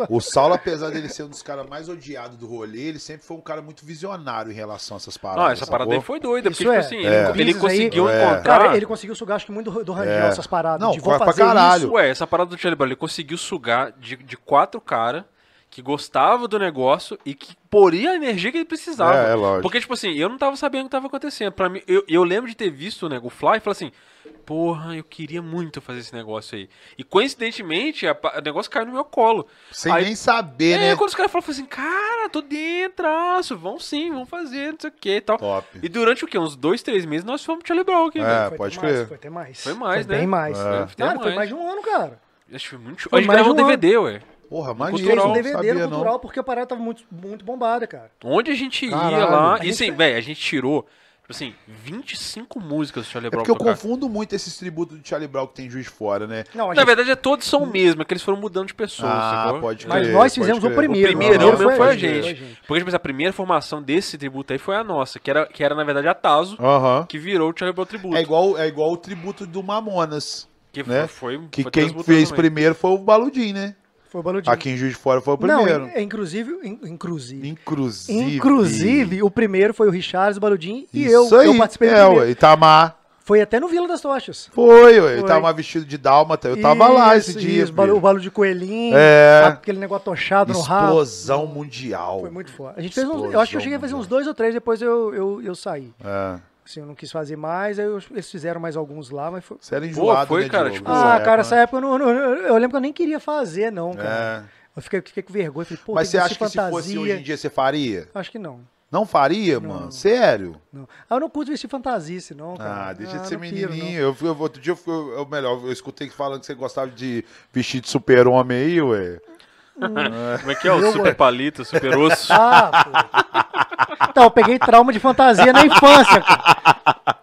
O Saulo, apesar dele ser um dos caras mais odiados do rolê, ele sempre foi um cara muito visionário em relação a essas paradas. Não, essa parada aí sacou? Foi doida, porque, Isso tipo é. assim, É. ele, ele Business aí- conseguiu É. encontrar. Cara, ele conseguiu sugar, acho que muito do, Rangel, É. essas paradas. Não, de, vou pra- pra fazer caralho. isso. Ué, essa parada do Charlie Brown, ele conseguiu sugar de, de quatro caras que gostavam do negócio e que poria a energia que ele precisava. É, é lógico. Porque, tipo assim, eu não tava sabendo o que tava acontecendo. Pra mim, eu, eu lembro de ter visto né, o Fly e falar assim, porra, eu queria muito fazer esse negócio aí. E coincidentemente, a o negócio caiu no meu colo. Sem Aí- nem saber, É, né? quando os caras falaram, assim, cara, tô dentro, vão sim, vão fazer, não sei o que e tal. Top. E durante o quê? Uns dois, três meses nós fomos pro Charlie Brown aqui, É, velho. Foi pode até mais, crer. Foi até mais. Foi mais, foi né? bem mais. É. Ter Cara, foi mais. mais de um ano, cara. Acho que foi muito show. Foi A gente mais gravou de um um DVD, ué. Porra, Cultural, Fez maneiro. um não DVD sabia, no não. cultural porque a parada tava muito, muito bombada, cara. Onde a gente ia Caralho. lá. A E assim, gente- velho, a gente tirou, tipo assim, 25 músicas do Charlie É Brown porque eu tocar. confundo muito esses tributos de Charlie Brown que tem juiz fora, né? Não, a Na gente- verdade, é todos são o mesmo, é que eles foram mudando de pessoas, Ah, sacou? pode Mas crer, nós pode fizemos o crer. O primeiro. Não, mesmo foi a foi gente. a gente. Porque, tipo assim, a primeira formação desse tributo aí foi a nossa, que era, que era na verdade, a Tazo, Aham. que virou o Charlie Brown Tributo. É igual, é igual o tributo do Mamonas. Que né? foi, Que foi quem transmutando fez também. primeiro foi o Baludim, né? Foi o Baludinho. Aqui em Juiz de Fora foi o Não, primeiro. in- inclusive, in- inclusive. Inclusive. Inclusive, o primeiro foi o Richards, o Baludinho e eu. Isso aí. Eu participei do é, primeiro. Itamar. Foi até no Vila das Tochas. Foi, ué. Ele Foi. tava vestido de dálmata. Eu tava lá esse Isso, dia. isso, o balo de coelhinho, É. aquele negócio tochado no rabo. Explosão mundial. Foi muito foda. A gente fez uns, eu Explosão acho que eu cheguei a fazer uns dois ou três, depois eu, eu, eu saí. É. Assim, eu não quis fazer mais, aí eu- eles fizeram mais alguns lá, mas foi. Você era enjoado, foi, né, cara, tipo, Ah, época, cara, né? essa época eu, não, não- eu lembro que eu nem queria fazer, não, cara. É. Eu fiquei, fiquei com vergonha, falei, pô, Mas você que acha que se fosse hoje em dia você faria? Acho que não. Não faria, mano? Sério? não. Ah, eu não curto vestir fantasia, senão, cara. Ah, deixa de ser não menininho. Eu, eu, outro dia eu, eu, melhor, eu escutei falando que você gostava de vestir de super-homem aí, ué. (laughs) Como é que é? O super palito, super osso. (laughs) Ah, pô. Então, eu peguei trauma de fantasia na infância, cara.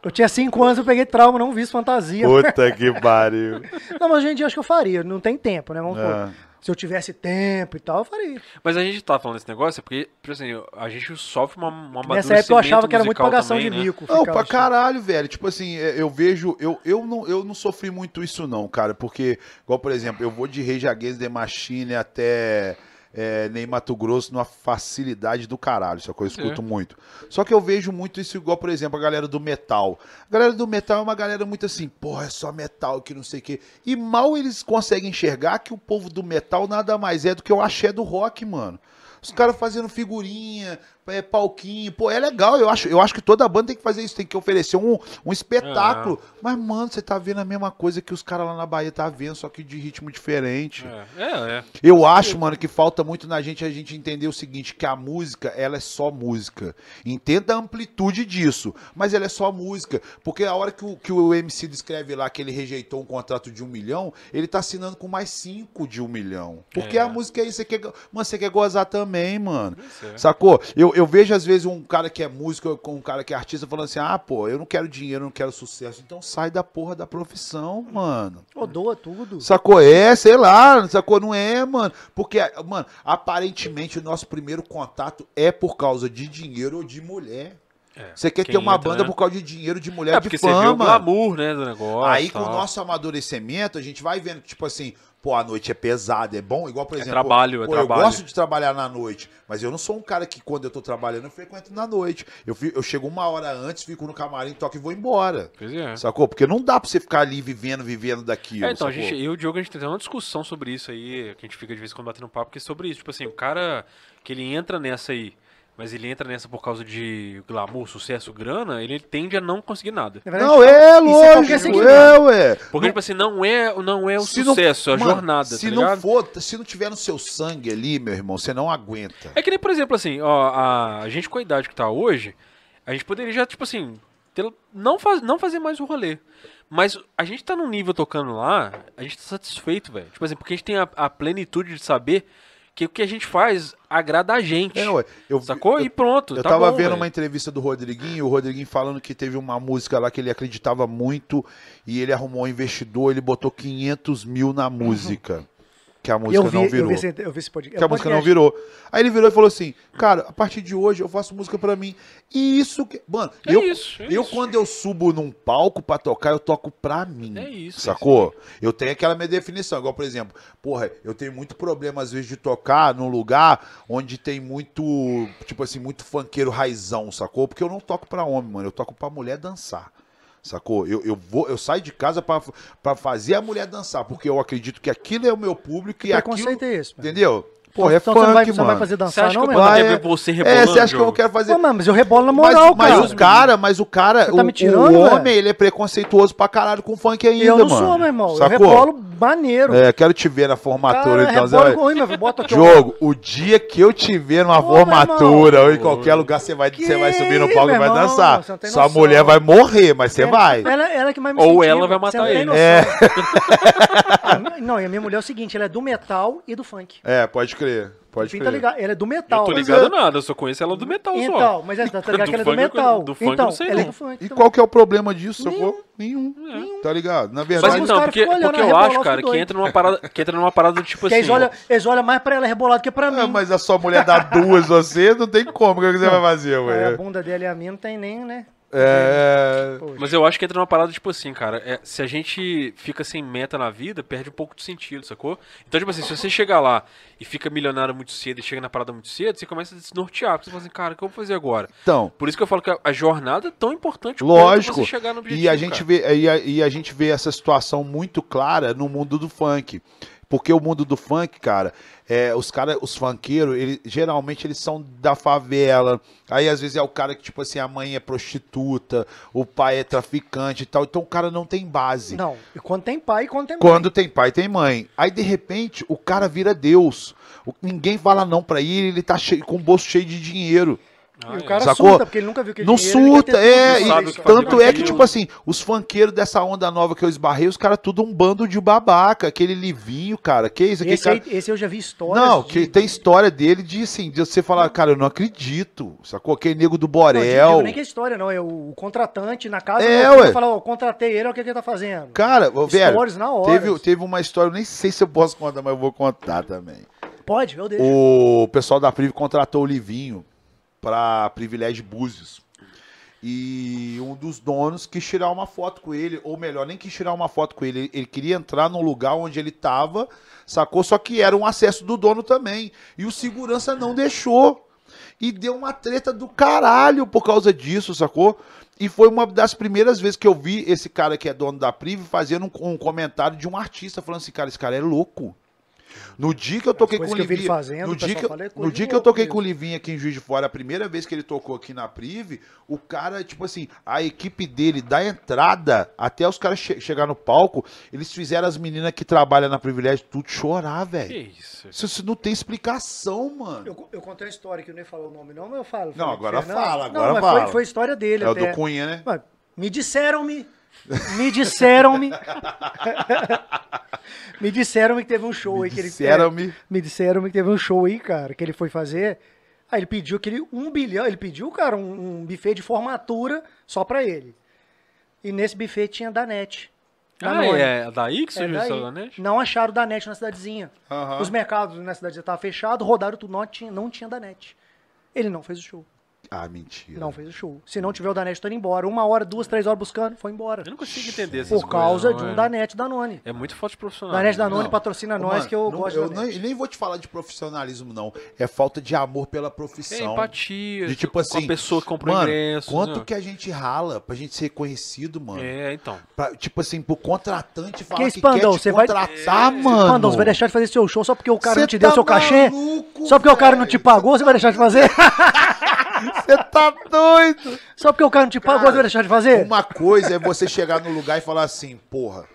Eu tinha cinco anos, eu peguei trauma, não vi fantasia. Puta que pariu. Não, mas hoje em dia acho que eu faria. Não tem tempo, né? Vamos É. Se eu tivesse tempo e tal, eu faria. Mas a gente tá falando desse negócio é porque, tipo assim, a gente sofre uma, uma Nessa época eu achava que era muito pagação de também, né? mico. Não, pra caralho, velho. Tipo assim, é, eu vejo. Eu, eu, não, eu não sofri muito isso, não, cara. Porque, igual, por exemplo, eu vou de Rage Against the Machine até. É, Ney Mato Grosso numa facilidade do caralho, só que eu escuto muito. Só que eu vejo muito isso igual, por exemplo, a galera do metal. A galera do metal é uma galera muito assim, porra, é só metal que não sei o quê. E mal eles conseguem enxergar que o povo do metal nada mais é do que o axé do rock, mano. Os caras fazendo figurinha, é, palquinho, pô, é legal. Eu acho, eu acho que toda banda tem que fazer isso, tem que oferecer um, um espetáculo. Mas, mano, você tá vendo a mesma coisa que os caras lá na Bahia tá vendo, só que de ritmo diferente. É, é, é. Eu acho, mano, que falta muito na gente a gente entender o seguinte, que a música, ela é só música. Entenda a amplitude disso, mas ela é só música. Porque a hora que o, que o MC descreve lá que ele rejeitou um contrato de um milhão, ele tá assinando com mais cinco de um milhão. Porque É. a música é isso, você quer, mano, você quer gozar também, mano. É. Sacou? Eu, eu vejo às vezes um cara que é músico com um cara que é artista falando assim: ah, pô, eu não quero dinheiro, eu não quero sucesso. Então sai da porra da profissão, mano. Ô, doa tudo. Sacou? É, sei lá, sacou? Não é, mano. Porque, mano, aparentemente o nosso primeiro contato é por causa de dinheiro ou de mulher. É. Você quer ter uma entra, banda né? por causa de dinheiro, de mulher, É, de porque você vê o fama. glamour, né, do negócio. Aí com o tal. nosso amadurecimento, a gente vai vendo que, tipo assim, pô, a noite é pesada, é bom, igual, por exemplo. trabalho, é pô, trabalho. Eu gosto de trabalhar na noite, mas eu não sou um cara que quando eu tô trabalhando eu frequento na noite. Eu, fi- eu chego uma hora antes, fico no camarim, toco e vou embora. Pois é. Sacou? Porque não dá pra você ficar ali vivendo, vivendo daquilo. É, então, a gente, eu e o Diogo, a gente tem uma discussão sobre isso aí, que a gente fica de vez em quando batendo papo, que é sobre isso. Tipo assim, o cara que ele entra nessa aí, mas ele entra nessa por causa de glamour, sucesso, grana, ele tende a não conseguir nada. Não, é isso qualquer lógico, é, ué. Porque, tipo assim, não é, não é o Se não- sucesso, é a mano, jornada, Se tá não for, se não tiver no seu sangue ali, meu irmão, você não aguenta. É que nem, por exemplo, assim, ó, a, a gente com a idade que tá hoje, a gente poderia já, tipo assim, ter- não, faz, não fazer mais o rolê. Mas a gente tá num nível tocando lá, a gente tá satisfeito, velho. Tipo assim, porque a gente tem a, a plenitude de saber que o que a gente faz agrada a gente. É, ué. Eu, Sacou? Eu, e pronto. eu tá tava bom, vendo velho. uma entrevista do Rodriguinho, o Rodriguinho falando que teve uma música lá que ele acreditava muito e ele arrumou um investidor, ele botou 500 mil na música. Que a música eu vi, não eu virou. vi, esse, eu vi esse podcast. que a música não virou. Aí ele virou e falou assim: Cara, a partir de hoje eu faço música pra mim. E isso que. Mano, É eu, isso, é eu isso. quando eu subo num palco pra tocar, eu toco pra mim. É isso, é Sacou? Eu tenho aquela minha definição. Igual, por exemplo, porra, eu tenho muito problema às vezes de tocar num lugar onde tem muito, tipo assim, muito funkeiro raizão, sacou? Porque eu não toco pra homem, mano. Eu toco pra mulher dançar. Sacou? Eu, eu, vou, eu saio de casa pra, pra fazer a mulher dançar, porque eu acredito que aquilo é o meu público e aquilo. é esse, mano? Entendeu? Porra, é então funk, você não vai, você mano. não vai fazer Você dançar, acha não, eu irmão? Vai, é- ver você É, rebolando, você acha que eu quero fazer. Pô, mano, mas eu rebolo na Mas, moral, mas cara. o cara, mas o cara, Você tá o, me tirando, o velho? homem, ele é preconceituoso pra caralho com funk ainda, eu não mano. sou, meu irmão. Eu Sacou? rebolo maneiro. É, quero te ver na formatura, Cara, então. Zé. rebolo ruim, meu filho. Bota. Jogo, o dia que eu te ver numa Ô, meu formatura ou em qualquer lugar, você vai, Que você vai subir no palco e vai dançar. você Sua noção. mulher vai morrer, mas você vai. Ela, ela que mais me Ou ela vai Você matar ele. É. A (laughs) minha- Não, e a minha mulher é o seguinte, ela é do metal e do funk. É, pode crer. Pode Pinta crer. ligado, ela é do Eu metal. tô Mas ligado é- nada, eu só conheço ela do metal só. Então, mas é, tá ligado Do que ela é do eu- metal. do funk eu então, não sei ela é não. do funk. E então. qual que é o problema disso, Nenhum. sacou? Nenhum. Tá ligado? Na Mas verdade, então, caras porque, porque eu acho, cara, que entra numa parada, que entra numa parada tipo Porque assim. eles olham, eles olham mais pra ela rebolado que pra mim. É, mas a sua mulher dá duas você, não tem como. O que você vai fazer, Aí a ué? bunda dela e a minha não tem nem, né? É. Poxa. Mas eu acho que entra numa parada, tipo assim, cara, é, se a gente fica sem meta na vida, perde um pouco de sentido, sacou? Então, tipo assim, se você chegar lá e fica milionário muito cedo e chega na parada muito cedo, você começa a se desnortear. Porque você fala assim, cara, o que eu vou fazer agora? Então, Por isso que eu falo que a, jornada é tão importante Lógico. quanto você chegar no objetivo, E a gente cara. vê e a, e a gente vê essa situação muito clara no mundo do funk. Porque o mundo do funk, cara, é, os cara, os funkeiros, ele, geralmente eles são da favela. Aí às vezes é o cara que, tipo assim, a mãe é prostituta, o pai é traficante e tal. Então o cara não tem base. Não, e quando tem pai quando tem mãe. Quando tem pai, tem mãe. Aí, de repente, o cara vira Deus. O- Ninguém fala não pra ele, ele tá cheio- com o bolso cheio de dinheiro. E Ah, o cara Sacou? surta, porque ele nunca viu aquele Não dinheiro, surta, é. não e que tanto é que, tipo assim, os funkeiros dessa onda nova que eu esbarrei, os caras tudo um bando de babaca. Aquele livinho, cara. Que isso? Aquele Esse, cara... esse eu já vi histórias. Não, de- que tem história dele de assim, de você falar, cara, eu não acredito. Sacou? Aquele nego do Não, Borel. digo nem que é história, não. É o, contratante na casa É, meu ué. fala, ó, contratei ele, olha o que, que ele tá fazendo. Cara, velho, Stories na hora. teve, teve uma história, eu nem sei se eu posso contar, mas eu vou contar também. Pode, eu deixo. O pessoal da Priv contratou o Livinho pra Privilégio Búzios. E um dos donos quis tirar uma foto com ele, ou melhor, nem quis tirar uma foto com ele, ele, queria entrar num lugar onde ele tava, sacou? Só que era um acesso do dono também. E o segurança não deixou. E deu uma treta do caralho por causa disso, sacou? E foi uma das primeiras vezes que eu vi esse cara que é dono da Priv fazendo um, um comentário de um artista, falando assim, cara, esse cara é louco. No dia que eu toquei com o que Livinho, fazendo, no o dia, que, eu- fala, é no dia que eu toquei mesmo. com o Livinho aqui em Juiz de Fora, a primeira vez que ele tocou aqui na Priv, o cara, tipo assim, a equipe dele, da entrada até os caras che chegar no palco, eles fizeram as meninas que trabalham na Privilégio tudo chorar, Que velho. isso? Isso, isso não tem explicação, mano. Eu, eu contei uma história que eu nem falou o nome, não, mas eu falo. Não, agora Fernando. fala, Não, agora mas fala. Foi, foi a história dele É o até. do Cunha, né? Mas, me disseram-me. Me disseram-me. me disseram-me que teve um show aí que ele Disseram-me. Me disseram-me que teve um show aí, cara, que ele foi fazer. Aí ele pediu aquele um bilhão. Ele pediu, cara, um, um buffet de formatura só pra ele. E nesse buffet tinha Danete. Ah, Danone. é daí que É surgiu daí. essa Danete? Não acharam Danete na cidadezinha. Aham. Os mercados na cidadezinha estavam fechados, rodaram tudo, não tinha, não tinha Danete. Ele não fez o show. Ah, mentira. Não fez o show. Se não tiver o Danete, tô indo embora. Uma hora, duas, três horas buscando, foi embora. Eu não consigo entender essas Por causa coisas, de um é. Danete Danone. É muito falta de profissional. Danete? Danone Não. patrocina Ô, nós, mano, que eu não- gosto eu de nem, nem vou te falar de profissionalismo, não. É falta de amor pela É profissão. empatia. De tipo com assim, a pessoa que comprou mano, ingresso. quanto né? que a gente rala pra gente ser conhecido, mano? É, então. Pra, tipo assim, pro contratante falar Que que, Spandau, quer te você vai- contratar, mano. Você vai deixar de fazer seu show só porque o cara Cê não te deu tá seu cachê? maluco, Só porque o cara não te pagou, você vai deixar de fazer? (laughs) Você tá doido? Só porque o cara não te Cara, você vai deixar de fazer? Uma coisa é você chegar no lugar e falar assim, porra,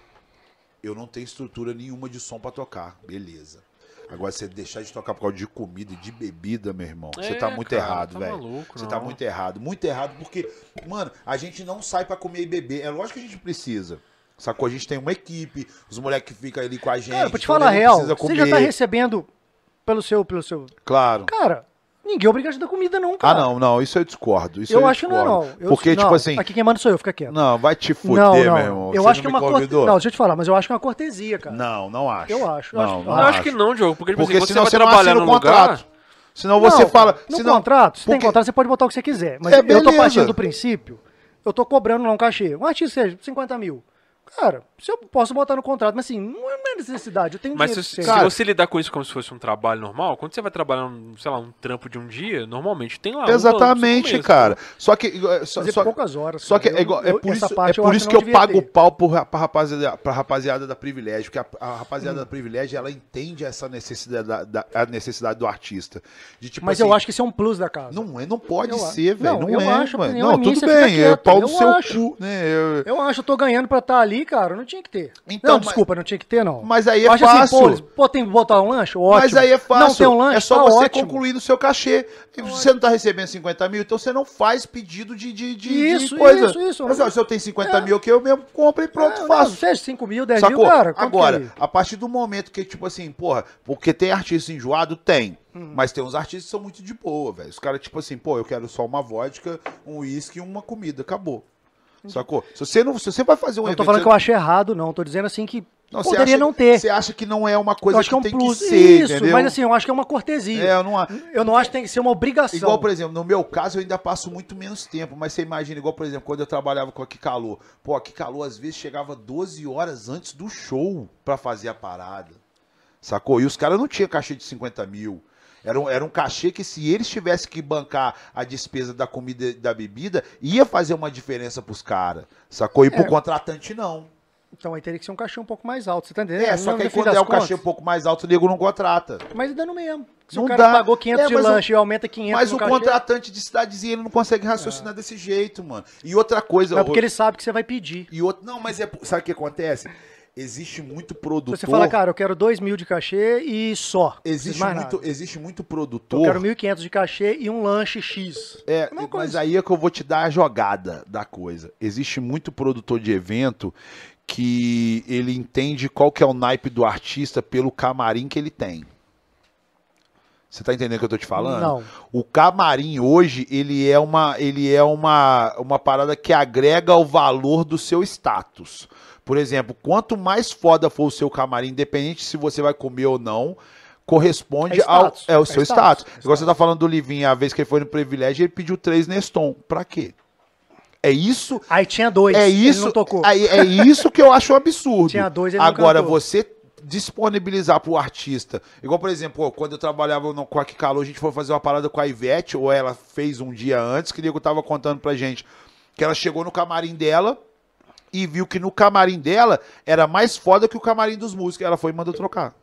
eu não tenho estrutura nenhuma de som pra tocar. Beleza. Agora, você deixar de tocar por causa de comida e de bebida, meu irmão, você É, tá muito cara, errado, tá velho. Você tá muito errado. Muito errado, porque, mano, a gente não sai pra comer e beber. É lógico que a gente precisa. Sacou? A gente tem uma equipe, os moleques que ficam ali com a gente. Cara, pra te falar a real, você já tá recebendo pelo seu, pelo seu... Claro. Cara, ninguém é obrigado a te dar comida não, Ah, cara. não, não, isso eu discordo. Isso Eu eu, acho que não é discordo. não. Eu- Porque, não, tipo assim, Aqui quem manda sou eu, fica quieto. não, vai te fuder, não, não. meu irmão. Eu Você acho não que é uma cortesia. Não, deixa eu te falar, mas eu acho que é uma cortesia, cara. Não, não acho. Eu acho, eu Não, acho- não, acho. acho que não, Diogo. Porque, tipo Porque assim, senão você vai trabalhar no lugar... contrato. Senão você Não, fala. No senão- contrato, se tem porque- contrato, você pode botar o que você quiser. Mas É, eu tô partindo do princípio, eu tô cobrando lá um cachê. Um artista seja 50 mil. Cara, se eu posso botar no contrato, mas assim, não é necessidade. Eu tenho Mas dinheiro se, se você. Cara- você lidar com isso como se fosse um trabalho normal, quando você vai trabalhar, um, sei lá, um trampo de um dia, normalmente tem lá. um Exatamente, começo, cara. Só que. é, Só, Fazer só- poucas horas. Só que cara. é, igual- é por isso, é por isso que eu pago o ter. pau pra, rapaziada, pra rapaziada da privilégio, porque a, a rapaziada Hum. da privilégio ela entende essa necessidade da, da- a necessidade do artista. De, tipo, Mas assim, eu acho que isso é um plus da casa. Não, é, não pode Eu- ser, velho. não, Não, eu é, acho, mano. Não, tudo bem, é pau eu do seu acho. cu, né? Eu- Eu acho, eu tô ganhando pra estar ali, cara. Não tinha que ter. Então, não, mas- desculpa, não tinha que ter, não. Mas aí é acho fácil. Assim, pô, pô, tem que botar um lanche? Ótimo. Mas aí é fácil. Não tem um lanche? é só tá você ótimo. concluir no seu cachê. E você não tá recebendo 50 mil, então você não faz pedido de, de, de, de Isso, coisa. isso, isso. Mas se eu tenho 50 É. mil que eu mesmo compro e pronto, É, faço. Não, seja 5 mil, 10 Sacou? mil, cara. Agora, que- a partir do momento que, tipo assim, porra, porque tem artista enjoado? Tem. Hum. Mas tem uns artistas que são muito de boa, velho. Os caras, tipo assim, pô, eu quero só uma vodka, um uísque e uma comida. Acabou. Sacou? Se você, não, se você vai fazer um Não evento. tô falando você- que eu achei errado, não. Tô dizendo assim que não, você poderia acha- não ter. Você acha que não é uma coisa que, que é um tem plus. que ser, Isso, entendeu? mas assim, eu acho que é uma cortesia. É, eu não, Eu não acho que tem que ser uma obrigação. Igual, por exemplo, no meu caso eu ainda passo muito menos tempo, mas você imagina, igual, por exemplo, quando eu trabalhava com a Kikalo. Pô, a Kikalo às vezes chegava 12 horas antes do show pra fazer a parada. Sacou? E os caras não tinham cachê de 50 mil. Era um, era um cachê que, se eles tivessem que bancar a despesa da comida e da bebida, ia fazer uma diferença pros caras. Sacou? E pro É. contratante, não. Então aí teria que ser um cachê um pouco mais alto, você tá entendendo? É, só Não, que aí no quando é o cachê um pouco mais alto, o nego não contrata. Mas dando mesmo. Se Não o cara dá. pagou 500 É, de mas o- lanche e aumenta 500 Mas no o cachê, contratante de cidadezinha, ele não consegue raciocinar desse jeito, mano. E outra coisa... é porque o- ele sabe que você vai pedir. E outro, não, mas é, sabe o que acontece? Existe muito produtor. Você fala, cara, eu quero 2 mil de cachê e só. Existe muito, nada. existe muito Eu produtor. quero 1.500 de cachê e um lanche X. É, Mesma mas coisa. aí é que eu vou te dar a jogada da coisa. Existe muito produtor de evento que ele entende qual que é o naipe do artista pelo camarim que ele tem. Você tá entendendo o que eu tô te falando? Não. O camarim hoje, ele é uma, ele é uma, uma parada que agrega o valor do seu status. Por exemplo, quanto mais foda for o seu camarim, independente se você vai comer ou não, corresponde É ao é o É seu status. status. Igual você tá falando do Livinho, a vez que ele foi no privilégio, ele pediu três Neston. Pra quê? É isso Aí tinha dois. é isso, não tocou. aí é isso que eu acho um absurdo. Tinha dois, ele Agora, você disponibilizar pro artista, igual, por exemplo, quando eu trabalhava no Quack Calor, a gente foi fazer uma parada com a Ivete, ou ela fez um dia antes, que o Diego tava contando pra gente, que ela chegou no camarim dela e viu que no camarim dela era mais foda que o camarim dos músicos. Ela foi e mandou trocar.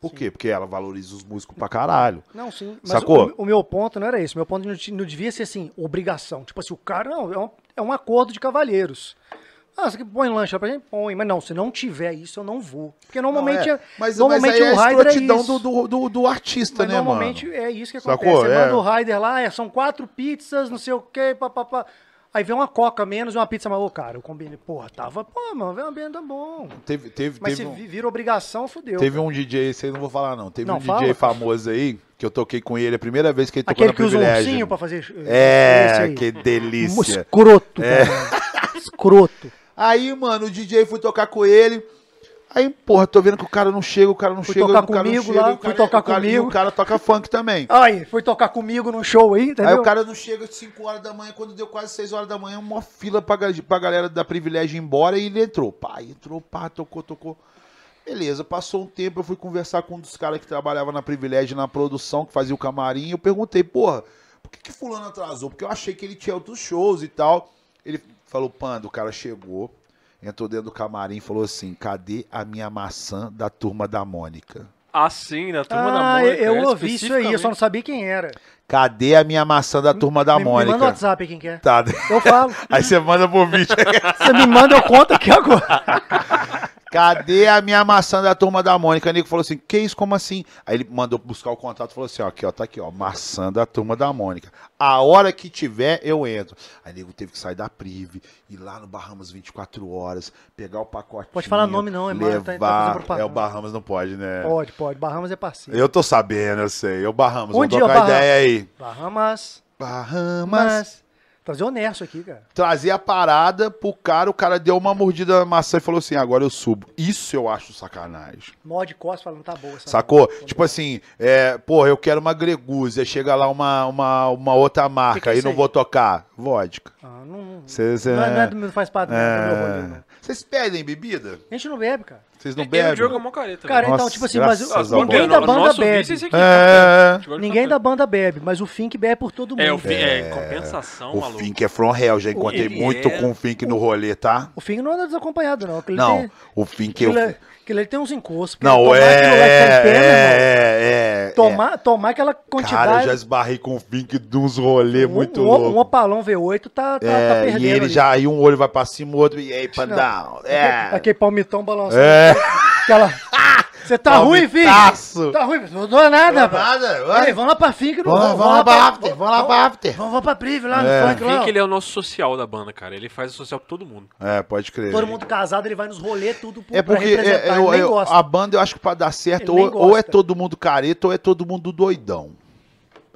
Por quê? Porque ela valoriza os músicos pra caralho. Não, sim. Mas Sacou? O, o meu ponto não era isso. Meu ponto não, devia ser assim, obrigação. Tipo assim, o cara, não, é um, é um acordo de cavalheiros. Ah, você põe lanche lá pra gente? Põe. Mas não, se não tiver isso, eu não vou. Porque normalmente, Não, é, mas, normalmente mas é o a rider é isso. do, do, do, artista, Mas né, normalmente mano? é isso que Sacou? acontece. Você É. manda o rider lá, é, são quatro pizzas, não sei o quê, papapá. Aí vem uma coca menos e uma pizza mais. Ô, cara, eu combinei. Porra, tava, pô, mano, vem uma banda bom. Teve, teve, Mas teve se um... vi- vira obrigação, fudeu. Teve um DJ, esse aí não vou falar não. Teve Não, um DJ fala. famoso aí, que eu toquei com ele, a primeira vez que ele tocou Aquele na que usa um Privilégio. ursinho pra fazer. esse É, que Um delícia. Escroto, cara. Escroto. (laughs) Aí, mano, o DJ foi tocar com ele. Aí, porra, tô vendo que o cara não chega, o cara não Fui chega, tocar o cara comigo não chega, lá, o fui cara- tocar o cara- comigo. E o cara toca funk também. Aí, foi tocar comigo num show aí, entendeu? Aí o cara não chega às 5 horas da manhã, quando deu quase 6 horas da manhã, uma fila pra, pra galera da privilégio ir embora e ele entrou. Pá, entrou, pá, tocou, tocou. Beleza, passou um tempo, eu fui conversar com um dos caras que trabalhava na privilégio na produção, que fazia o camarim, eu perguntei, porra, por que, que fulano atrasou? Porque eu achei que ele tinha outros shows e tal. Ele falou, Panda, o cara chegou, entrou dentro do camarim e falou assim, cadê a minha maçã da turma da Mônica? Assim, na turma da Ah, Mônica. eu é, ouvi isso aí, eu só não sabia quem era. Cadê a minha maçã da turma da me, me Mônica? manda o WhatsApp quem quer. Tá. Eu falo. (laughs) Aí você manda por vídeo. Você me manda, eu conto aqui agora. (laughs) Cadê a minha maçã da turma da Mônica? O nego falou assim: que isso? Como assim? Aí ele mandou buscar o contato e falou assim: ó, aqui, ó, tá aqui, ó, maçã da turma da Mônica. A hora que tiver, eu entro. Aí o nego teve que sair da Prive, ir lá no Bahamas 24 horas, pegar o pacote. Pode falar nome não, é mal, tá- tá levar. fazendo é, o Bahamas não pode, né? Pode, pode. Bahamas é parceiro. Eu tô sabendo, eu sei. Eu Bahamas, Um vamos dia, trocar Bahamas. ideia aí. Bahamas. Bahamas. Mas. Trazer honesto aqui, cara. Trazer a parada pro cara, o cara deu uma mordida na maçã e falou assim: agora eu subo. Isso eu acho sacanagem. Mod costa falando, tá boa essa. Sacou? Tipo assim, é, porra, eu quero uma gregúzia, chega lá uma, uma, uma outra marca que é e não aí? vou tocar. Vodka. Ah, não, não, Cê, cê- não, é- não é não faz parte do meu rolê, não. É... Vocês pedem bebida? A gente não bebe, cara. Vocês não Eu bebem? jogo uma careta. Cara, então, Nossa, tipo assim, mas graças eu- a ninguém da banda nosso bebe. vício, esse aqui, É. de Ninguém da banda bebe, mas o Fink bebe por todo mundo. É, o fim, é, compensação, O maluco. Fink é from hell, já encontrei Ele muito é- com o Fink no rolê, tá? O Fink não anda desacompanhado, não. Aquele Não, tem- o Fink eu... aquilo, é- aquilo ele tem uns encostos. Não, tomar é, que tá em pé, meu irmão, é, é, Tomar, tomar aquela Cara, eu quantidade. já esbarrei com o Fink de uns rolês um, muito um, loucos. um Opalão V8 tá, tá, É, tá perdendo. e ele ali. já, aí um olho vai pra cima, o outro, e aí, pandão. É. Aquele, aquele palmitão balançando. É. Aquela. (laughs) Você tá ruim, filho? Tá ruim, não dou nada, rapaz. nada, vai. Ei, vamos lá pra Fink. não- Vamos, vamos lá pra after, vamos lá pra after. Vamos, vamos pra Prive lá É. no funk lá. Fink, ele é o nosso social da banda, cara. Ele faz o social com todo mundo. É, pode crer. Todo mundo casado, ele vai nos rolê tudo pro, É pra porque representar. é, ele eu- nem eu- gosta. a banda, eu acho que pra dar certo, Ele nem ou, ou é gosta. todo mundo careta ou é todo mundo doidão.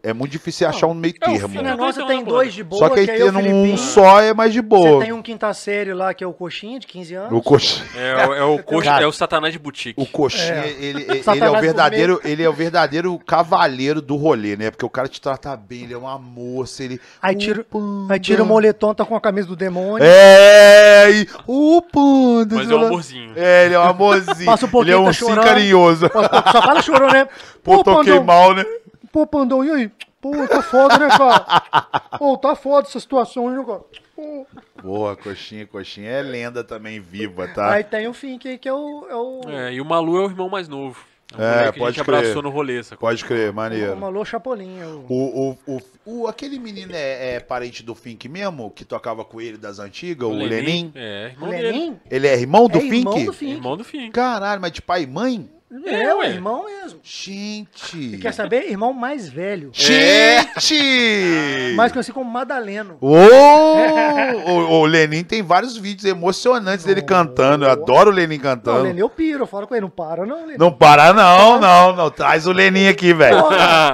É muito difícil achar um meio É, termo. Não, negócio então, tem né, dois de boa, Só que aí é tendo um Filipinho. só é mais de Você boa. tem um quinta série lá, que é o Coxinha, de 15 anos. O coxinha, É, o- é o coxa, Cara, é o satanás de boutique. o coxinha É. ele, (laughs) ele, ele é o verdadeiro, ele é o verdadeiro cavaleiro do rolê, né? Porque o cara te trata bem, ele é uma moça, ele Aí tira, Opa, aí tira o moletom, tá com a camisa do demônio. É, e o panda. Mas é um amorzinho. É, ele é um amorzinho. Passa um pouquinho, ele é um tá chorando. carinhoso. Só fala chorou, né? (laughs) Pô, toquei mal, né? Pô, Pandão, e aí? Pô, tá foda, né, cara? (laughs) Pô, tá foda essa situação, né, cara? Pô. Porra, coxinha, coxinha é lenda também viva, tá? Aí tem o Fink aí, que é o... É o... É, e o Malu é o irmão mais novo. É, o É, que a pode gente crer. abraçou no rolê, sacou? Pode crer, o maneiro. Malô Chapolin. é o- O, o, o, o- aquele menino é, é parente do Fink mesmo? Que tocava com ele das antigas, o, Lenin? É, O irmão dele. Lenin Ele é irmão do é Fink? irmão do Fink. Irmão do Fink. Caralho, mas de pai e mãe? É, É, o ué. irmão mesmo. Gente! Quer saber? Irmão mais velho. Gente! (laughs) Mais conhecido como Madaleno. Ô, o, o Lenin tem vários vídeos emocionantes dele cantando. Eu adoro o Lenin Não, cantando. Lenin eu piro, eu falo com ele, não para não, Lenin. Não para, não, não, não. Traz o Lenin aqui, velho.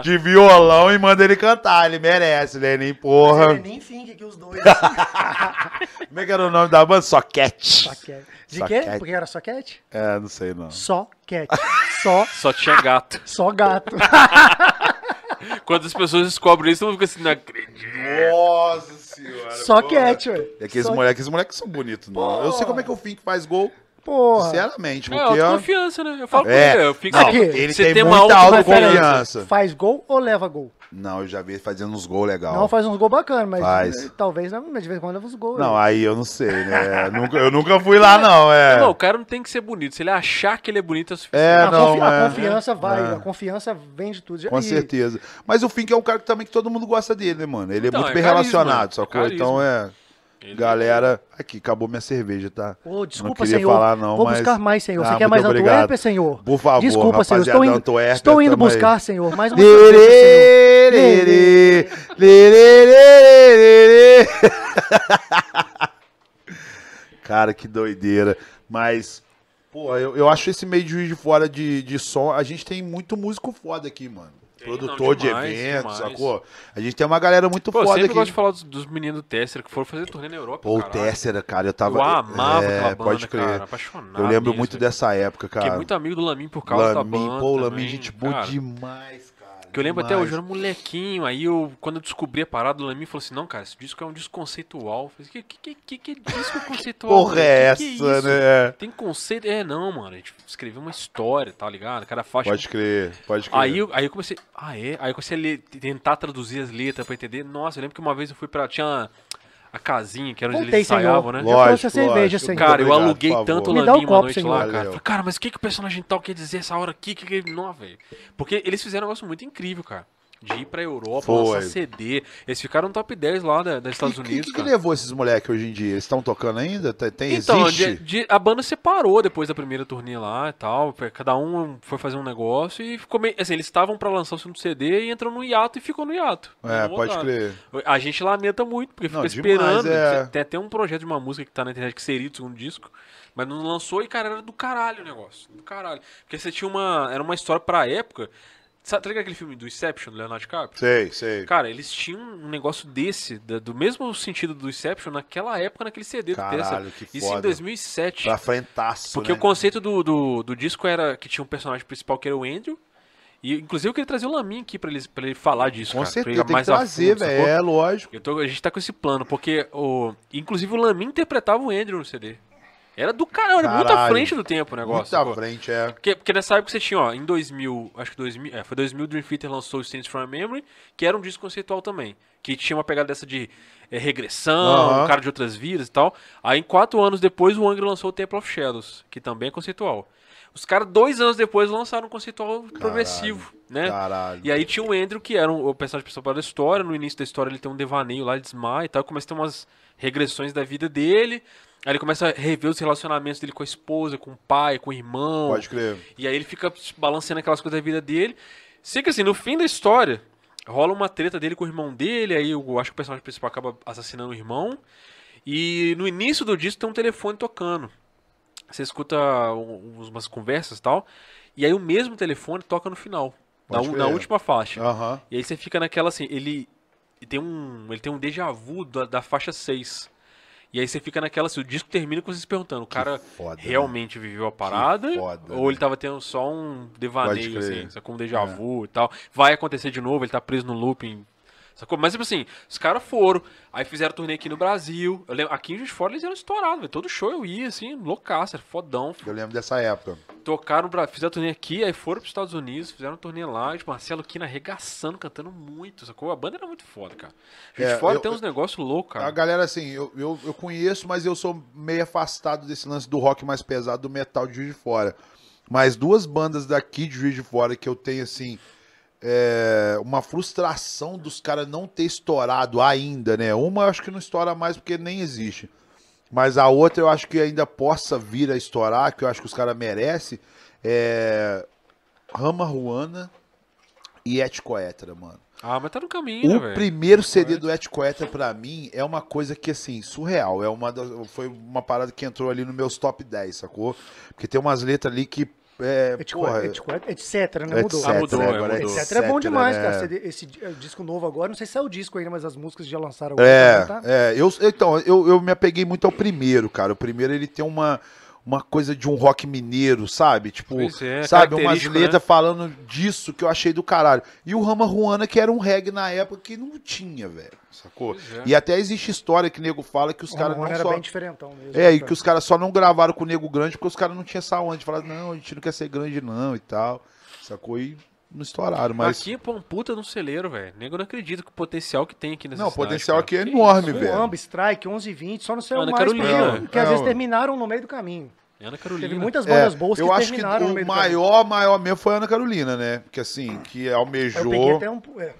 De violão e manda ele cantar. Ele merece, Lenin, porra. Lenin e Fink aqui, os dois. (laughs) Como é que era o nome da banda? Soquete. Soquete. De quê? Porque era soquete? É, não sei não. Só cat. Só, (laughs) Só tinha gato. só gato. (laughs) Quando as pessoas descobrem isso, mundo fica assim, não acredito. Nossa senhora. Só cat, ué. E aqueles Só- moleques, moleques são bonitos, não. Eu sei como é que o Fink faz gol, Porra. sinceramente. É, Porque, ó, autoconfiança, né? Eu falo É, com ele, eu fico não, Aqui, ele você tem uma muita autoconfiança. Faz gol ou leva gol? Não, eu já vi ele fazendo uns gols legal. Não faz uns gols bacanas, mas Faz. talvez não, mas de vez em quando leva uns gols. Não, aí. aí eu não sei, né? nunca, eu nunca fui lá, não, é. Não, o cara não tem que ser bonito. Se ele achar que ele é bonito, é o suficiente. É, a, não, confi- a é. confiança vai, É. a confiança vem de tudo. Com E- certeza. Mas o Fink é um cara que também que todo mundo gosta dele, né, mano? Ele é Então, muito é bem carisma, relacionado, é sacou? carisma. Então é. Ele- Galera. Aqui, acabou minha cerveja, tá? Ô, desculpa, queria senhor. falar, não, Vou mas- buscar mais, senhor. Você Ah, quer mais. Antuérpia, senhor? Por favor, Desculpa, senhor. Estou indo, Antuérpia, estou indo aí. buscar, senhor. Mais uma cerveja, Lerê, lerê, lerê, lerê. Cara, que doideira. Mas, pô, eu, eu acho esse meio de juiz de fora de, de som. A gente tem muito músico foda aqui, mano. Produtor não, de demais, eventos, demais. sacou? A gente tem uma galera muito Pô, eu foda sempre aqui. gosto de falar dos, dos meninos do Tessera que foram fazer turnê na Europa. Pô, o. Tessera, cara, eu tava. Eu amava é, banda, pode crer. cara. Apaixonado. eu lembro muito velho. dessa época, cara. Fiquei muito amigo do Lamin por causa da Lamin, banda. pô, o Lamin, gente boa demais, cara. Que eu lembro até demais. hoje, eu era molequinho, aí eu, quando eu descobri a parada, o Lamin falou assim, não, cara, esse disco é um disco conceitual. Eu falei, que, que, que, que disco (laughs) conceitual? Porra é Que que essa, isso? né? Tem conceito? É, não, mano, a gente escreveu uma história, tá ligado? Cada faixa... Pode crer, pode crer. Aí, eu- aí eu comecei, ah é? Aí eu comecei a ler, tentar traduzir as letras pra entender. Nossa, eu lembro que uma vez eu fui pra, tinha a casinha, que era onde Voltei, eles ensaiavam, senhor. né? Já trouxe a Lógico, cerveja, lógico. senhor. Cara, eu aluguei tanto o Me dá um uma copo, noite senhor. lá, Valeu. cara. Falei, cara, mas o que, que o personagem tal quer dizer essa hora aqui? Que, que... Não, velho. Porque eles fizeram um negócio muito incrível, cara. De ir pra Europa, Foi. lançar CD. Eles ficaram no top 10 lá da, dos Estados O que, Unidos, que, que cara. levou esses moleques hoje em dia? Eles estão tocando ainda? Tem, Então, de- de- a banda separou depois da primeira turnê lá e tal. Cada um foi fazer um negócio e ficou meio. Assim, eles estavam pra lançar o segundo CD e entrou no hiato e ficou no hiato. É, pode voltaram. crer. A gente lamenta muito, porque Não, fica demais, esperando. é. Tem até um projeto de uma música que tá na internet que seria do segundo disco. Mas não lançou e, cara, era do caralho o negócio. Do caralho. Porque você tinha uma. Era uma história pra época. Sabe, tá ligado aquele filme do Inception, do Leonardo DiCaprio? Sei, sei. Cara, eles tinham um negócio desse, da- do mesmo sentido do Inception, naquela época, naquele CD do Caralho, que Isso em foda. 2007. Pra frentaço, Porque né? o conceito do, do, do disco era que tinha um personagem principal que era o Andrew. E inclusive eu queria trazer o Lamin aqui pra ele, pra ele falar disso. Com cara, certeza, tem que trazer, velho. É, lógico. Tô- a gente tá com esse plano, porque o. Inclusive o Lamin interpretava o Andrew no CD. Era do caralho, era muito à Caralho. frente do tempo o negócio. Muito à frente, é. Porque, porque nessa época você tinha, ó, em 2000, acho que 2000, é, foi 2000 o Dream Theater lançou o Stands from a Memory, que era um disco conceitual também, que tinha uma pegada dessa de é, regressão, Aham. um cara de outras vidas e tal. Aí, quatro anos depois, o Angra lançou o Temple of Shadows, que também é conceitual. Os caras, dois anos depois, lançaram um conceitual progressivo, né? Caralho. E aí tinha o Andrew, que era um- o personagem principal da história. No início da história ele tem um devaneio lá, ele desmaia e tal. Começa a ter umas regressões da vida dele. Aí ele começa a rever os relacionamentos dele com a esposa, com o pai, com o irmão. Pode crer. E aí ele fica balanceando aquelas coisas da vida dele. Sei que assim, no fim da história, rola uma treta dele com o irmão dele, aí eu acho que o personagem principal acaba assassinando o irmão. E no início do disco tem um telefone tocando. Você escuta um- umas conversas e tal. E aí o mesmo telefone toca no final. Na, na última faixa. Aham. E aí você fica naquela assim, ele tem um, ele tem um déjà vu da, da faixa 6. E aí você fica naquela assim, o disco termina com você se perguntando, o cara foda, né? realmente viveu a parada foda, ou né? ele tava tendo só um devaneio assim, sacou um déjà vu e tal. Vai acontecer de novo, ele tá preso no looping. Sacou? Mas tipo assim, os caras foram, aí fizeram turnê aqui no Brasil. Eu lembro, aqui em Juiz de Fora eles eram estourados, velho. Todo show eu ia assim, loucaço, era fodão. Eu lembro dessa época. Tocaram, pra, fizeram turnê aqui, aí foram pros Estados Unidos, fizeram turnê lá, e, tipo, Marcelo Kina arregaçando, cantando muito, sacou? A banda era muito foda, cara. Juiz É, de Fora eu- tem uns negócios loucos, A cara. galera, assim, eu, eu, eu conheço, mas eu sou meio afastado desse lance do rock mais pesado, do metal de Juiz de Fora. Mas duas bandas daqui de Juiz de Fora que eu tenho, assim, é, uma frustração dos caras não ter estourado ainda, né? Uma eu acho que não estoura mais porque nem existe. Mas a outra eu acho que ainda possa vir a estourar, que eu acho que os caras merecem, é Rama Ruana e Eticoetra, mano. Ah, mas tá no caminho, né, O primeiro CD do Etiqueta pra mim é uma coisa que assim, surreal, é uma das- foi uma parada que entrou ali no meus top 10, sacou? Porque tem umas letras ali que é, porra, Etiqueta, etc, né? Mudou. etc, Ah, mudou, é, agora mudou. Etc é bom demais, né? cara. Esse é, disco novo agora, não sei se é o disco ainda, mas as músicas já lançaram É, agora, tá? é, eu, então, eu, eu me apeguei muito ao primeiro, cara. O primeiro ele tem uma, uma coisa de um rock mineiro, sabe? Tipo, é, sabe, umas característico, letras falando disso que eu achei do caralho. E o Rama Ruana, que era um reggae na época que não tinha, velho, sacou? É. E até existe história que o nego fala que os O caras não era só... bem diferentão mesmo. É, e cara. que os caras só não gravaram com o Nego Grande porque os caras não tinham essa onda de falar, não, a gente não quer ser grande não e tal, sacou? E não estouraram, mas... Aqui, pô, um puta no celeiro, velho. Nego não acredita com o potencial que tem aqui nessa Não, o cidade, potencial cara. aqui é Que enorme, velho. Amba, Strike, 11 e 20, só não sei o Ana mais, Carolina. porque, porque É, às vezes terminaram no meio do caminho. Ana Carolina. Teve muitas É, bandas boas eu que acho que terminaram no o meio do caminho. maior, maior mesmo foi a Ana Carolina, né? Porque assim, que Eu almejou. peguei até um... É,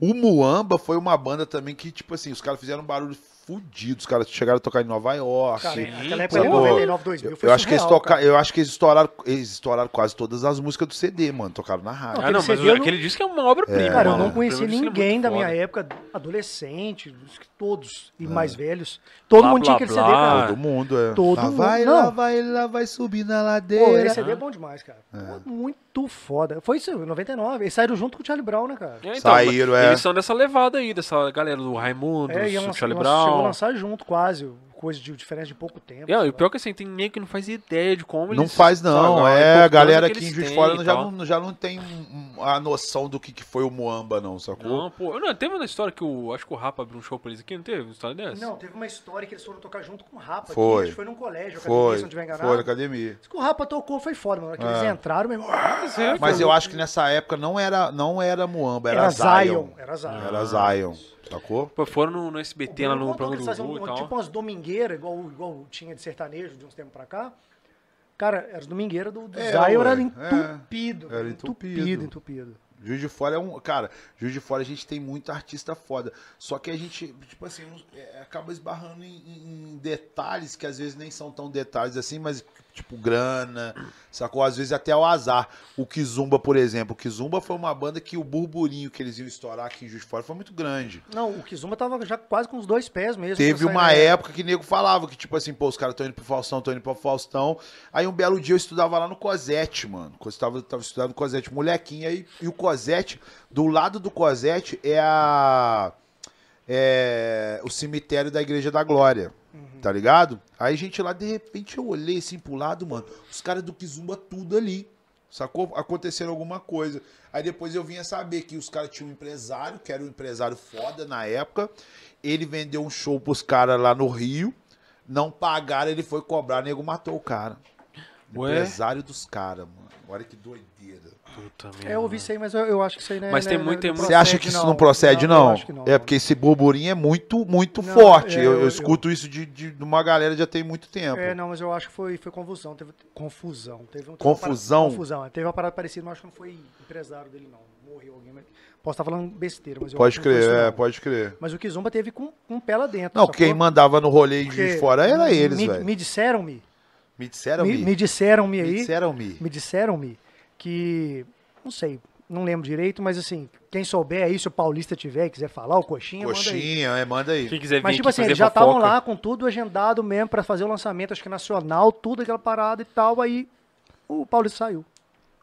O Muamba foi uma banda também que, tipo assim, os caras fizeram um barulho fudido. Os caras chegaram a tocar em Nova York. cara, Sim, aquela pô. época de 99, 2000 foi eu acho que eles toca... cara. eu acho que eles estouraram, eles estouraram quase todas as músicas do CD, mano. Tocaram na rádio. Ah, não, Aquele mas não- aquele disco é uma obra-prima. Cara, eu não conheci é ninguém muito da minha foda. época, adolescente, todos, É. e mais velhos. Todo Blá, mundo tinha blá, aquele CD, blá. cara. Todo mundo, é. Todo lá mundo, vai, não. lá vai, lá vai subir na Pô, ladeira. esse CD é bom demais, cara. Pô, muito foda. Foi isso, em 99. Eles saíram junto com o Charlie Brown, né, cara? É, Saíram, é. Eles são dessa levada aí, dessa galera do Raimundo, É, do Charlie lançar- chegou a Brown. lançar junto, quase. Coisa de diferença de pouco tempo. É, e o pior que assim, tem nego que não faz ideia de como Não eles. faz não, sabe, é, a importância galera aqui em Juiz de Fora já não, já não tem a noção do que, que foi o Moamba não, sacou? Não, pô. Não, teve uma história que o. Acho que o Rapa abriu um show pra eles aqui, não teve? Uma história dessa? Não, teve uma história que eles foram tocar junto com o Rapa. Foi. Aqui, foi num colégio, academia, Foi, se não tiver enganado. foi na academia. Diz que o Rapa tocou, foi foda, mano. Que É. eles entraram, meu irmão. é, Mas foi eu acho que nessa época não era, não era Moamba, era, Era Zion. Zion. Era Zion. Era Zion, sacou? Pô, foram no, no SBT lá no programa do Gugu e um- tal. Tipo umas domingueiras, igual, igual tinha de sertanejo de uns tempos pra cá. Cara, as domingueiras do, do É, ué, era é. entupido. Era cara, entupido. entupido, entupido. Juiz de Fora é um. Cara, Juiz de Fora a gente tem muito artista foda. Só que a gente, tipo assim, é, acaba esbarrando em- em detalhes que às vezes nem são tão detalhes assim, mas tipo grana, sacou? Às vezes até o azar. O Kizumba, por exemplo. O Kizumba foi uma banda que o burburinho que eles iam estourar aqui em Juiz de Fora foi muito grande. Não, o Kizuma tava já quase com os dois pés mesmo. Teve uma época que nego falava que, tipo assim, pô, os caras estão indo pro Faustão, estão indo pro Faustão. Aí um belo dia eu estudava lá no Cosete, mano. Eu tava, tava estudando no Cosete, molequinho. Aí, e o Cosete, do lado do Cosete é a. É o cemitério da Igreja da Glória. Tá ligado? Aí, gente, lá de repente eu olhei assim pro lado, mano. Os caras do Kizumba tudo ali. Sacou? Acontecendo alguma coisa. Aí depois eu vinha saber que os caras tinham um empresário, que era um empresário foda na época. Ele vendeu um show pros caras lá no Rio. Não pagaram, ele foi cobrar, nego matou o cara. Ué? Empresário dos caras, mano. Olha que doideira. Puta merda. É, eu ouvi isso aí, mas eu, eu acho que isso aí não é. Mas tem não é- muito- tem não muito- Você acha que isso não procede, não? eu acho que não. É porque esse burburinho é muito, muito Não, forte. é, eu, eu- eu escuto isso de, de, de uma galera já tem muito tempo. É, não, mas eu acho que foi, foi confusão. Teve confusão. Teve um, teve Confusão? Uma parada, confusão. é, Teve uma parada parecida, mas acho que não foi empresário dele, não. Morreu alguém. Mas... Posso estar falando besteira, mas eu Pode acho que não foi crer, é, não. pode crer. Mas o Kizumba teve com, com um pé lá dentro. Não, quem mandava no rolê de fora era eles, me, velho. me disseram-me. Me disseram, Me, me, me disseram-me Me aí. disseram-me. Me disseram-me que. Não sei, não lembro direito, mas assim, quem souber aí, se o Paulista tiver e quiser falar, o Coxinha, manda aí. Coxinha, é, manda aí. Quem quiser vir Mas, tipo assim, eles já estavam lá com tudo agendado mesmo pra fazer o lançamento, acho que nacional, tudo aquela parada e tal. Aí o Paulista saiu.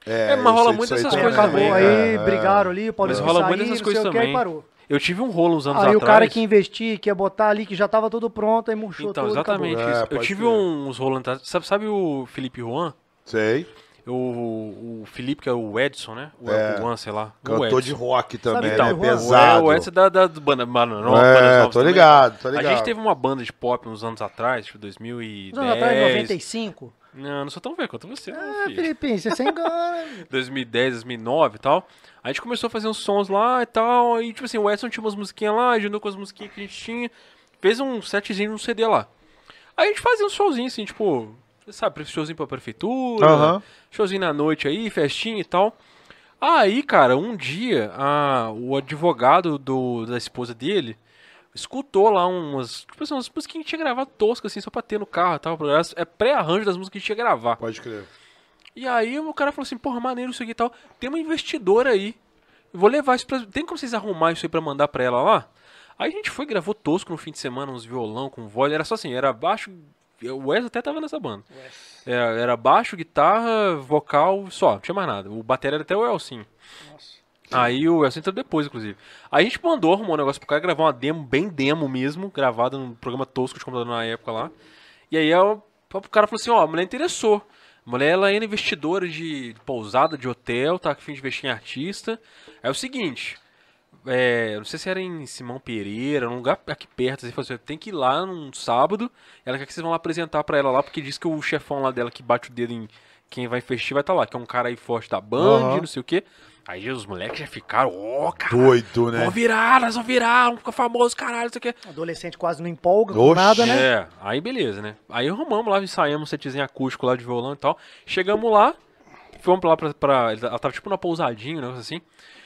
É, mas eu rola muito essas Aí coisas acabou, também, aí É, é. brigaram ali, Mas sair, rola muito não essas sei coisas o que, aí também. parou. Eu tive um rolo uns anos Aí o atrás. cara que investia, que ia botar ali, que já tava tudo pronto, aí murchou Então, tudo, exatamente acabou. isso. É, eu tive crer. uns rolos atrás. Sabe, sabe o Felipe Juan? Sei. O, o Felipe, que é o Edson, né? O, É. o Juan, sei lá. o Cantor Edson. de rock também, então, né? Pesado. O Edson é da, da banda, banda, não, É, tô também. ligado, tô A ligado. gente teve uma banda de pop uns anos atrás, tipo 2010. Uns anos atrás, 95. Não, não sou tão velho quanto você, não, Ah, filho. Felipe, você se engana. 2010, 2009 e tal. A gente começou a fazer uns sons lá e tal. E, tipo assim, o Edson tinha umas musiquinhas lá, juntou com as musiquinhas que a gente tinha. Fez um setzinho no CD lá. Aí a gente fazia um showzinho assim, tipo, sabe, showzinho pra prefeitura, Aham. showzinho na noite aí, festinha e tal. Aí, cara, um dia, a, o advogado do, da esposa dele escutou lá umas, tipo assim, umas músicas que a gente tinha gravado toscas, assim, só pra ter no carro e tal. É pré-arranjo das músicas que a gente ia gravar. Pode crer. E aí o cara falou assim, porra, maneiro isso aqui e tal. Tem uma investidora aí. Eu vou levar isso pra. Tem como vocês arrumar isso aí pra mandar pra ela lá? Aí a gente foi, gravou tosco no fim de semana, uns violão com voz. Era só assim, era baixo. O Wes até tava nessa banda. É, era baixo, guitarra, vocal, só, não tinha mais nada. O bateria era até o Elcinho. Aí o Elcinho entrou depois, inclusive. Aí a gente mandou, arrumou um negócio pro cara, gravar uma demo, bem demo mesmo, gravada num programa tosco de computador na época lá. E aí o, cara falou assim, ó, a mulher interessou. A mulher, ela era investidora de pousada, de hotel, tá fim de investir em artista. É o seguinte, é, não sei se era em Simão Pereira, num lugar aqui perto, assim, assim, tem que ir lá num sábado, ela quer que vocês vão lá apresentar pra ela lá, porque diz que o chefão lá dela que bate o dedo em quem vai investir vai estar lá, que é um cara aí forte da Band, Aham. não sei o quê. Aí os moleques já ficaram, ó, cara, Doido, né? vão virar, nós vamos virar, vamos ficar famosos, caralho, não sei o quê. Adolescente quase não empolga com Oxe. nada, né? É, aí beleza, né? Aí arrumamos lá, ensaiamos um setzinho acústico lá de violão e tal. Chegamos lá, fomos lá pra, pra. Ela tava tipo numa pousadinha, um negócio assim.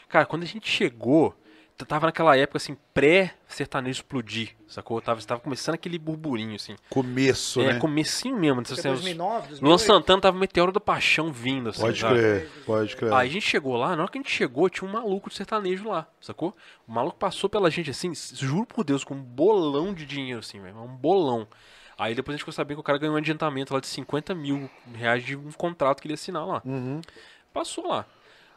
Cara, quando a gente chegou, tava naquela época assim, pré-sertanejo explodir, sacou? Tava, tava começando aquele burburinho, assim. Começo, é, né? comecinho mesmo. Assim, os- 2009, Luan 2008. Santana tava Meteoro da Paixão vindo, assim, Pode sabe? crer, pode crer. Aí a gente chegou lá, na hora que a gente chegou, tinha um maluco de sertanejo lá, sacou? O maluco passou pela gente assim, juro por Deus, com um bolão de dinheiro, assim, velho. Um bolão. Aí depois a gente ficou sabendo que o cara ganhou um adiantamento lá de 50 mil reais de um contrato que ele ia assinar lá. Uhum. Passou lá.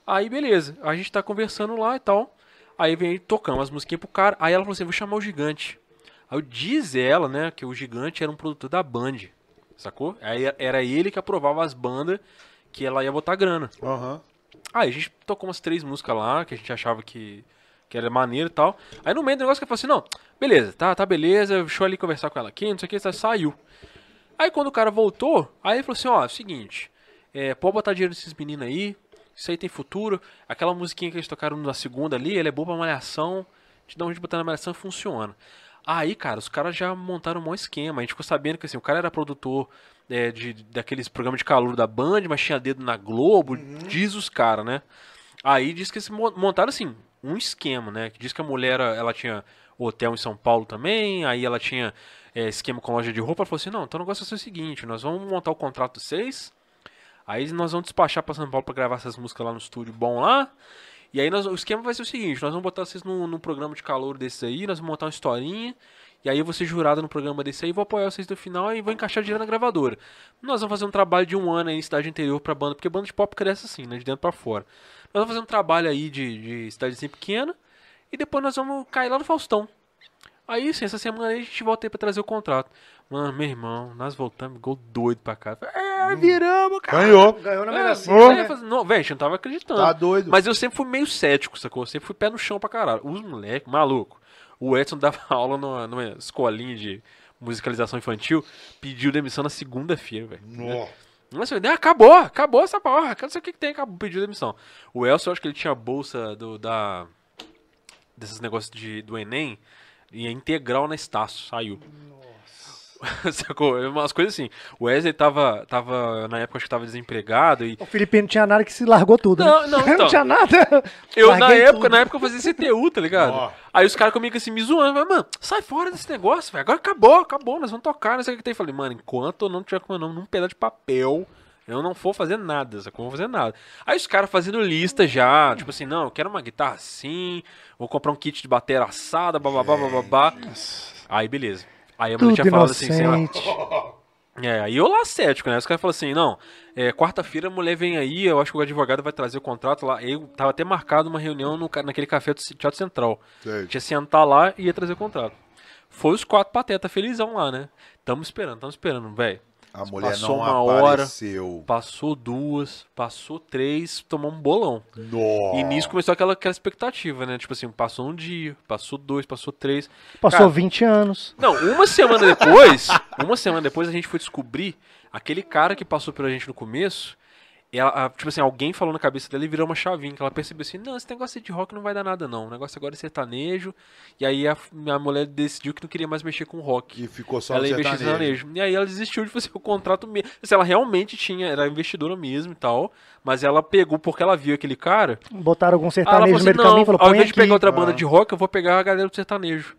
Aí beleza, a gente tá conversando lá e tal. Aí vem tocando as musiquinhas pro cara. Aí ela falou assim: vou chamar o gigante. Aí diz ela, né, que o gigante era um produtor da Band. Sacou? Aí era ele que aprovava as bandas que ela ia botar grana. Aham. Aí a gente tocou umas três músicas lá, que a gente achava que, que era maneiro e tal. Aí no meio do negócio que eu falei assim, não, beleza, tá, tá beleza, deixa eu ali conversar com ela aqui, não sei o que, saiu. Aí quando o cara voltou, aí ele falou assim, ó, é o seguinte, é, pode botar dinheiro nesses meninos aí, isso aí tem futuro. Aquela musiquinha que eles tocaram na segunda ali, ela é boa pra malhação, te dá um jeito de botar na malhação e funciona. Aí, cara, os caras já montaram um bom esquema. A gente ficou sabendo que assim, o cara era produtor é, de, daqueles programas de calor da Band, mas tinha dedo na Globo, diz os caras, né? Aí diz que eles mo- montaram assim, um esquema, né? Que diz que a mulher ela tinha hotel em São Paulo também, aí ela tinha é, esquema com loja de roupa. Ela falou assim: não, então o negócio vai ser o seguinte: nós vamos montar o contrato de vocês, aí nós vamos despachar pra São Paulo pra gravar essas músicas lá no estúdio bom lá. E aí nós- o esquema vai ser o seguinte: nós vamos botar vocês num, num programa de calor desses aí, nós vamos montar uma historinha. E aí eu vou ser jurado no programa desse aí, vou apoiar vocês no final e vou encaixar dinheiro na gravadora. Nós vamos fazer um trabalho de um ano aí em cidade interior pra banda, porque banda de pop cresce assim, né? De dentro pra fora. Nós vamos fazer um trabalho aí de, de cidadezinha pequena e depois nós vamos cair lá no Faustão. Aí sim, essa semana aí a gente volta aí pra trazer o contrato. Mano, meu irmão, nós voltamos igual doido pra cá. É, viramos, cara. Ganhou. Ganhou na É, Mega eu Sena, ia né? Não, velho, gente não tava acreditando. Tá doido. Mas eu sempre fui meio cético, sacou? Eu sempre fui pé no chão pra caralho. Os moleques, maluco. O Edson dava (laughs) aula numa, numa escolinha de musicalização infantil, pediu demissão na segunda-feira, velho. Nossa. Nossa, ah, acabou, acabou essa porra. Não sei o que, que tem, acabou, pediu demissão. O Elson, eu acho que ele tinha a bolsa do, da. desses negócios de, do Enem, e é integral na Estácio, saiu. (laughs) Sacou? É Umas coisas assim. O Wesley tava, tava, na época, acho que tava desempregado e. O Felipe não tinha nada que se largou tudo. né? Não, não, (laughs) então. tinha nada. Eu, na época, tudo. na época, eu fazia CTU, tá ligado? Ó. Aí os caras comigo assim, me zoando, mas, mano, sai fora desse negócio, velho. Agora acabou, acabou, nós vamos tocar, não sei o que tem. Falei, mano, enquanto eu não tiver com meu nome num pedaço de papel, eu não vou fazer nada, sacou? Não vou fazer nada. Aí os caras fazendo lista já, tipo assim, não, eu quero uma guitarra assim, vou comprar um kit de bateria assada, bababá, bababá. Aí, beleza. Aí a mulher tinha falado assim, sei lá. É, aí eu lá cético, né? Os caras falam assim, não, é, quarta-feira a mulher vem aí, eu acho que o advogado vai trazer o contrato lá. Eu tava até marcado uma reunião no, naquele café do Teatro Central. Sei. Tinha sentar lá e ia trazer o contrato. Foi os quatro patetas felizão lá, né? Tamo esperando, tamo esperando, velho. A mulher Passou não uma hora. apareceu. Passou duas, passou três, tomou um bolão. Nossa. E nisso começou aquela, aquela expectativa, né? Tipo assim, passou um dia, passou dois, passou três. Passou Cara, 20 anos. Não, uma semana depois, (laughs) uma semana depois a gente foi descobrir aquele cara que passou pela gente no começo. Ela, a- tipo assim, alguém falou na cabeça dela e virou uma chavinha, que ela percebeu assim, não, esse negócio de rock não vai dar nada não, o negócio agora é sertanejo, e aí a, minha mulher decidiu que não queria mais mexer com rock. E ficou só ela no sertanejo. sertanejo. E aí ela desistiu de fazer (laughs) o contrato mesmo. Se ela realmente tinha, era investidora mesmo e tal, mas ela pegou porque ela viu aquele cara, Botaram algum sertanejo falou no assim, meio do não, caminho e falou, ao invés de aqui. pegar outra banda Ah. de rock, eu vou pegar a galera do sertanejo.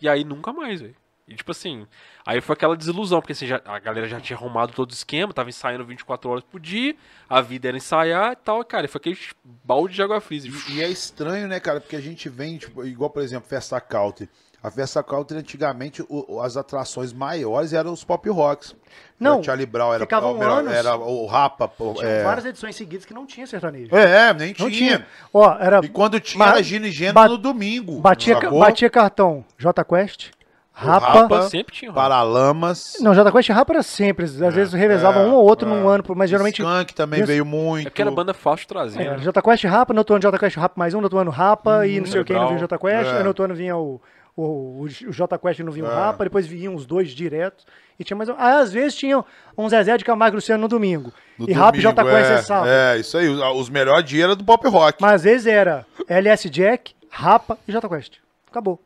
E aí nunca mais, velho. E tipo assim, aí foi aquela desilusão, porque assim, já- a galera já tinha arrumado todo o esquema, tava ensaiando 24 horas por dia, a vida era ensaiar e tal, cara, e foi aquele balde de água fria. E, e é estranho, né, cara? Porque a gente vem, tipo, igual, por exemplo, Festa Country. A Festa Country, antigamente, o- as atrações maiores eram os pop rocks. Não, O Charlie Brown era, ficavam o melhor- anos. era o Rapa. pô, Tinha é. várias edições seguidas que não tinha sertanejo. É, é, nem Não tinha. tinha. Ó, era. E quando tinha, era Gino e ba- no domingo. Batia, batia cartão J Quest, Rapa. Rapa, sempre tinha. Paralamas. Não, J Quest e Rapa era sempre. Às vezes revezava é, um ou outro é. num ano, mas geralmente. Skunk também veio muito. É porque era banda fácil de trazer. É, né? J Quest Rapa, no outro ano J Quest Rapa mais um, no outro ano Rapa e não sei o que, não vinha o J Quest, É. aí no outro ano vinha o, o, o J Quest e não vinha o É. Rapa, depois vinham os dois direto. E tinha mais um. Aí às vezes tinha um Zezé de Camargo e Luciano no domingo. No e Rapa e J domingo, Quest é, é sábado. É, isso aí. Os, os melhores dias eram do pop rock. Mas às vezes era LS Jack, Rapa e J Quest. Acabou.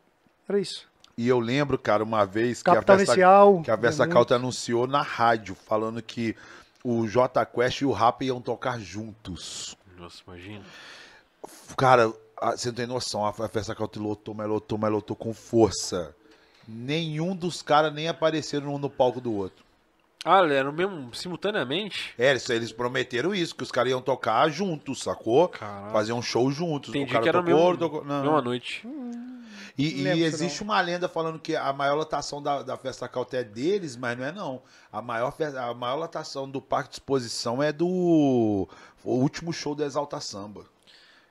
Era isso. E eu lembro, cara, uma vez que Capital a Festa, Inicial. que a Festa é muito. Country anunciou na rádio, falando que o J Quest e o Rapa iam tocar juntos. Nossa, imagina. Cara, você não tem noção, a a Festa Country lotou, mas lotou, mas lotou com força. Nenhum dos caras nem apareceram um no palco do outro. Ah, era mesmo simultaneamente? É, eles, eles prometeram isso, que os caras iam tocar juntos, sacou? Caralho. Fazer um show juntos. Entendi o cara que era tocou, mesmo, tocou- não. mesma noite. E, Não e existe uma lenda falando que a maior lotação da, da Festa Country é deles, mas não é não. A maior, a maior lotação do Parque de Exposição é do o último show do Exalta Samba.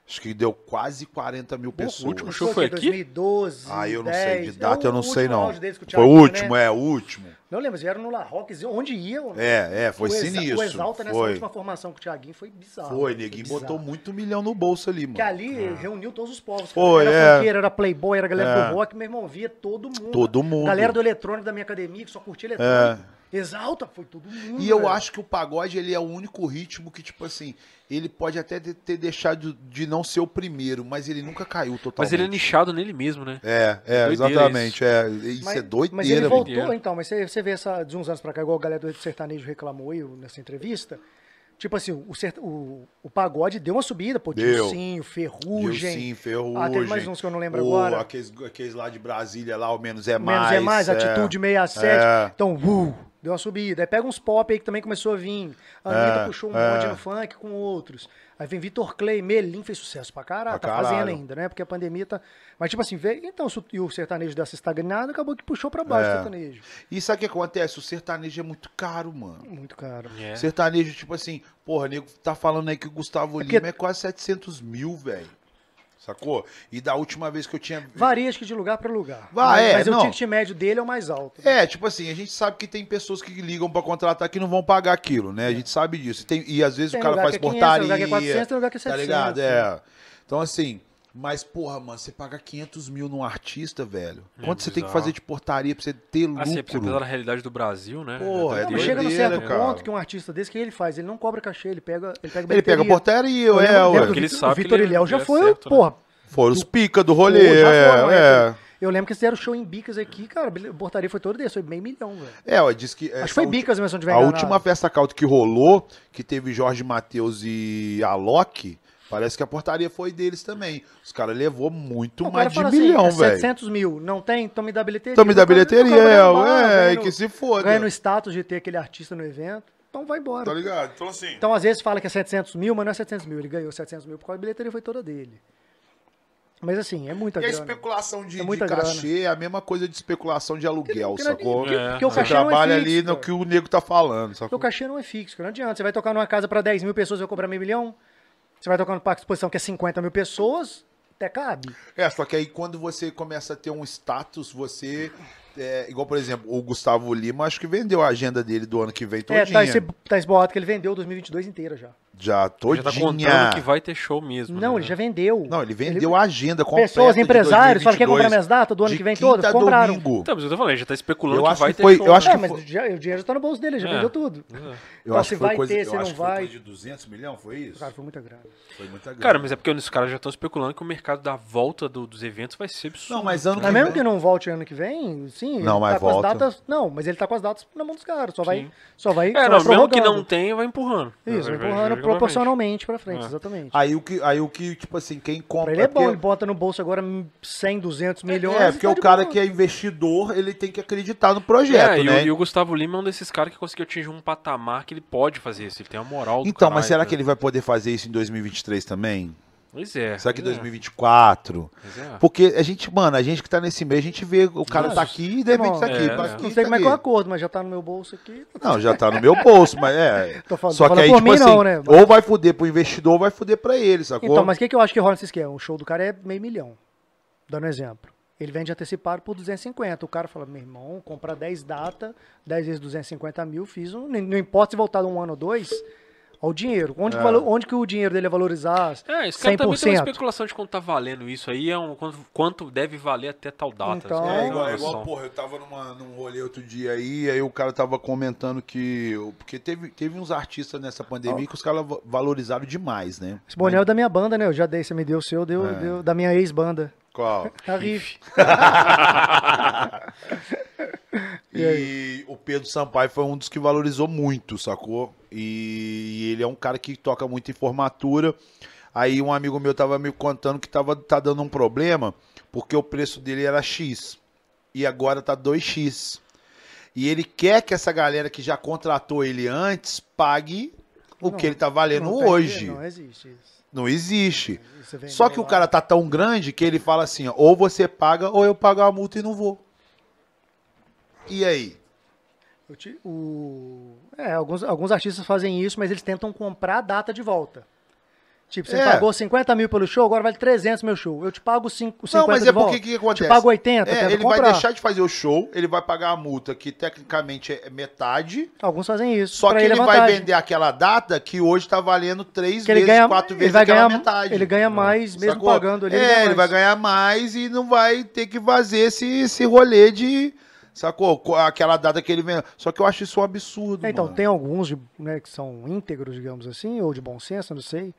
Acho que deu quase 40 mil pessoas. último show Foi foi o aqui? 2012, Ah, eu não 10. sei. De data É eu não o sei, não. o Foi o último, né? é, o último. Não lembro, eles vieram no La Rock, onde iam? É, é, foi o sinistro. O Exalta nessa foi, última formação com o Thiaguinho foi bizarro. foi, neguinho bizarro. botou muito milhão no bolso ali, mano. Que ali reuniu todos os povos. Foi, era é. funkeiro, era playboy, era galera É. do rock, meu irmão, via todo mundo. Todo mundo. Galera do eletrônico da minha academia, que só curtia eletrônico. Exalta, foi todo mundo. E eu velho. acho que o pagode ele é o único ritmo que, tipo assim, ele pode até ter deixado de não ser o primeiro, mas ele nunca caiu totalmente. Mas ele é nichado nele mesmo, né? É, é, Doideira exatamente. É, isso Mas, é doideira. mas ele voltou, Doideira. então. Mas você, você vê essa, de uns anos pra cá, igual a galera do sertanejo reclamou aí nessa entrevista. Tipo assim, o, o, o pagode deu uma subida, pô, Deu. Dilcinho, Ferrugem. Sim, Ferrugem. Ah, teve mais uns que eu não lembro o- agora. Aqueles, aqueles lá de Brasília, lá, o Menos é Menos Mais. é mais, Atitude 67. é. Então, uh, deu uma subida. Aí pega uns pop aí que também começou a vir. A Anitta É, puxou um é. monte no funk com outros. Aí vem Vitor Clay, Melim fez sucesso pra caralho. Pra tá fazendo caralho. ainda, né? Porque a pandemia tá. Mas, tipo assim, veio. Então, e o sertanejo dessa estagnada, acabou que puxou pra baixo É. o sertanejo. E sabe o que acontece? O sertanejo é muito caro, mano. Muito caro. É. Sertanejo, tipo assim, porra, nego tá falando aí que o Gustavo porque- Lima é quase 700 mil, velho. Sacou? E da última vez que eu tinha. Varia, acho que de lugar pra lugar. Vai, mas, é, mas não. o ticket médio dele é o mais alto. É, tipo assim, a gente sabe que tem pessoas que ligam pra contratar que não vão pagar aquilo, né? A gente sabe disso. E, tem- e às vezes Tem o cara faz que é 500, portaria. tem lugar que é 400, tem lugar que é Tá 700, ligado? né? É. Então, assim, mas, porra, mano, você paga 500 mil num artista, velho. Quanto você tem que bizarro. fazer de portaria pra você ter lucro? Assim, apesar da realidade do Brasil, né? Porra, é Não, doideira. mas chega num certo cara. ponto que um artista desse, o que ele faz? Ele não cobra cachê, ele pega ele pega Ele pega portaria, Eu é, ué. Porque ele Vitor- sabe o que Vitor ele Ilhéu já é foi, certo, né? porra, Foram os pica do rolê, Pô, já foram, é, é. é. Eu lembro que eles fizeram show em Bicas aqui, cara. A portaria foi toda desse, foi meio milhão, velho. É, ó, diz que. Acho que foi Bicas mesmo, se eu não tiver A enganado. última festa country que rolou, que teve Jorge Matheus e Alok, parece que a portaria foi deles também. Os caras levou muito O mais cara de fala milhão, assim, é velho. 700 mil, não tem? Então me dá bilheteria. Então me dá bilheteria, é, embora, é, ganha que no- se foda. Ganha no status de ter aquele artista no evento, então vai embora. Tá ligado? Então assim. Então, às vezes, fala que é 700 mil, mas não é 700 mil. Ele ganhou 700 mil porque a bilheteria foi toda dele. Mas assim, é muita E a grana. especulação de, É de muita cachê é a mesma coisa de especulação de aluguel, Porque não- sacou? porque- É. porque o Você cachê não é trabalha fixo, ali no cara. que o nego tá falando, Porque sacou? o cachê não é fixo, não adianta. Você vai tocar numa casa pra 10 mil pessoas e vai cobrar meio milhão. Você vai tocar no parque de exposição que é 50 mil pessoas, até cabe. É, só que aí quando você começa a ter um status, você. é, igual, por exemplo, o Gustavo Lima, acho que vendeu a agenda dele do ano que vem todinha. É, tá esse, tá esse boato que ele vendeu 2022 inteira já. Já Já todinha. tá contando que vai ter show mesmo. Não, né? ele já vendeu. Não, ele vendeu a agenda completa Pessoas, empresários, falam, quer 2022, comprar minhas datas do ano que vem todas? Compraram. domingo. Então, mas eu tô falando, ele já tá especulando Eu que acho vai que ter foi- show. eu acho É, que mas foi- já- o dinheiro já tá no bolso dele, já É. vendeu tudo. Eu Então, acho se que foi vai coisa, ter, se não que foi vai. coisa de 200 milhões, foi isso? Cara, foi muita grana. Foi muita grana. Cara, mas é porque os caras já estão especulando que o mercado da volta do- dos eventos vai ser absurdo. Não, mas ano Mas que mesmo vem- que não volte ano que vem, sim, Não, ele mas tá com as volta. Não, mas ele tá com as datas na mão dos caras. Só vai. Só vai. É, não, mesmo que não tem, vai empurrando. Isso, vai empurrando proporcionalmente pra frente, É. exatamente. Aí o que, aí o que, tipo assim, quem compra. Pra ele é bom, porque- ele bota no bolso agora 100, 200 milhões. É, e porque tá o cara boa. que é investidor, ele tem que acreditar no projeto, É, e, né? o, e o Gustavo Lima é um desses caras que conseguiu atingir um patamar que ele pode fazer isso. Ele tem a moral do Então, caralho, mas será né? que ele vai poder fazer isso em 2023 também? Pois é. Será que é, 2024? pois é. Porque a gente, mano, a gente que tá nesse meio, a gente vê o cara Não, tá aqui e de repente tá aqui. é, Não sei tá como é que é o aqui. acordo, mas já tá no meu bolso aqui. Não, já tá no meu bolso, mas é. (laughs) Tô falando- Só tô que aí, tipo mim assim, não, né? ou vai fuder pro investidor ou vai fuder pra ele, sacou? Então, mas o que, que eu acho que rola nesse esquema? O show do cara é meio milhão. Dando um exemplo. Ele vende antecipado por 250. O cara fala, meu irmão, comprar 10 data, 10 vezes 250 mil, fiz um. Não não importa se voltar um ano ou dois, ao dinheiro. Onde, que, É. valo- onde que o dinheiro dele é valorizar? É, esse cara também tem uma 100%. especulação de quanto tá valendo isso aí, é um, quanto, quanto deve valer até tal data. Então- assim, É não igual, é igual, porra, eu tava numa, num rolê outro dia aí, aí o cara tava comentando que. Porque teve, teve uns artistas nessa pandemia que os caras va- valorizaram demais, né? Esse boné é da minha banda, né? Eu já dei, você me deu o seu, deu, É. deu da minha ex-banda. Qual? A Riff. (laughs) (laughs) E o Pedro Sampaio foi um dos que valorizou muito, sacou? E ele é um cara que toca muito em formatura. Aí um amigo meu tava me contando que tava tá dando um problema, porque o preço dele era X. E agora tá 2X. E ele quer que essa galera que já contratou ele antes pague o Não, que ele tá valendo Não hoje. Não existe isso. Não existe. Só que o cara tá tão grande que ele fala assim, ó, ou você paga ou eu pago a multa e não vou. E aí? Te- o... É, alguns, alguns artistas fazem isso, mas eles tentam comprar a data de volta. Tipo, você É. pagou 50 mil pelo show, agora vale 300 meu show. Eu te pago 5, 50 Não, mas é porque o que, acontece? Te pago 80, É, tenta ele comprar. vai deixar de fazer o show, ele vai pagar a multa, que tecnicamente é metade, Alguns fazem isso. só que ele ele é vai vantagem. vender aquela data que hoje tá valendo três Que ele vezes, ganha, quatro ele vezes vai ganhar, metade. Ele ganha mais, mesmo Sacou? pagando ali. É, ele mais. vai ganhar mais e não vai ter que fazer esse, esse rolê de. Sacou? Co- Aquela data que ele vem. Só que eu acho isso um absurdo. É, então, mano. tem alguns de, né, que são íntegros, digamos assim, ou de bom senso, não sei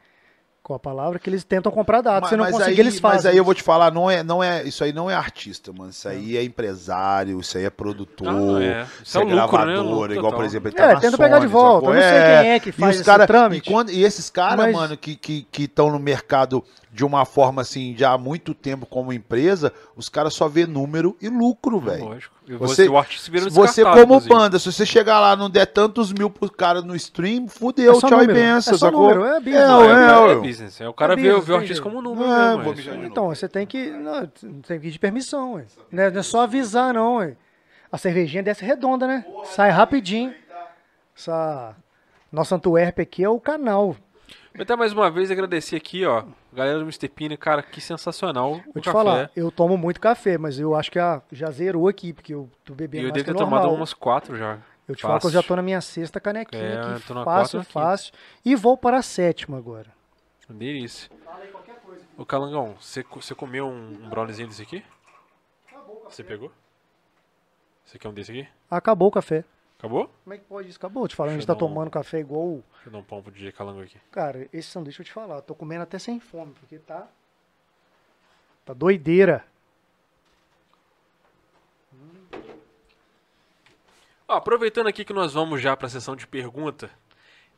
qual a palavra, que eles tentam comprar data. Mas, Se não mas conseguir, aí, eles fazem. mas aí eu vou te falar, não é, não é, isso aí não é artista, mano. Isso aí é empresário, isso aí é produtor, Ah, é. isso Isso é é o lucro, né? gravador, igual, por exemplo, ele É, tá na tenta pegar de volta. sacou? Eu não sei quem é que E faz os esse cara, trâmite. E, quando- e esses caras, Mas- mano, que estão que, que no mercado de uma forma assim, já há muito tempo como empresa, os caras só vê número e lucro, velho. Lógico. Você- você, o Você como inclusive. banda, se você chegar lá não der tantos mil pro cara no stream, fudeu, É tchau número, e benção, é só sacou? número, é business. É, Não, é, é, é, é business. É, o cara É vê, business, vê o tem artista jeito. como número É, mesmo. vou é mijar isso. de Então, você tem que. Não, tem que ir de permissão, ué. Não é, não é só avisar, não, ué. A cervejinha desce redonda, né? Sai rapidinho. Essa. Nossa Antuérpia aqui é o canal. Vou até mais uma vez agradecer aqui, ó. Galera do Mr. Pina, cara, que sensacional. o Vou te café. falar, eu tomo muito café, mas eu acho que a- já zerou aqui, porque eu tô E bebendo eu mais devo que ter normal. tomado umas quatro já. Eu te falo que eu já Fácil. tô na minha sexta canequinha É, aqui. eu tô na fácil, aqui. fácil. E vou para a sétima agora. Delícia. Ô, Calangão, você, você comeu um, um browniezinho desse aqui? Você pegou? Você quer um desse aqui? Acabou o café. Acabou? Como é que pode isso? Acabou. Te falando, a gente tá um- tomando café igual. Deixa eu dar um pão pro DJ Calango aqui. Cara, esse sanduíche eu te falar, tô comendo até sem fome, porque tá. Tá doideira. Ó, aproveitando aqui que nós vamos já para a sessão de pergunta,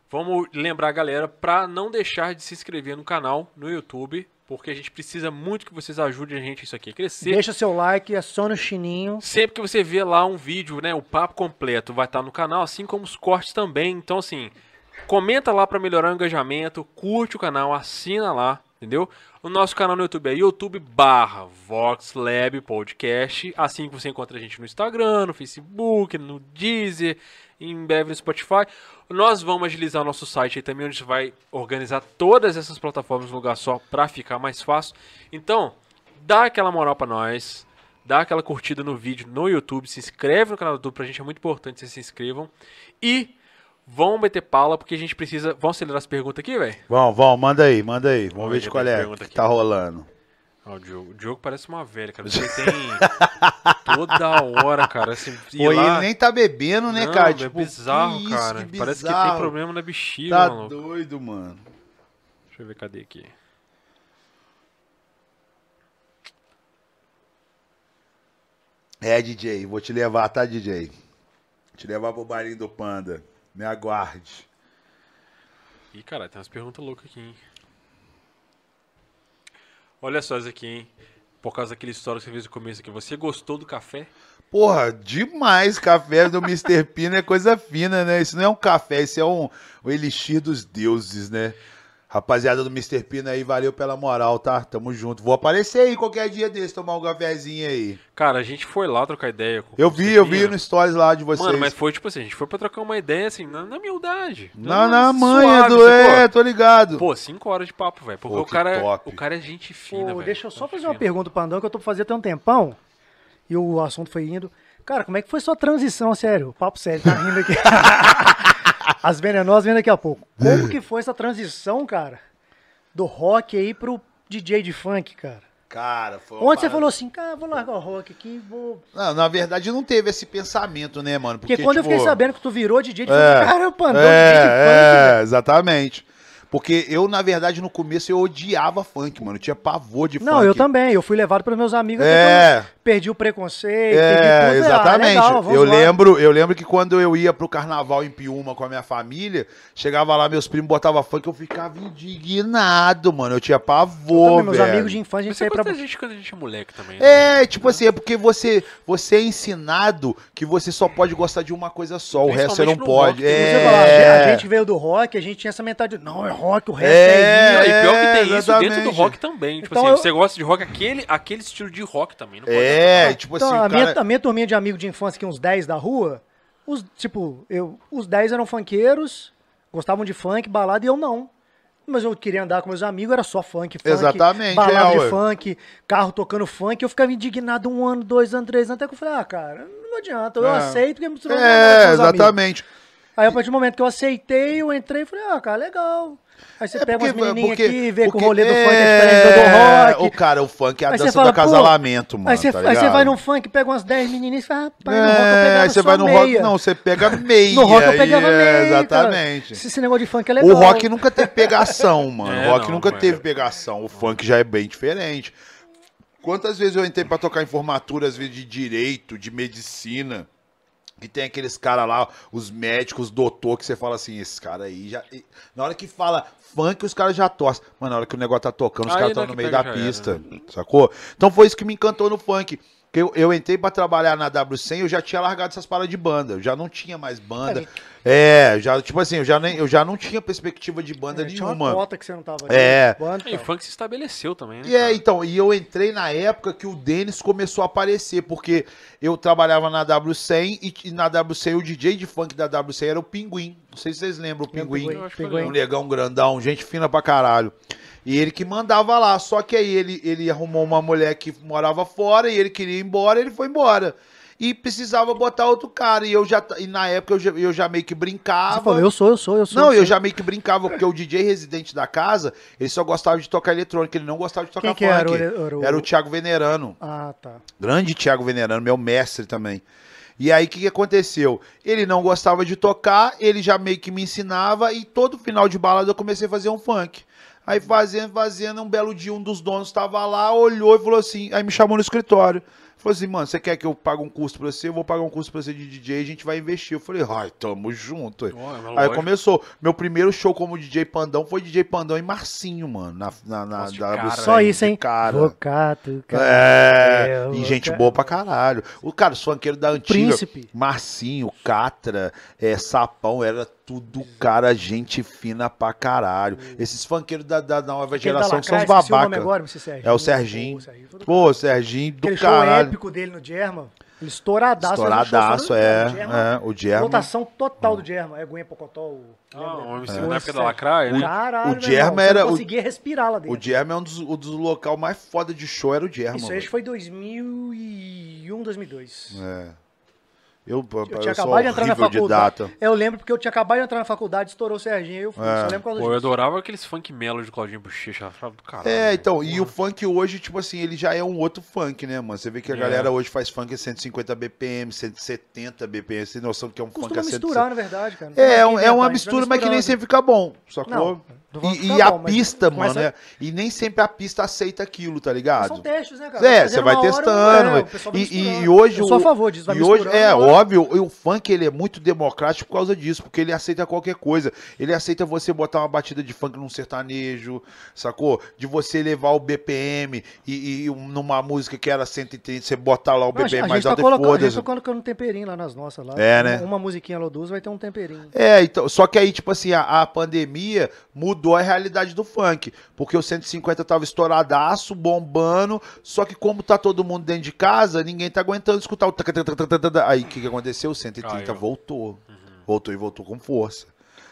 vamos lembrar a galera para não deixar de se inscrever no canal no YouTube, porque a gente precisa muito que vocês ajudem a gente isso aqui a crescer. Deixa seu like, aciona o chininho. Sempre que você vê lá um vídeo, né, o papo completo vai estar no canal, assim como os cortes também. Então assim, comenta lá para melhorar o engajamento, curte o canal, assina lá, Entendeu? O nosso canal no YouTube é youtube barra VoxLab Podcast. Assim que você encontra a gente no Instagram, no Facebook, no Deezer, em breve no Spotify. Nós vamos agilizar o nosso site aí também, onde a gente vai organizar todas essas plataformas num lugar só para ficar mais fácil. Então, dá aquela moral para nós, dá aquela curtida no vídeo no YouTube, se inscreve no canal do YouTube, pra gente é muito importante que vocês se inscrevam. E vão meter pala, porque a gente precisa. Vamos acelerar as perguntas aqui, velho? Vamos, vamos, manda aí, manda aí. Vamos Vamos ver de qual é pergunta que aqui. tá rolando. Ó, o Diogo. O Diogo parece uma velha, cara. Ele (laughs) tem toda hora, cara. Assim, Pô, lá- ele nem tá bebendo, né, Não, cara? É Tipo, bizarro, que cara. que Parece que tem bizarro. problema na bexiga, Tá maluco. doido, mano. Deixa eu ver, cadê aqui? É, DJ, vou te levar, tá, DJ? Te levar pro bailinho do Panda. Me aguarde. Ih, cara, tem umas perguntas loucas aqui, hein? Olha só isso aqui, hein? Por causa daquela história que você fez no começo aqui. Você gostou do café? Porra, demais café do Mr. Pino é coisa fina, né? Isso não é um café, isso é um, um elixir dos deuses, né? Rapaziada do Mr. Pino aí, valeu pela moral, tá? Tamo junto. Vou aparecer aí qualquer dia desse, tomar um cafezinho aí. Cara, a gente foi lá trocar ideia. Com Eu vi, eu vi no stories lá de vocês. Mano, mas foi tipo assim, a gente foi pra trocar uma ideia, assim, na, na humildade. Na, na manha suave, do... É, tô ligado. Pô, cinco horas de papo, velho. Porque Pô, o, cara, top. o cara é gente fina, Pô, velho. deixa eu só fazer uma fina. pergunta pro Andão, que eu tô pra fazer até um tempão. E o assunto foi indo. Cara, como é que foi sua transição, sério? Papo sério, tá rindo aqui. (laughs) (laughs) As venenosas vêm daqui a pouco. Como que foi essa transição, cara? Do rock aí pro DJ de funk, cara? Cara, foi Onde você falou assim, cara, vou largar o rock aqui, vou. Não, na verdade não teve esse pensamento, né, mano? Porque, quando eu tipo, fiquei sabendo que tu virou DJ de funk, É, cara, pô, andou DJ de funk, é, velho. é, exatamente. Porque eu, na verdade, no começo eu odiava funk, mano. Eu tinha pavor de Não, funk. eu também. Eu fui levado pelos meus amigos É. eu perdi o preconceito, É, perdi tudo. Ah, exatamente. legal, vamos eu lá. lembro, eu lembro que quando eu ia pro carnaval em Piúma com a minha família, chegava lá meus primos botavam funk, eu ficava indignado, mano. Eu tinha pavor, Também, meus amigos de infância, a gente saía pra... gente quando a gente é moleque também. né? É, tipo assim, é porque você, você é ensinado que você só pode gostar de uma coisa só, o resto você não pode. rock, tem Você fala, a É, gente veio do rock, a gente tinha essa mentalidade, não, é rock, o resto É, é, e pior que É, tem isso dentro do exatamente. rock também. Tipo Então assim, eu- você gosta de rock, aquele, aquele estilo de rock também. Não pode é, tipo assim, Então, o a, minha, cara... a minha turminha de amigos de infância, que uns 10 da rua, os, tipo, eu, os 10 eram funkeiros, gostavam de funk, balada, e eu não. Mas eu queria andar com meus amigos, era só funk, funk, Exatamente, balada é, de ué. funk, carro tocando funk, eu ficava indignado um ano, dois anos, três anos, até que eu falei, ah, cara, não adianta, eu É. aceito, porque me trouxe É, exatamente. Aí a partir do momento que eu aceitei, eu entrei e falei, ah, cara, legal. Aí você É pega porque- umas menininhas porque- aqui, vê que o rolê do funk é é, diferente do rock. O cara, o funk é a Aí você dança fala, do acasalamento, mano. aí, você, tá aí você vai no funk, pega umas 10 menininhas e fala, rapaz, no rock eu É, pegava você só vai no meia. rock, não, você pega (laughs) meia. No rock eu pegava meia, é. Exatamente. Esse, esse negócio de funk é legal. O rock nunca teve pegação, (laughs) mano. É, o rock não, nunca teve pegação. O funk já é bem diferente. Quantas vezes eu entrei pra tocar em formatura, às vezes de direito, de medicina, que tem aqueles caras lá, os médicos, doutor, que você fala assim, esses caras aí já. Na hora que fala funk, os caras já torcem. Mas na hora que o negócio tá tocando, os caras estão que no meio da era, pista. Sacou? Então foi isso que me encantou no funk. Que eu, eu entrei pra trabalhar na W100, eu já tinha largado essas paradas de banda. Eu já não tinha mais banda. É, já, tipo assim, eu já, nem, eu já não tinha perspectiva de banda É, tinha uma nenhuma. cota que você não tava. É. Banda, E o tá. funk se estabeleceu também, né? E é, então, e eu entrei na época que o Denis começou a aparecer, porque eu trabalhava na W100 e, e na W100 o DJ de funk da W100 era o Pinguim. Não sei se vocês lembram o Pinguim. Pinguim. Um negão grandão, gente fina pra caralho. E ele que mandava lá, só que aí ele, ele arrumou uma mulher que morava fora e ele queria ir embora, ele foi embora. E precisava botar outro cara. E eu já, e na época eu já, eu já meio que brincava. Você falou, eu sou, eu sou, eu sou. Não, eu sou. já meio que brincava, porque o DJ residente da casa, ele só gostava de tocar eletrônica, ele não gostava de tocar Quem que funk. era o- era o- Era o Thiago Venerano. Ah, tá. Grande Thiago Venerano, meu mestre também. E aí, o que, que aconteceu? Ele não gostava de tocar, ele já meio que me ensinava, e todo final de balada eu comecei a fazer um funk. Aí, fazendo, fazendo, um belo dia, um dos donos estava lá, olhou e falou assim, aí me chamou no escritório. Falou assim, mano, você quer que eu pague um curso pra você? Eu vou pagar um curso pra você de DJ, a gente vai investir. Eu falei, ai, tamo junto. ué. Aí começou. Meu primeiro show como DJ Pandão foi DJ Pandão e Marcinho, mano. Na, na, na Nossa, da cara, Só isso, hein? Cara. Vocato, cara. É, É, e gente boa pra caralho. O cara, os funkeiros da antiga. Príncipe. Marcinho, Catra, é, Sapão, era tudo cara, gente fina pra caralho. Esses funkeiros da, da nova Aquele da geração que são os o babacas. Serginho. É o Serginho. Pô, o Serginho do Pô, Serginho do Aquele show caralho. épico dele no Germa. Ele estouradaço. Estouradaço, é, é. O Germa. Lotação total do Germa. É Gwen Pocotó. o- Ah, o MC É. na época da. Lacraia, né? Caralho, o Germa era não o- conseguia respirar lá dentro. O Germa é um dos, um dos local mais foda de show, era o Germa. Isso aí foi 2001, 2002. É. Eu, eu, Eu tinha acabado de entrar na faculdade. Eu lembro porque eu tinha acabado de entrar na faculdade, estourou o Serginho, eu. É. Só lembro Pô, eu adorava aqueles funk melo de Claudinho Bochecha. achava do caralho. É, velho. então, e o funk hoje, tipo assim, ele já é um outro funk, né, mano? Você vê que a É. galera hoje faz funk a 150 BPM, 170 BPM, você tem noção que é um funk Costuma a 170. misturar, na verdade, cara. É, é, um- é uma mistura, a mas vai que nem sempre fica bom, sacou? Não, e e a bom, pista, mano, é, e nem sempre a pista aceita aquilo, tá São ligado? testes, né, cara? É, você vai uma hora, testando. é, velho. o pessoal vai e, e- e hoje Eu sou o- a favor disso, vai e hoje, é agora- óbvio, e o funk ele é muito democrático por causa disso, porque ele aceita qualquer coisa. Ele aceita você botar uma batida de funk num sertanejo, sacou? De você levar o BPM e, e um- numa música que era 130, você botar lá o Não, BPM mais tá alto colocando, a gente tá colocando um temperinho lá nas nossas. Lá. É, né? Uma, musiquinha Loduz vai ter um temperinho. É, então, só que aí, tipo assim, a, a pandemia mudou a realidade do funk. Porque o 150 tava estouradaço, bombando. Só que como tá todo mundo dentro de casa, ninguém tá aguentando escutar o. Aí que, que aconteceu? O 130 Caiu. voltou. Voltou e voltou com força.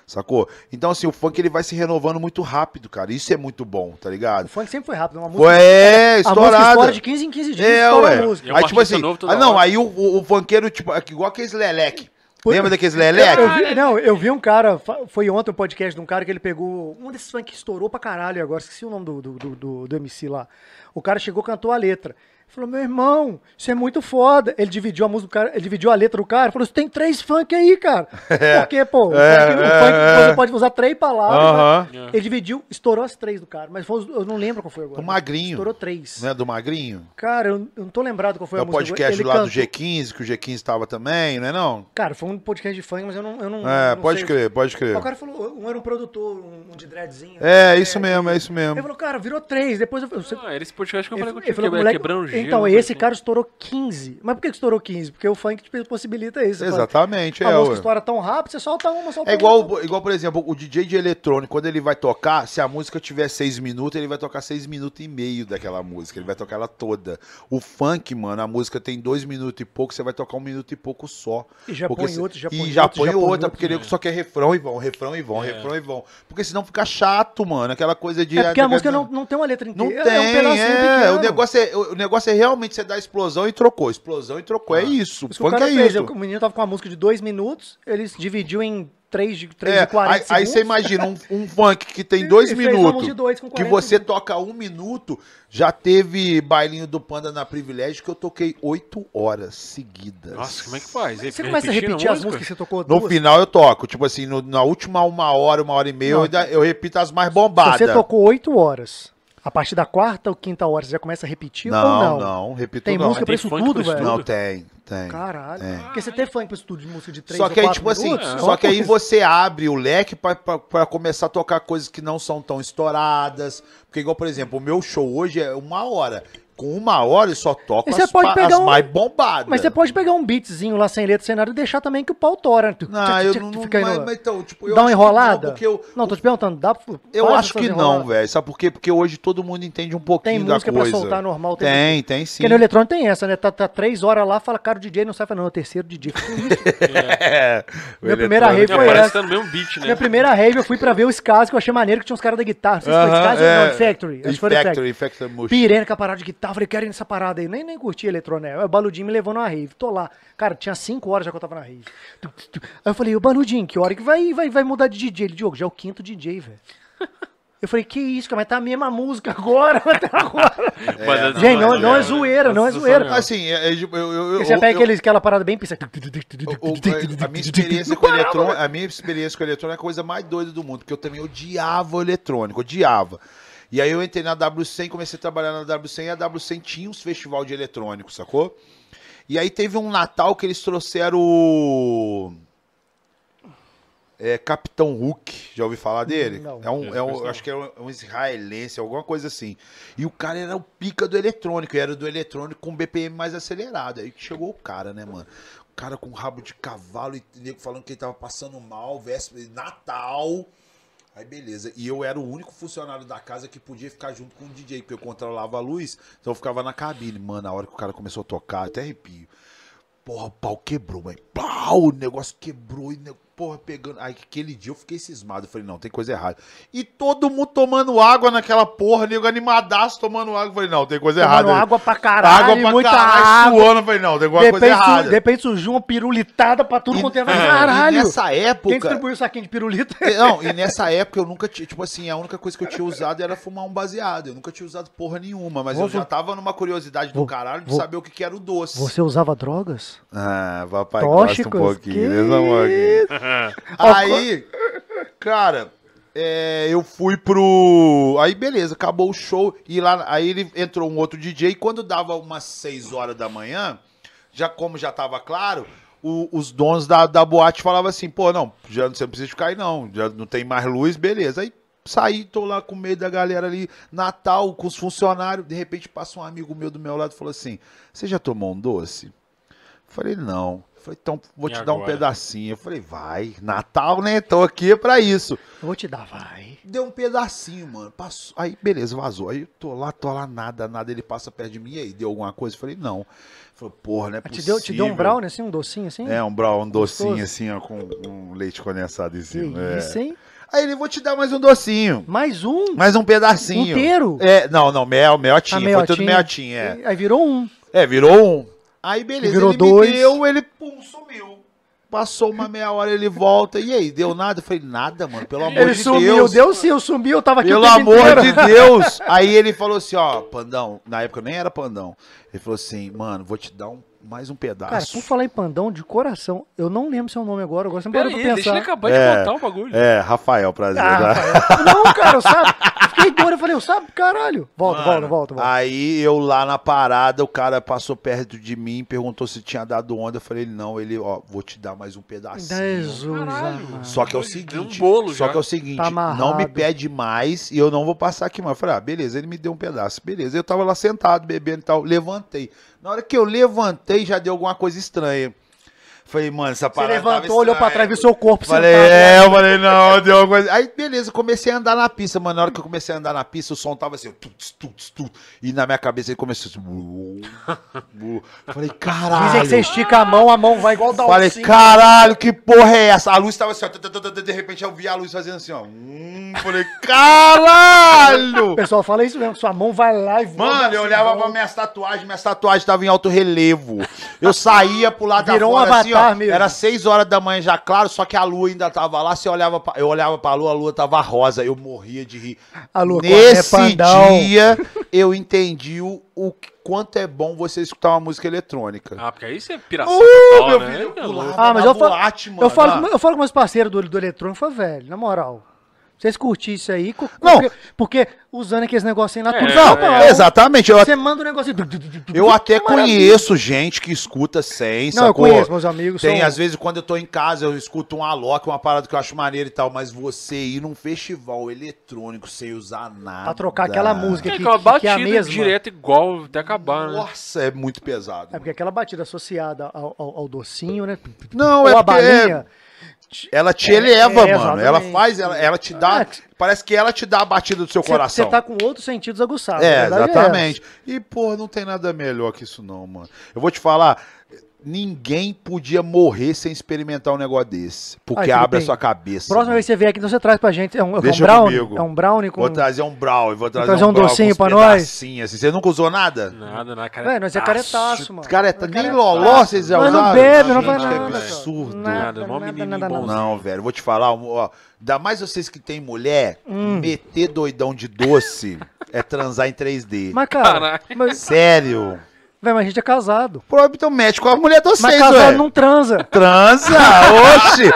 Sacou? Então, assim, o funk ele vai se renovando muito rápido, cara. Isso é muito bom, tá O ligado? funk sempre foi rápido. Uma música, é, a música estourada. estoura de 15 em 15 dias. É, estoura a ué. música. É Aí, tipo artista assim, ah, não, hora. aí o, o, o funkeiro, tipo, igual aqueles leleque. Lembra daqueles Eu leleque? vi, não, eu vi um cara, foi ontem um podcast de um cara que ele pegou. Um desses funk que estourou pra caralho agora, esqueci o nome do, do, do, do- do MC lá. O cara chegou, cantou a letra. Falou, meu irmão, isso é muito foda. Ele dividiu a música do cara, ele dividiu a letra do cara, falou, tem três funk aí, cara. (laughs) Porque, pô, o É, funk, o é, funk é. você pode usar três palavras. Aham. né? Ele dividiu, estourou as três do cara, mas foi eu não lembro qual foi agora. Do Magrinho. Estourou três. Né, do Magrinho? Cara, eu, eu não tô lembrado qual foi É a o música. podcast Ele lá do cantou- G15, que o G15 tava também, não é não? Cara, foi um podcast de funk, mas eu não. Eu não É, não pode sei. crer, pode crer. O cara falou, um era um produtor, um, um de dreadzinho. É, isso mesmo, é isso Ele mesmo. falou, cara, virou três. Depois eu. eu Ah, era esse podcast que eu ele, falei ele contigo, falou, que moleque, quebrando gelo. Então, uma esse coisa cara estourou 15. Mas por que estourou 15? Porque o funk te possibilita isso. Você fala, Exatamente, A é, música ué. estoura tão rápido, você solta uma, solta É uma. igual, igual, por exemplo, o DJ de eletrônico, quando ele vai tocar, se a música tiver seis minutos, ele vai tocar seis minutos e meio daquela música, ele vai tocar ela toda. O funk, mano, a música tem dois minutos e pouco, você vai tocar um minuto e pouco só. E já põe se- outro, já e põe põe já põe outra, outro, porque né? nego só quer refrão e vão, refrão e vão, É. refrão e vão. Porque senão fica chato, mano, aquela coisa de... É porque a música não, não tem uma letra Não inteira. tem, é um pedacinho é, pequeno. o negócio é, o negócio é realmente você dar explosão e trocou, explosão e trocou, é isso, o Isso que o funk cara é fez. isso. O menino tava com uma música de dois minutos, ele dividiu em três de, três É, de 40 aí, aí você imagina um, um funk que tem (laughs) dois E minutos, dois que 40 você segundos. toca um minuto, já teve bailinho do Panda na Privilégio que eu toquei oito horas seguidas. Nossa, como é que faz? Você começa a repetir as música? músicas que você tocou No duas. final eu toco, tipo assim, no- na última uma hora, uma hora e meia, eu, ainda- eu repito as mais bombadas. você tocou oito horas, a partir da quarta ou quinta hora, você já começa a repetir Não, ou não, não? repito Tem não. música pra Tem isso tudo, pra isso velho? Não, tem, tem. Caralho. É. Porque você tem funk pra estúdio de música de três Só ou que aí, quatro tipo assim, é só que aí você abre o leque pra, pra, pra começar a tocar coisas que não são tão estouradas. Porque, igual, por exemplo, o meu show hoje é uma hora. Com uma hora eu só toco E você as, pode pegar as um- mais bombadas. Mas você pode pegar um beatzinho lá sem letra, sem nada e deixar também que o pau tora. Tu- Não, eu não. fica mas, mas então, tipo, eu Dá uma não, enrolada? eu, Não, tô te perguntando, dá pra- eu acho que não, velho. Sabe por quê? Porque hoje todo mundo entende um pouquinho Tem da música pra coisa. soltar normal, tem Tem, tem sim. Porque no eletrônico tem essa, né? Tá, tá três horas lá, fala, cara, o DJ não sabe. Fala, Não, é o terceiro DJ. (laughs) É. Minha primeira rave foi parece essa. tá no mesmo beat, né? Minha primeira rave eu fui pra ver o Skaz, que eu achei maneiro que tinha uns caras da guitarra. Não sei se foi Aham, Skaz ou é. não, Factory. Foi Factory, Factory Mush. Pirene com a parada de guitarra, falei, quero ir nessa parada aí. Nem, nem curti eletrônico. O Baludinho me levou numa rave. Tô lá. Cara, tinha cinco horas já que eu tava na rave. Aí eu falei, o Baludinho, que hora que vai, vai, vai mudar de DJ? Ele, Diogo, já é o quinto DJ, velho. (laughs) Eu falei, que isso, cara, mas tá a mesma música agora, (laughs) até agora. Mas é- Gente, não- não é né? zoeira, não é Nossa, zoeira. mesmo. Assim, é, é, eu, eu, eu, você pega eu- aquele, aquela parada bem o- a minha experiência (laughs) com eletrônico, a minha experiência com eletrônico é a coisa mais doida do mundo, porque eu também odiava o eletrônico, odiava. E aí eu entrei na W100, comecei a trabalhar na W100 e a W100 tinha uns festival de eletrônico, sacou? E aí teve um Natal que eles trouxeram o. É, Capitão Hook, já ouvi falar dele? Não. É um, é um- acho que é um, um israelense, alguma coisa assim. E o cara era o pica do eletrônico, e era do eletrônico com BPM mais acelerado. Aí chegou o cara, né, mano? O cara com rabo de cavalo e nego falando que ele tava passando mal, véspera, Natal. Aí beleza. E eu era o único funcionário da casa que podia ficar junto com o DJ, porque eu controlava a luz, então eu ficava na cabine. Mano, na hora que o cara começou a tocar, até arrepio. Porra, o pau quebrou, mas pau, o negócio quebrou e, porra, pegando. Aí aquele dia eu fiquei cismado. Eu falei, não, tem coisa errada. E todo mundo tomando água naquela porra, nego animadaço tomando água. Eu falei, não, tem coisa Tomando errada. água pra caralho, água pra muita caralho, água. suando. Eu falei, não, tem alguma De coisa errada. de repente surgiu uma pirulitada pra tudo quanto é e caralho. nessa época. Quem distribuiu saquinho de pirulita? É, Não, e (laughs) nessa época eu nunca tinha, tipo assim, a única coisa que eu tinha usado era fumar um baseado. Eu nunca tinha usado porra nenhuma, mas eu já tava numa curiosidade do caralho de vou- saber o que, que era o doce. Você usava drogas? Ah, papai Tóxicos? gosta um pouquinho, Que? (laughs) Aí, cara, é, eu fui pro. Aí, beleza, acabou o show. E lá, aí ele entrou um outro DJ. E quando dava umas 6 horas da manhã, já como já tava claro, o- os donos da, da boate falavam assim: pô, não, já você não precisa ficar aí, não. Já não tem mais luz, beleza. Aí saí, tô lá com medo da galera ali, Natal, com os funcionários. De repente passa um amigo meu do meu lado e falou assim: Você já tomou um doce? Falei, não. Falei, então vou E te dar um agora? pedacinho. Eu falei, vai, Natal, né? Tô aqui pra isso. Eu vou te dar, vai. Deu um pedacinho, mano. Passou. Aí, beleza, vazou. Aí eu tô lá, tô lá, nada, nada. Ele passa perto de mim. E aí, deu alguma coisa? Eu falei, não. Falei, porra, não é Ah, Te deu, te deu um brownie assim, um docinho assim? É, um brownie, um docinho Gostoso. assim, ó, com um leite condensado em Que cima. é. isso, hein? Aí ele, vou te dar mais um docinho. Mais um? Mais um pedacinho. Inteiro? É, não, não, mel, melhotinha. A Foi tudo melhotinha, é. Aí virou um. É, virou um. Aí, beleza, Virou ele dois. me deu, ele, pum, sumiu. Passou uma meia hora, ele volta. E aí, deu nada? Eu falei, nada, mano, pelo amor Ele de sumiu, Deus. deu sim, eu sumi, eu tava aqui Pelo o tempo amor inteiro. de (laughs) Deus. Aí ele falou assim, ó, Pandão, na época eu nem era Pandão. Ele falou assim, mano, vou te dar um, mais um pedaço. Cara, por falar em pandão, de coração, eu não lembro seu nome agora, agora você parou aí, pra deixa ele pensar. acabar É. de contar o bagulho. É, Rafael, prazer. Ah, tá? Rafael. Não, cara, eu sabe? (laughs) Doido, eu falei, eu sabe, caralho. Volta, Mano, volta, volta, volta. Aí eu lá na parada, o cara passou perto de mim, perguntou se tinha dado onda. Eu falei, não, ele, ó, vou te dar mais um pedacinho. Jesus, Caralho. amado. Só que é o seguinte, um bolo só já. que é o seguinte, Tá não me pede mais e eu não vou passar aqui mais. Eu falei, ah, beleza, ele me deu um pedaço, beleza. Eu tava lá sentado, bebendo e tal, levantei. Na hora que eu levantei, já deu alguma coisa estranha. Falei, mano, essa Você parada levantou, tava olhou pra trás, viu seu corpo Falei, sentado. é, eu falei, não, deu uma coisa. Aí, beleza, eu comecei a andar na pista, mano. Na hora que eu comecei a andar na pista, o som tava assim, tuts, tuts, tuts, e na minha cabeça ele começou assim. Falei, caralho. Dizem que você estica a mão, a mão vai igual dar Falei, caralho, que porra é essa? A luz tava assim, ó. De repente eu vi a luz fazendo assim, ó. Hum, falei, caralho! (laughs) O pessoal fala isso mesmo, sua mão vai lá e voa Mano, eu assim, olhava igual- pra minhas tatuagens, minhas tatuagens estavam em alto relevo. Eu saía pro lado Virou da fora, assim, ó. avatar mesmo. Era 6 horas da manhã já, claro, só que a lua ainda tava lá. Você olhava pra, eu olhava pra lua, a lua tava rosa. Eu morria de rir. A lua Nesse dia, eu entendi o, o quanto é bom você escutar uma música eletrônica. Ah, porque aí você é piração Uh, total, meu né? filho, eu É pulava Ah, mas na eu falo, boate, mano. eu falo, Ah. com, eu falo com meus parceiros do, do eletrônico, foi velho, na moral. Vocês curtirem isso aí, co- Não. porque, porque usando aqueles negocinhos lá, tudo É, Não, bom. exatamente. Eu, Você manda um negocinho. eu até Maravilha. conheço gente que escuta sem, Não, eu conheço, meus amigos. Tem, são- às vezes, quando eu tô em casa, eu escuto um Alok, uma parada que eu acho maneiro e tal, mas você ir num festival eletrônico sem usar nada. Pra trocar aquela música É que, que uma que, que é a batida mesma. direta igual até acabar, né? Nossa, é muito pesado. É porque aquela batida associada ao, ao- ao docinho, né? Não, Ou é a porque balinha. Ela te É, eleva, é, mano. Ela faz, ela, ela te dá. É. Parece que ela te dá a batida do seu coração. Você tá com outros sentidos aguçados. É, verdade exatamente. E, pô, não tem nada melhor que isso, não, mano. Eu vou te falar. Ninguém podia morrer sem experimentar um negócio desse. Porque abre a sua cabeça. Próxima vez que você vier aqui, então você traz pra gente. É um, é um Deixa brownie? comigo. É um brownie com. Vou trazer um brownie, vou trazer, trazer um brownie docinho pra nós? Assim. Você nunca usou nada? Nada, nada, cara. Velho, nós é caretaço, mano. Nós é nem caretaço. loló vocês já usaram? não bebe, não faz que nada. cara. absurdo. Nada, mó menininho bonzinho. Não, velho, vou te falar, ó, ainda mais vocês que tem mulher, Hum. meter doidão de doce é transar em 3D. Mas, cara, mas, Sério. Velho, mas a gente é casado. Pô, então mete com a mulher de Mas vocês, casado não transa. Transa, (laughs) oxe.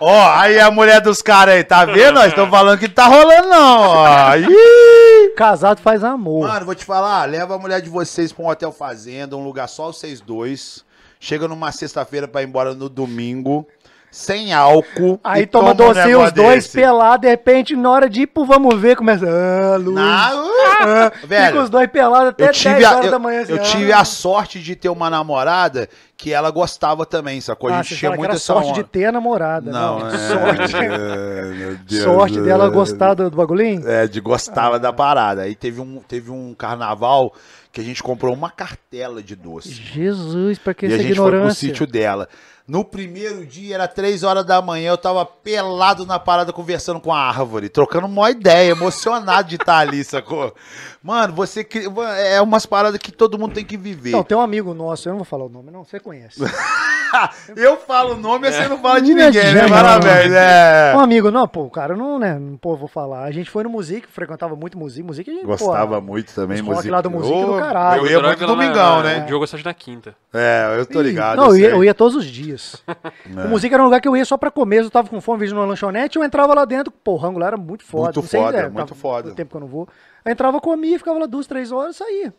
Ó, aí a mulher dos caras aí, tá vendo? Nós estamos falando que não tá rolando, não. Ó. Ih! Casado faz amor. Mano, vou te falar, leva a mulher de vocês pra um hotel fazenda, um lugar só vocês dois. Chega numa sexta-feira pra ir embora no domingo, sem álcool. Aí e toma um docinho os dois desse. pelados, de repente, na hora de ir pro vamos ver, começa. Ah, Luiz. Na- Ah, velho, Fica os dois pelados até eu 10 tive, a, horas eu, da manhã. assim, eu ah. tive a sorte de ter uma namorada que ela gostava também, sacou? A Ah, gente tinha essa sorte onda. de ter a namorada. Não, Não, é, (laughs) sorte. é, sorte dela gostar do, do bagulhinho. É, de gostava da parada. Aí teve um, teve um carnaval que a gente comprou uma cartela de doce. Jesus, pra que e a essa gente foi pro ignorância? sítio dela. No primeiro dia, era três horas da manhã, eu tava pelado na parada conversando com a árvore, trocando uma ideia, emocionado de estar ali, sacou? Mano, você é umas paradas que todo mundo tem que viver. Não, tem um amigo nosso, eu não vou falar o nome, não, você conhece. (laughs) eu falo o nome, você não fala de é ninguém, né? Parabéns, é. Um amigo, não, pô, cara, não, né, não, pô, vou falar. A gente foi no Music, frequentava muito Music, Music a gente, Gostava pô, muito também, música. lá do Music do Ô, caralho. Eu ia muito domingão, né? O Diogo gostava de na quinta. É, eu tô ligado. Não, eu ia, eu ia todos os dias. (laughs) É. O Music era um lugar que eu ia só pra comer, eu tava com fome, vejo numa lanchonete, eu entrava lá dentro, pô, o rango lá era muito foda. Muito não sei, foda, é, muito tava- foda. tempo que eu não vou. Aí entrava, comia, ficava lá duas, três horas, saía.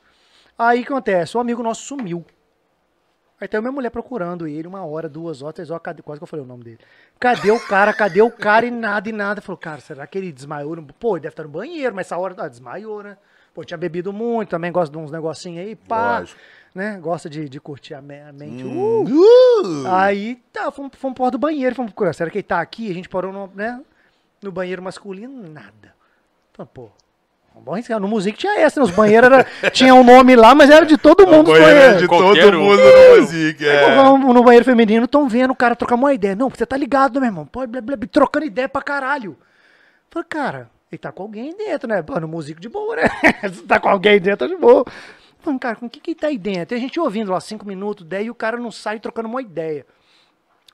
Aí o que acontece? Um amigo nosso sumiu. Aí tem a minha mulher procurando ele, uma hora, duas horas, três horas, cadê, quase que eu falei o nome dele. Cadê o cara? Cadê o cara? E nada, e nada. Falou, cara, será que ele desmaiou? Pô, ele deve estar no banheiro, mas essa hora ah, desmaiou, né? Pô, tinha bebido muito, também gosta de uns negocinhos aí, pá. Lógico. Né? Gosta de, de curtir a me- a mente. Hum. Uh! Aí, tá, fomos, fomos pro do banheiro, fomos procurar. Será que ele tá aqui? A gente parou no, né, no banheiro masculino, nada. Falei, pô, arriscar. No Music tinha essa, né? Os banheiros era, (laughs) tinha um nome lá, mas era de todo mundo os Banheiro banheiros. de Qualquer todo um. mundo no music, é. vamos no banheiro feminino, estão vendo o cara trocar uma ideia. Não, porque você tá ligado, meu irmão. Pode, blá, blá, blá, trocando ideia pra caralho. Falei, cara, ele tá com alguém dentro, né? Pô, no músico de boa, né? (laughs) Se tá com alguém dentro, tá de boa. Falei, cara, com o que que ele tá aí dentro? E a gente ouvindo lá cinco minutos, daí o cara não sai trocando uma ideia.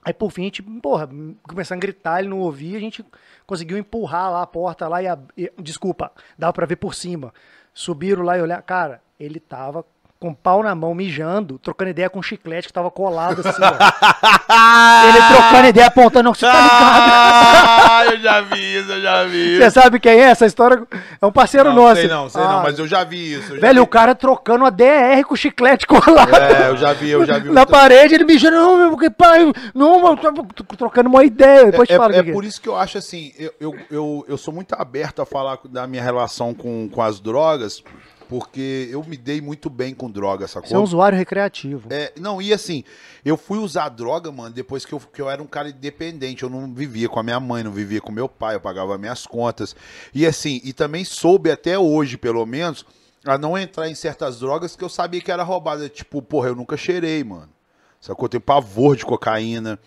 Aí por fim, a gente, porra, começando a gritar, ele não ouvia, a gente conseguiu empurrar lá a porta lá e, ab- e- desculpa, dava pra ver por cima. Subiram lá e olhar, cara, ele tava com o pau na mão, mijando, trocando ideia com um chiclete que tava colado assim, ó. (laughs) Ele trocando ideia, apontando, não, você tá ligado? Ah, eu já vi isso, eu já vi Você isso. sabe quem é? Essa história é um parceiro Não, nosso. sei não, sei Ah, não, mas eu já vi isso. já Velho, vi. o cara trocando uma DR com chiclete (laughs) colado. É, eu já vi, eu já vi. Na parede, ele mijando, não, meu, porque pai, não, mano, trocando uma ideia. Depois te É, falo o é que por isso que eu acho assim, eu, eu, eu, eu sou muito aberto a falar da minha relação com, com as drogas, porque eu me dei muito bem com drogas, sacou? Você é um usuário recreativo. É, não, e assim, eu fui usar droga, mano, depois que eu, que eu era um cara independente. Eu não vivia com a minha mãe, não vivia com meu pai, eu pagava minhas contas. E assim, e também soube até hoje, pelo menos, a não entrar em certas drogas que eu sabia que era roubada. Tipo, porra, eu nunca cheirei, mano. Sacou? Eu tenho pavor de cocaína.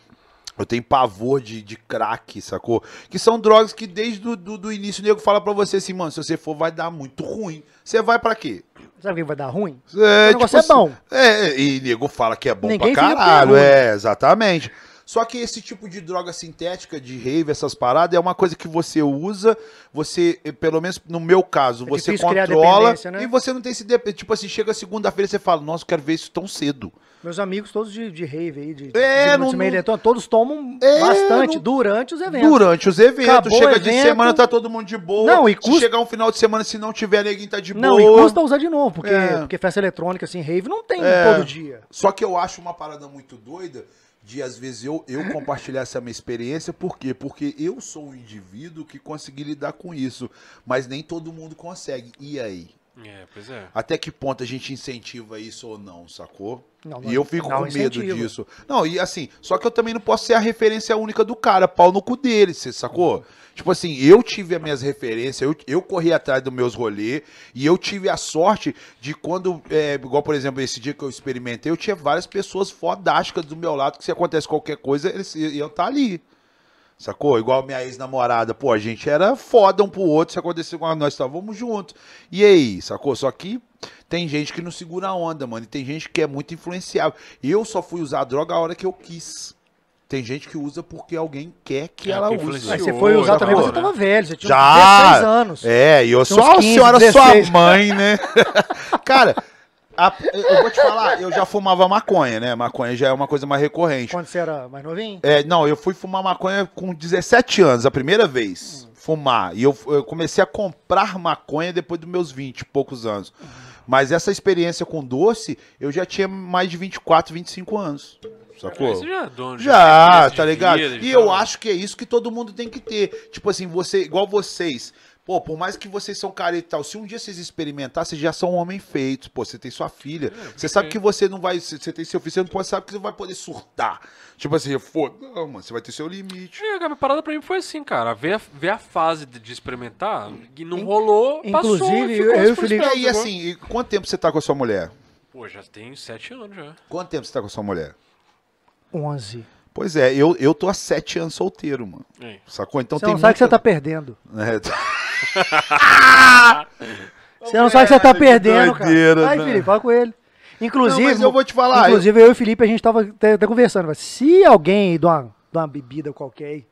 Eu tenho pavor de, de crack, sacou? Que são drogas que desde o do, do início o nego fala pra você assim, mano, se você for vai dar muito ruim. Você vai pra quê? Sabe quem vai dar ruim? É, O negócio é bom. É, e nego fala que é bom Ninguém pra caralho. ruim. É, exatamente. Só que esse tipo de droga sintética, de rave, essas paradas, é uma coisa que você usa, você, eh, pelo menos no meu caso, É você controla né? e você não tem esse... Tipo assim, chega segunda-feira e você fala, nossa, eu quero ver isso tão cedo. Meus amigos todos de, de rave aí, de, É, de não- não- eletrônica, todos tomam É, bastante não- durante os eventos. Durante os eventos, Acabou chega de evento. semana, tá todo mundo de boa. Não, e Se custa- chegar um final de semana, se não tiver, ninguém tá de Não, boa. e custa usar de novo, porque, É. porque festa eletrônica, assim, rave, não tem É. todo dia. Só que eu acho uma parada muito doida de, às vezes, eu, eu compartilhar essa minha experiência. Por quê? Porque eu sou um indivíduo que consegui lidar com isso. Mas nem todo mundo consegue. E aí? É, pois é. Até que ponto a gente incentiva isso ou não, sacou? Não, e eu fico não com medo disso. Não, e assim, só que eu também não posso ser a referência única do cara, pau no cu dele, você sacou? Tipo assim, eu tive as minhas referências, eu, eu corri atrás dos meus rolês, e eu tive a sorte de quando, é, igual por exemplo, esse dia que eu experimentei, eu tinha várias pessoas fodásticas do meu lado, que se acontece qualquer coisa, eles iam estar ali. Sacou? Igual minha ex-namorada. Pô, a gente era foda um pro outro. Se aconteceu com nós, estávamos juntos. E aí, sacou? Só que tem gente que não segura a onda, mano. E tem gente que é muito influenciável. Eu só fui usar droga a hora que eu quis. Tem gente que usa porque alguém quer que É, ela que use. Aí você foi usar já também, você né? tava velho, você tinha Já! uns 16 anos. É, e eu sou a 15, senhora 16. sua mãe, né? (laughs) Cara, a- eu vou te falar, eu já fumava maconha, né? Maconha já é uma coisa mais recorrente. Quando você era mais novinho? É, não, eu fui fumar maconha com 17 anos, a primeira vez. Fumar. E eu, eu comecei a comprar maconha depois dos meus 20 e poucos anos. Mas essa experiência com doce, eu já tinha mais de 24, 25 anos. Sacou? Você já é dono de Já, tá ligado? vida, E já- eu acho que é isso que todo mundo tem que ter. Tipo assim, você, igual vocês. Pô, por mais que vocês são careta e tal, se um dia vocês experimentar, vocês já são um homem feito. Pô, você tem sua filha. você sabe que você não vai. Você tem seu filho, você não pode saber que você vai poder surtar. Tipo assim, foda. Não, mano, você vai ter seu limite. É, a parada pra mim foi assim, cara. Ver a, ver a fase de, de experimentar e não rolou, passou. inclusive, e ficou eu e super Felipe- E sacou? assim, e quanto tempo você tá com a sua mulher? Pô, já tem sete anos já. Quanto tempo você tá com a sua mulher? 11. Pois é, eu, eu tô há sete anos solteiro, mano. É. Sacou? Então Você tem não sabe que você muita- tá perdendo. (laughs) É, (laughs) Você não sabe que você tá perdendo, doideira, cara. Aí, né? Felipe, fala com ele. Inclusive, Não, mas eu vou te falar, Inclusive, eu, e o Felipe, a gente tava até, até conversando. mas Se alguém de uma, de uma bebida qualquer aí,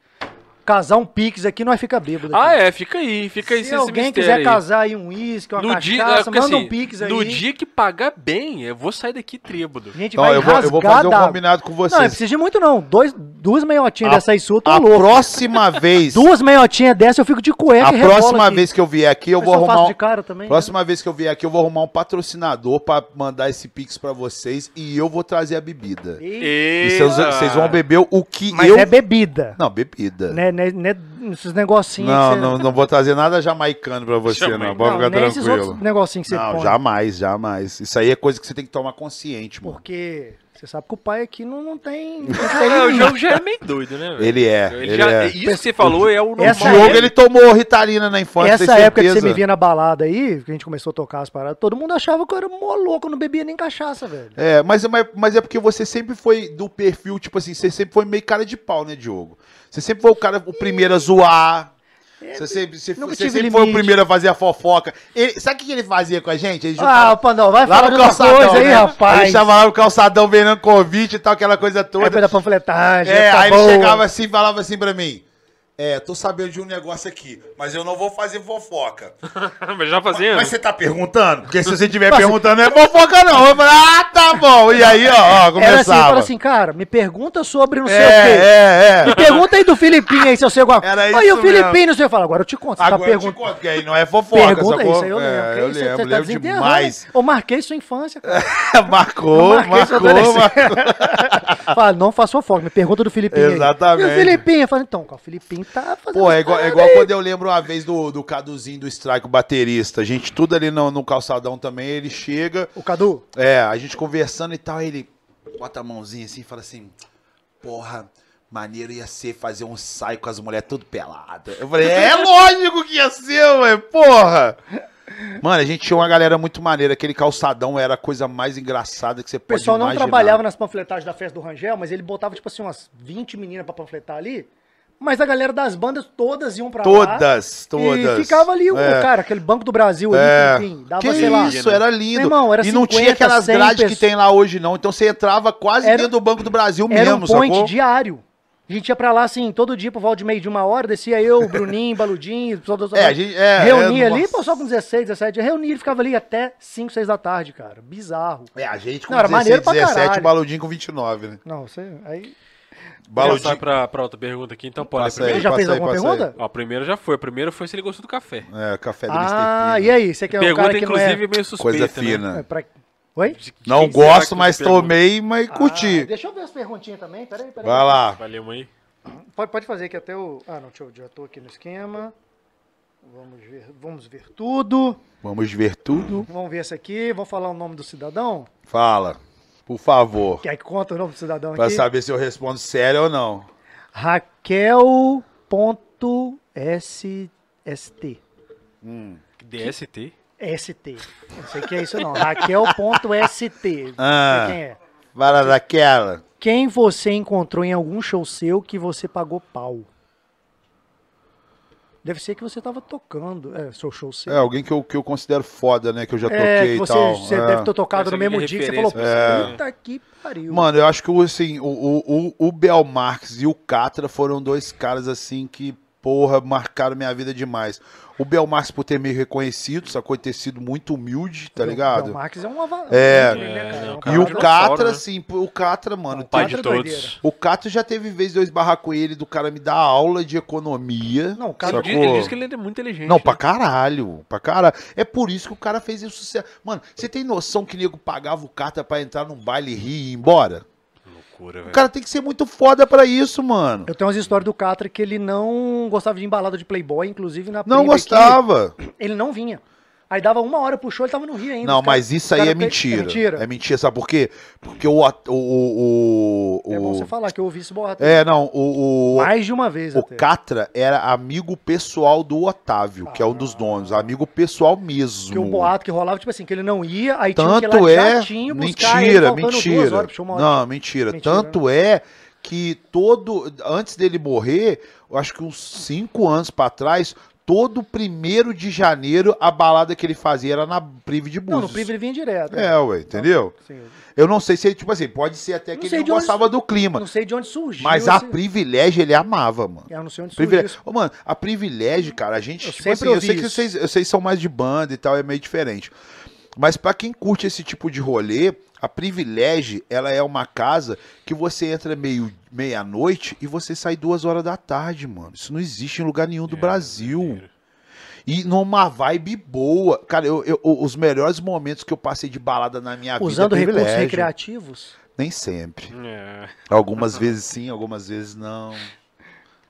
casar um pix aqui, nós fica bêbado. Ah, aqui. é, fica aí, fica aí Se alguém quiser aí. casar aí um uísque, uma no dia, cachaça, é, porque, manda assim, um pix aí. no dia que pagar bem, eu vou sair daqui trêbado. gente Então, vai eu vou, eu vou fazer um combinado com Não, não vocês. precisa de muito não. Dois, duas meiotinhas A- dessa aí sua, eu tô a louco. próxima (laughs) vez. Duas meiotinhas dessa eu fico de cueca A e próxima aqui. vez que eu vier aqui, eu Mas vou arrumar. de cara também. né? Próxima vez que eu vier aqui, eu vou arrumar um patrocinador pra mandar esse pix pra vocês e eu vou trazer a bebida. E- E vocês, vocês vão beber o que Mas eu. é bebida. Não, bebida. Né, né, né, esses negocinhos Não, você... não, não vou trazer nada jamaicano pra você, não. Pode ficar nem esses tranquilo. outros negocinhos que você Não, põe. jamais, jamais. Isso aí é coisa que você tem que tomar consciente, mano. Porque você sabe que o pai aqui não, não tem... (laughs) Não É, tem o jogo já é meio doido, né? velho? Ele é. Ele Ele já- é. Isso que você falou é o normal. O Diogo, época- ele tomou Ritalina na infância, Essa época que você certeza? me via na balada aí, que a gente começou a tocar as paradas, todo mundo achava que eu era mó louco, eu não bebia nem cachaça, velho. É, mas, mas, mas é porque você sempre foi do perfil, tipo assim, você sempre foi meio cara de pau, né, Diogo? Você sempre foi o cara, o primeiro a zoar. Você sempre, você, sempre foi o primeiro a fazer a fofoca. Ele, sabe o que ele fazia com a gente? Ele Ah, juntava- Pandão, vai lá falar no calçadão, coisa aí, né? rapaz. Ele estava lá no calçadão vendendo convite e tal, aquela coisa Aí toda. da panfletagem, É, aí boa. ele chegava assim e falava assim pra mim. É, tô sabendo de um negócio aqui, mas eu não vou fazer fofoca. (laughs) Mas já fazendo. Mas você tá perguntando? Porque se você estiver (laughs) perguntando, não é fofoca não. Eu falei, ah, tá bom. E aí, ó, ó Era assim, começava. fala assim, cara, me pergunta sobre não sei é, o quê. é, é. Me pergunta aí do Filipinho aí, se eu sei alguma Era Aí isso o Filipinho, mesmo. não sei, eu falo, agora eu te conto. Você tá Agora eu te conto, porque aí não é fofoca, Pergunta sacou? isso aí, eu lembro. É, eu isso, lembro, você tá lembro desenterrando, demais. né? Eu marquei sua infância, cara. (laughs) marcou, Eu marquei sua marcou, marcou. Fala, não faça fofoca, me pergunta do Filipinho aí. Exatamente. E o Filipinho? Eu falo, então, cara, o Filipinho tá fazendo Pô, é igual, é igual quando eu lembro uma vez do, do Caduzinho do Strike, o baterista. A gente tudo ali no, no calçadão também, ele chega, O Cadu, é, a gente conversando e tal, ele bota a mãozinha assim e fala assim, porra, maneiro ia ser fazer um ensaio com as mulheres tudo peladas. Eu falei, é (laughs) lógico que ia ser, ué, porra. Mano, a gente tinha uma galera muito maneira, aquele calçadão era a coisa mais engraçada que você o pode pessoal não imaginar. trabalhava nas panfletagens da festa do Rangel, mas ele botava, tipo assim, umas 20 meninas pra panfletar ali. Mas a galera das bandas todas iam pra lá. Todas, todas. E ficava ali, o É. cara, aquele Banco do Brasil ali, É. enfim, dava, que sei lá. isso, era lindo. Meu irmão, era e não 50, tinha aquelas 100 grades que pessoas. tem lá hoje, não. Então você entrava quase Era- dentro do Banco do Brasil Era mesmo, um point sacou? diário. A gente ia pra lá, assim, todo dia por volta de meio de uma hora, descia eu, Bruninho, (laughs) Baludinho, pessoal do É, a gente- é, Reunia é, ali, nossa. pô, só com 16, 17, reunia e ficava ali até 5, 6 da tarde, cara. Bizarro. É, a gente com Não, era 16, maneiro pra 17, caralho. o Baludinho com 29, né? Não, você. Aí. Vamos Baludinho. passar pra, pra outra pergunta aqui, então pode. Passa a aí, Ele primeira? já fez aí, alguma passa aí. pergunta? Ó, a primeira já foi. A primeira foi se ele gostou do café. É, café do Ah, Mr. e aí? Você que é um pergunta, cara que não inclusive, é... meio suspeita, Coisa fina. é pra... Oi? Né? Não gosto, mas tomei, mas Ah, curti. deixa eu ver as perguntinhas também, peraí, peraí. Vai lá. Valeu, mãe. Pode, pode fazer que até o... Ah, não, deixa eu... Já tô aqui no esquema. Vamos ver, vamos ver tudo. Vamos ver tudo. Vamos ver esse aqui. Vamos falar o nome do cidadão? Fala, por favor. Quer que conta o nome do cidadão Pra aqui? saber se eu respondo sério ou não. Raquel.st DST? ST. Não sei o que é isso não. Raquel.st. Ah. Não sei quem é. Para daquela. (laughs) Quem você encontrou em algum show seu que você pagou pau? Deve ser que você tava tocando. É, seu show seu. É, alguém que eu, que eu considero foda, né? Que eu já toquei É, que e você, tal. você é. deve ter tocado no mesmo é dia que você falou, você, puta que pariu. Mano, eu acho que o, assim, o, o, o, o Bel Marx e o Catra foram dois caras assim que, porra, marcaram minha vida demais. O Belmarx por ter me reconhecido, sacou? E ter sido muito humilde, tá O ligado? É um ava- É. um né, cara? É, É um cara E o cara- Catra, né? assim, o Catra, mano. O Pai tem- de é todos. doideira. O Catra já teve vez esbarrar com ele, do cara me dar aula de economia. Não, o Ele, Catra diz, sacou? ele diz que ele é muito inteligente. Não, pra né? caralho, pra caralho. É por isso que o cara fez isso. Mano, você tem noção que nego pagava o Catra pra entrar num baile e rir e ir embora? Loucura, O velho. cara tem que ser muito foda pra isso, mano. Eu tenho umas histórias do Catra que ele não gostava de embalada de Playboy, inclusive na Não gostava. ele não vinha. Aí dava uma hora pro show, ele tava no Rio ainda. Não, cara- mas isso aí é pe- mentira. É mentira. É mentira, sabe por quê? Porque o. o, o, É bom você falar que eu ouvi esse boato. É, não, o. o Mais de uma vez o até. Catra era amigo pessoal do Otávio, que é um dos donos. Amigo pessoal mesmo. Porque o boato que rolava, tipo assim, que ele não ia, aí tinha que ir Tanto lá é. jatinho buscar Mentira, mentira. horas show. Não, mentira. Mentira, né? Tanto é que todo. Antes dele morrer, eu acho que uns cinco anos pra trás, todo primeiro de janeiro, a balada que ele fazia era na Prive de Não, Búzios. no Prive ele vinha direto. É, ué, entendeu? Sim. Eu não sei se ele, tipo assim, pode ser até Não que sei ele não onde gostava su- do clima. Não sei de onde surgiu. Mas a esse- privilégio ele amava, mano. Eu não sei onde surgiu. Privilégio. isso. Ô, mano, a privilégio, cara, a gente, Eu tipo assim, eu sei que isso. vocês, vocês são mais de banda e tal, é meio diferente. Mas pra quem curte esse tipo de rolê, a privilégio, ela é uma casa que você entra meio meia-noite e você sai duas horas da tarde, mano. Isso não existe em lugar nenhum do É, Brasil. E numa vibe boa. Cara, eu, eu- os melhores momentos que eu passei de balada na minha Usando vida é recursos privilégio. recreativos. Nem sempre. É. Algumas vezes sim, algumas vezes não.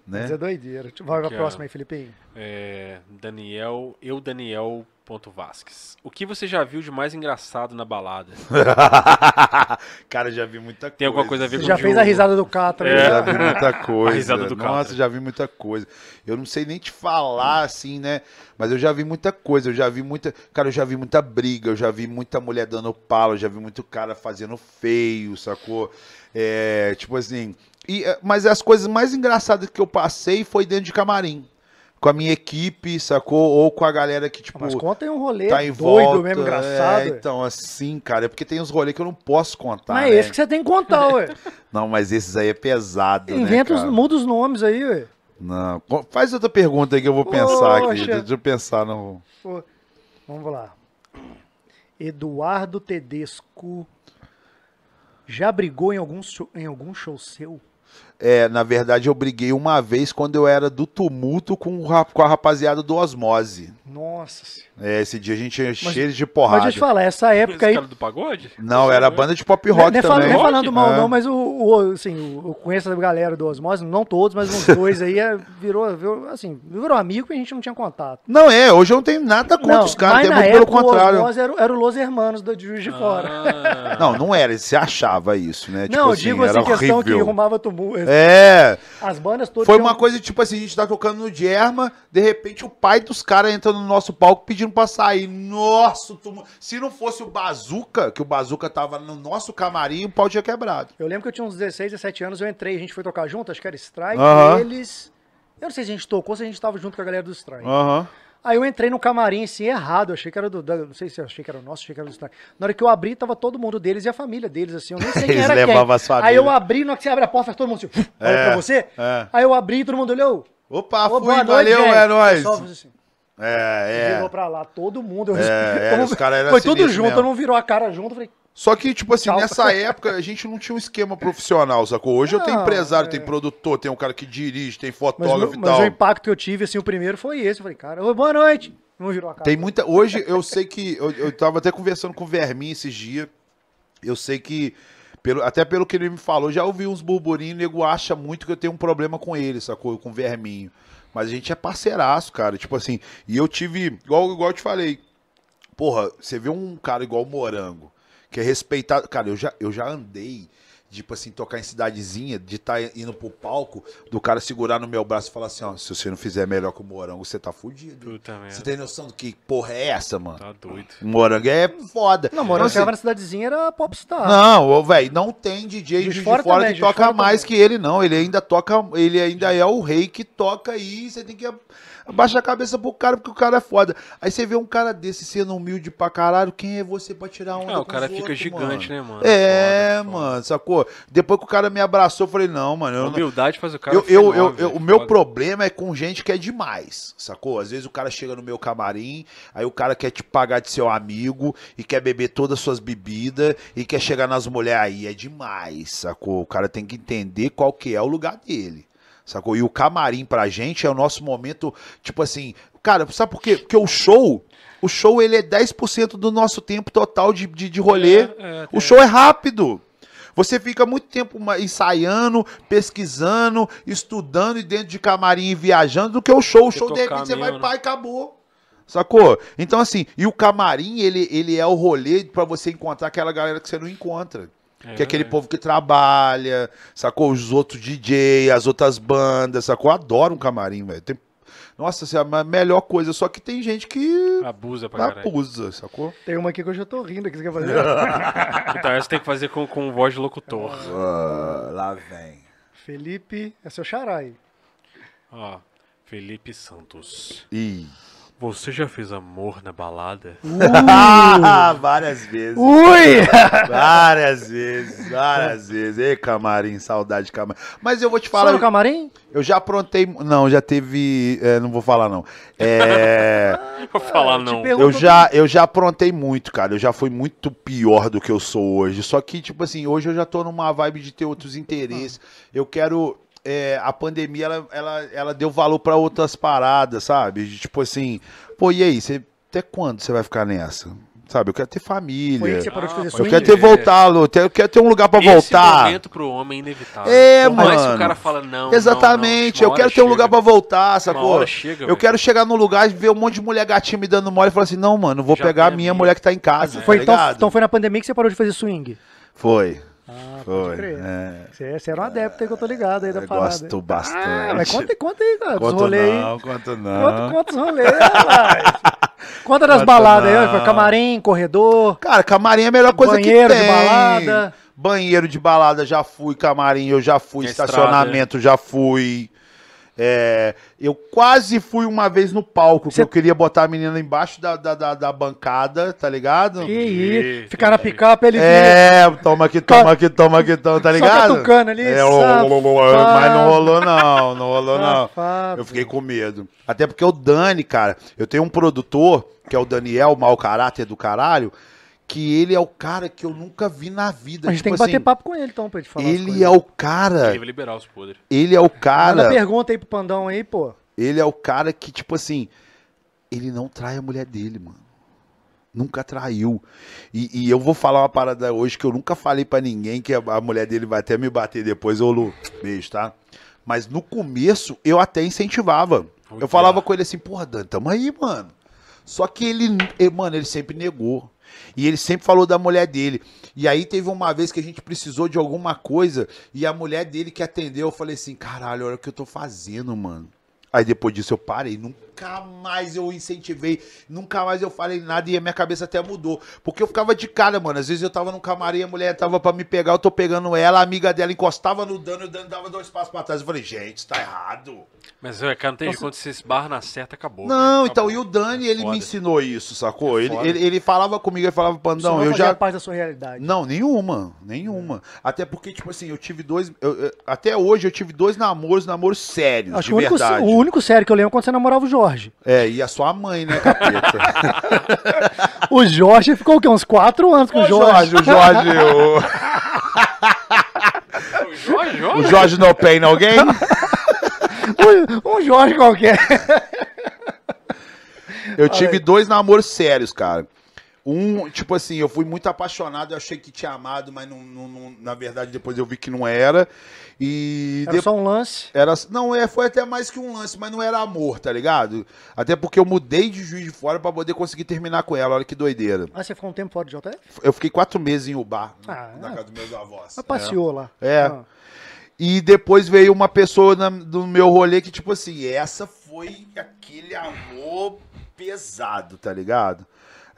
Mas Né? é doideira. Vai pra próxima aí, Felipe. É, Daniel, eu Daniel ponto Vasques. O que você já viu de mais engraçado na balada? (laughs) Cara, já vi muita coisa. Tem alguma coisa a ver Você com já o fez a risada do Catra. É. né? Já vi muita coisa. (laughs) A risada do Nossa, Catra. já vi muita coisa. Eu não sei nem te falar assim, né? Mas eu já vi muita coisa. Eu já vi muita. Cara, eu já vi muita briga. Eu já vi muita mulher dando palo. Eu já vi muito cara fazendo feio, sacou? É, tipo assim. E, é, mas as coisas mais engraçadas que eu passei foi dentro de camarim. Com a minha equipe, sacou? Ou com a galera que, tipo. Mas conta aí um rolê Tá em doido volta. mesmo, engraçado. É, então, assim, cara, é porque tem uns rolês que eu não posso contar. mas é né? esse que você tem que contar, ué. (laughs) Não, mas esses aí é pesado. Inventa, né, os, muda os nomes aí, ué. Não. Faz outra pergunta aí que eu vou pensar aqui. Poxa. Deixa eu pensar no. Vamos lá. Eduardo Tedesco já brigou em algum show, em algum show seu? É, na verdade, eu briguei uma vez quando eu era do tumulto com, o rap- com a rapaziada do Osmose. Nossa senhora. É, esse dia a gente ia Mas- cheio de Mas porrada. deixa eu te falar, essa época Esse aí. cara do pagode? Não, era banda de pop Não rock é, fal- também. não é falando mal, É. não, mas o, o- assim, o- eu conheço a galera do Osmose, não todos, mas uns dois aí é, virou, virou, assim, virou amigo e a gente não tinha contato. Não, é, hoje eu não tenho nada contra Não, os caras, mas até muito pelo contrário. o Osmose era, era o Los Hermanos do Juiz de Fora. Ah, Não, não era, você achava isso, né? não, eu assim, digo assim, era questão que horrível. arrumava tumulto. É, As bandas todas Foi tinham- uma coisa tipo assim, a gente tá tocando no Germa, de repente o pai dos caras entra no nosso palco pedindo pra sair. Nossa, tu- se não fosse o Bazuca, que o Bazuca tava no nosso camarim, o pau tinha quebrado. Eu lembro que eu tinha uns 16, 17 anos, eu entrei, a gente foi tocar junto, acho que era Strike, Aham. eles... Eu não sei se a gente tocou, se a gente tava junto com a galera do Strike. Aham. Aí eu entrei no camarim assim, errado, eu achei que era do... Não sei se eu achei que era o nosso, achei que era do Strike. Na hora que eu abri, tava todo mundo deles e a família deles, assim, eu nem sei (laughs) quem Eles era levavam quem. as famílias. Aí eu abri, na hora que você abre a porta, todo mundo assim, olha É, pra você. é. Aí eu abri e todo mundo olhou. Opa, Ô, fui, boa noite, valeu, gente. é nóis. fez assim, É, Virou é. pra lá, todo mundo. É, (laughs) é, os caras eram Foi tudo sinistros junto, mesmo. mundo virou a cara junto, eu falei, Só que, tipo assim, Tchau. nessa época a gente não tinha um esquema profissional, sacou? Hoje eu tenho Não, empresário, é. tem produtor, tem um cara que dirige, tem Mas, fotógrafo o- e mas tal. o impacto que eu tive, assim, o primeiro foi esse. Eu falei, cara, ô, boa noite. Não virou a cara. Tem muita. Hoje eu sei que. Eu, eu tava até conversando com o Vermin esses dias. Eu sei que. Pelo, até pelo que ele me falou, já ouvi uns burburinhos, o nego acha muito que eu tenho um problema com ele, sacou? Com o Verminho. Mas a gente é parceiraço, cara. Tipo assim, e eu tive. Igual, igual eu te falei. Porra, você vê um cara igual o Morango, que é respeitado. Cara, eu já, eu já andei, tipo assim, tocar em cidadezinha, de estar indo pro palco, do cara segurar no meu braço e falar assim: ó, se você não fizer melhor que o Morango, você tá fudido. Puta Você merda. tem noção do que porra é essa, mano? Tá doido. Morango é foda. Não, Então, eu chegava assim, na cidadezinha, era popstar. não, velho, não tem DJ de de fora, Fora também, que toca Fora mais também. que ele, não. Ele ainda toca, ele ainda é o rei que toca aí. Você tem que abaixar a cabeça pro cara, porque o cara é foda. Aí você vê um cara desse sendo humilde pra caralho, quem é você pra tirar onda Ah, o cara fica outros, gigante, mano? né, mano? É, Foda, foda. mano, sacou? sacou? Depois que o cara me abraçou, eu falei, não, mano, eu não, Humildade faz o cara eu, eu, eu- eu- o meu foda. problema é com gente que é demais, sacou? Às vezes o cara chega no meu camarim, aí o cara quer te pagar de seu amigo e quer beber todas as suas bebidas e quer chegar nas mulheres aí, é demais, sacou? O cara tem que entender qual que é o lugar dele, sacou? E o camarim pra gente é o nosso momento, tipo assim, cara, sabe por quê? Porque o show, o show ele é 10% do nosso tempo total de, de, de rolê. É, é, o show é rápido. Você fica muito tempo ensaiando, pesquisando, estudando e dentro de camarim e viajando do que o show. O show, de repente, você vai pá e acabou. Sacou? Então, assim, e o camarim, ele, ele é o rolê pra você encontrar aquela galera que você não encontra. Que é aquele povo que trabalha, sacou? Os outros DJ, as outras bandas, sacou? Eu adoro um camarim, velho. Tem- Nossa, assim, é a melhor coisa. Só que tem gente que Abusa pra caralho. abusa, sacou? Tem uma aqui que eu já tô rindo aqui, você quer fazer? (laughs) Então, essa tem que fazer com, com voz de locutor. Ah, lá vem. Felipe, é seu xará aí. Ó, Felipe Santos. Ih. Você já fez amor na balada? (laughs) várias vezes. Ui! (laughs) Várias vezes, várias vezes. Ei, camarim, saudade de camarim. Mas eu vou te Só falar, no camarim? eu já aprontei. Não, já teve. é, não vou falar, não. É, (laughs) Vou falar não. eu, já, eu já aprontei muito, cara. Eu já fui muito pior do que eu sou hoje. Só que, tipo assim, hoje eu já tô numa vibe de ter outros interesses. Eu quero. É, a pandemia, ela, ela, ela deu valor pra outras paradas, sabe? Tipo assim, pô, e aí? Você, até quando você vai ficar nessa? Sabe? Eu quero ter família. Foi aí que você parou de fazer Ah, Eu swing? quero ter voltado, eu quero- eu quero ter um lugar pra Esse voltar. momento pro homem é inevitável. É, Por mano. o cara fala não, Exatamente, não, não, eu quero uma ter um lugar chega. pra voltar, sacou? chega, eu velho. quero chegar num lugar e ver um monte de mulher gatinha me dando mole e falar assim: não, mano, vou Já pegar a minha minha. mulher que tá em casa. Foi, tá então, então foi na pandemia que você parou de fazer swing? Foi. Ah, Foi. pode crer. é. Você, você era um adepto aí que eu tô ligado aí da Eu parada. gosto bastante. Ah, mas conta, conta aí, cara, Conto rolês aí. não, conto não. Conta, conta os rolês, rapaz. (laughs) Conta das baladas aí, não. ó, camarim, corredor. Cara, camarim é a melhor coisa Banheiro que de tem. balada. Banheiro de balada já fui, camarim eu já fui, Na estacionamento já fui. É, eu quase fui uma vez no palco, que eu queria botar a menina embaixo da, da, da, da bancada, tá ligado? Que Ih, isso, ficar na picape, ele É, toma aqui, toma aqui, toma aqui, toma, tá Só ligado? catucando ali, É, mas não rolou não, não rolou não. Eu fiquei com medo. Até porque o Dani, cara, eu tenho um produtor, que é o Daniel, mau caráter do caralho, que ele é o cara que eu nunca vi na vida. A gente tipo tem que bater assim, papo com ele então, pra gente falar Ele é o cara, Ele vai liberar os podres. ele é o Manda cara, pergunta aí pro Pandão aí, pô. ele é o cara que, tipo assim, ele não trai a mulher dele, mano. Nunca traiu. E, e eu vou falar uma parada hoje que eu nunca falei pra ninguém, que a, a mulher dele vai até me bater depois. Ô, Lu, beijo, tá? Mas no começo eu até incentivava. Eu falava com ele assim, porra, Dan, tamo aí, mano. Só que ele, ele- mano, ele sempre negou. E ele sempre falou da mulher dele. E aí teve uma vez que a gente precisou de alguma coisa e a mulher dele que atendeu, eu falei assim, caralho, olha o que eu tô fazendo, mano. Aí depois disso eu parei, nunca mais eu incentivei, nunca mais eu falei nada e a minha cabeça até mudou. Porque eu ficava de cara, mano. Às vezes eu tava no camarim, a mulher tava pra me pegar, eu tô pegando ela, a amiga dela encostava no dano e o dano dava dois passos pra trás. Eu falei, gente, tá errado. Mas, é, cara, não tem jeito. Quando você esbarra na certa, acabou. Não, então, Acabou. e o Dani, ele Foda. me ensinou isso, sacou? Ele, Foda. ele, ele falava comigo, ele falava, Pandão, não eu já. parte da sua realidade. Não, nenhuma, nenhuma. Até porque, tipo assim, eu tive dois. eu- eu- até hoje eu tive dois namoros, namoros sérios, Acho de verdade. o único sério que eu lembro é quando você namorava o Jorge. É, e a sua mãe, né, capeta? (laughs) O Jorge ficou o quê? Uns quatro anos com o o Jorge. Jorge, o Jorge, o, O Jorge, o Jorge. Jorge no pain, alguém? (laughs) Um, um Jorge qualquer. Eu tive dois namoros sérios, cara. Um, tipo assim, eu fui muito apaixonado, eu achei que tinha amado, mas não, não- não- na verdade depois eu vi que não era. E Era de- só um lance. Era, não, é, foi até mais que um lance, mas não era amor, tá ligado? Até porque eu mudei de juiz de fora pra poder conseguir terminar com ela, olha que doideira. Ah, você ficou um tempo fora de JF? Eu fiquei quatro meses em Ubar, Ah, na é. casa dos meus avós. Mas passeou lá. É. Ah. E depois veio uma pessoa na- do meu rolê que, tipo assim, essa foi aquele amor pesado, tá ligado?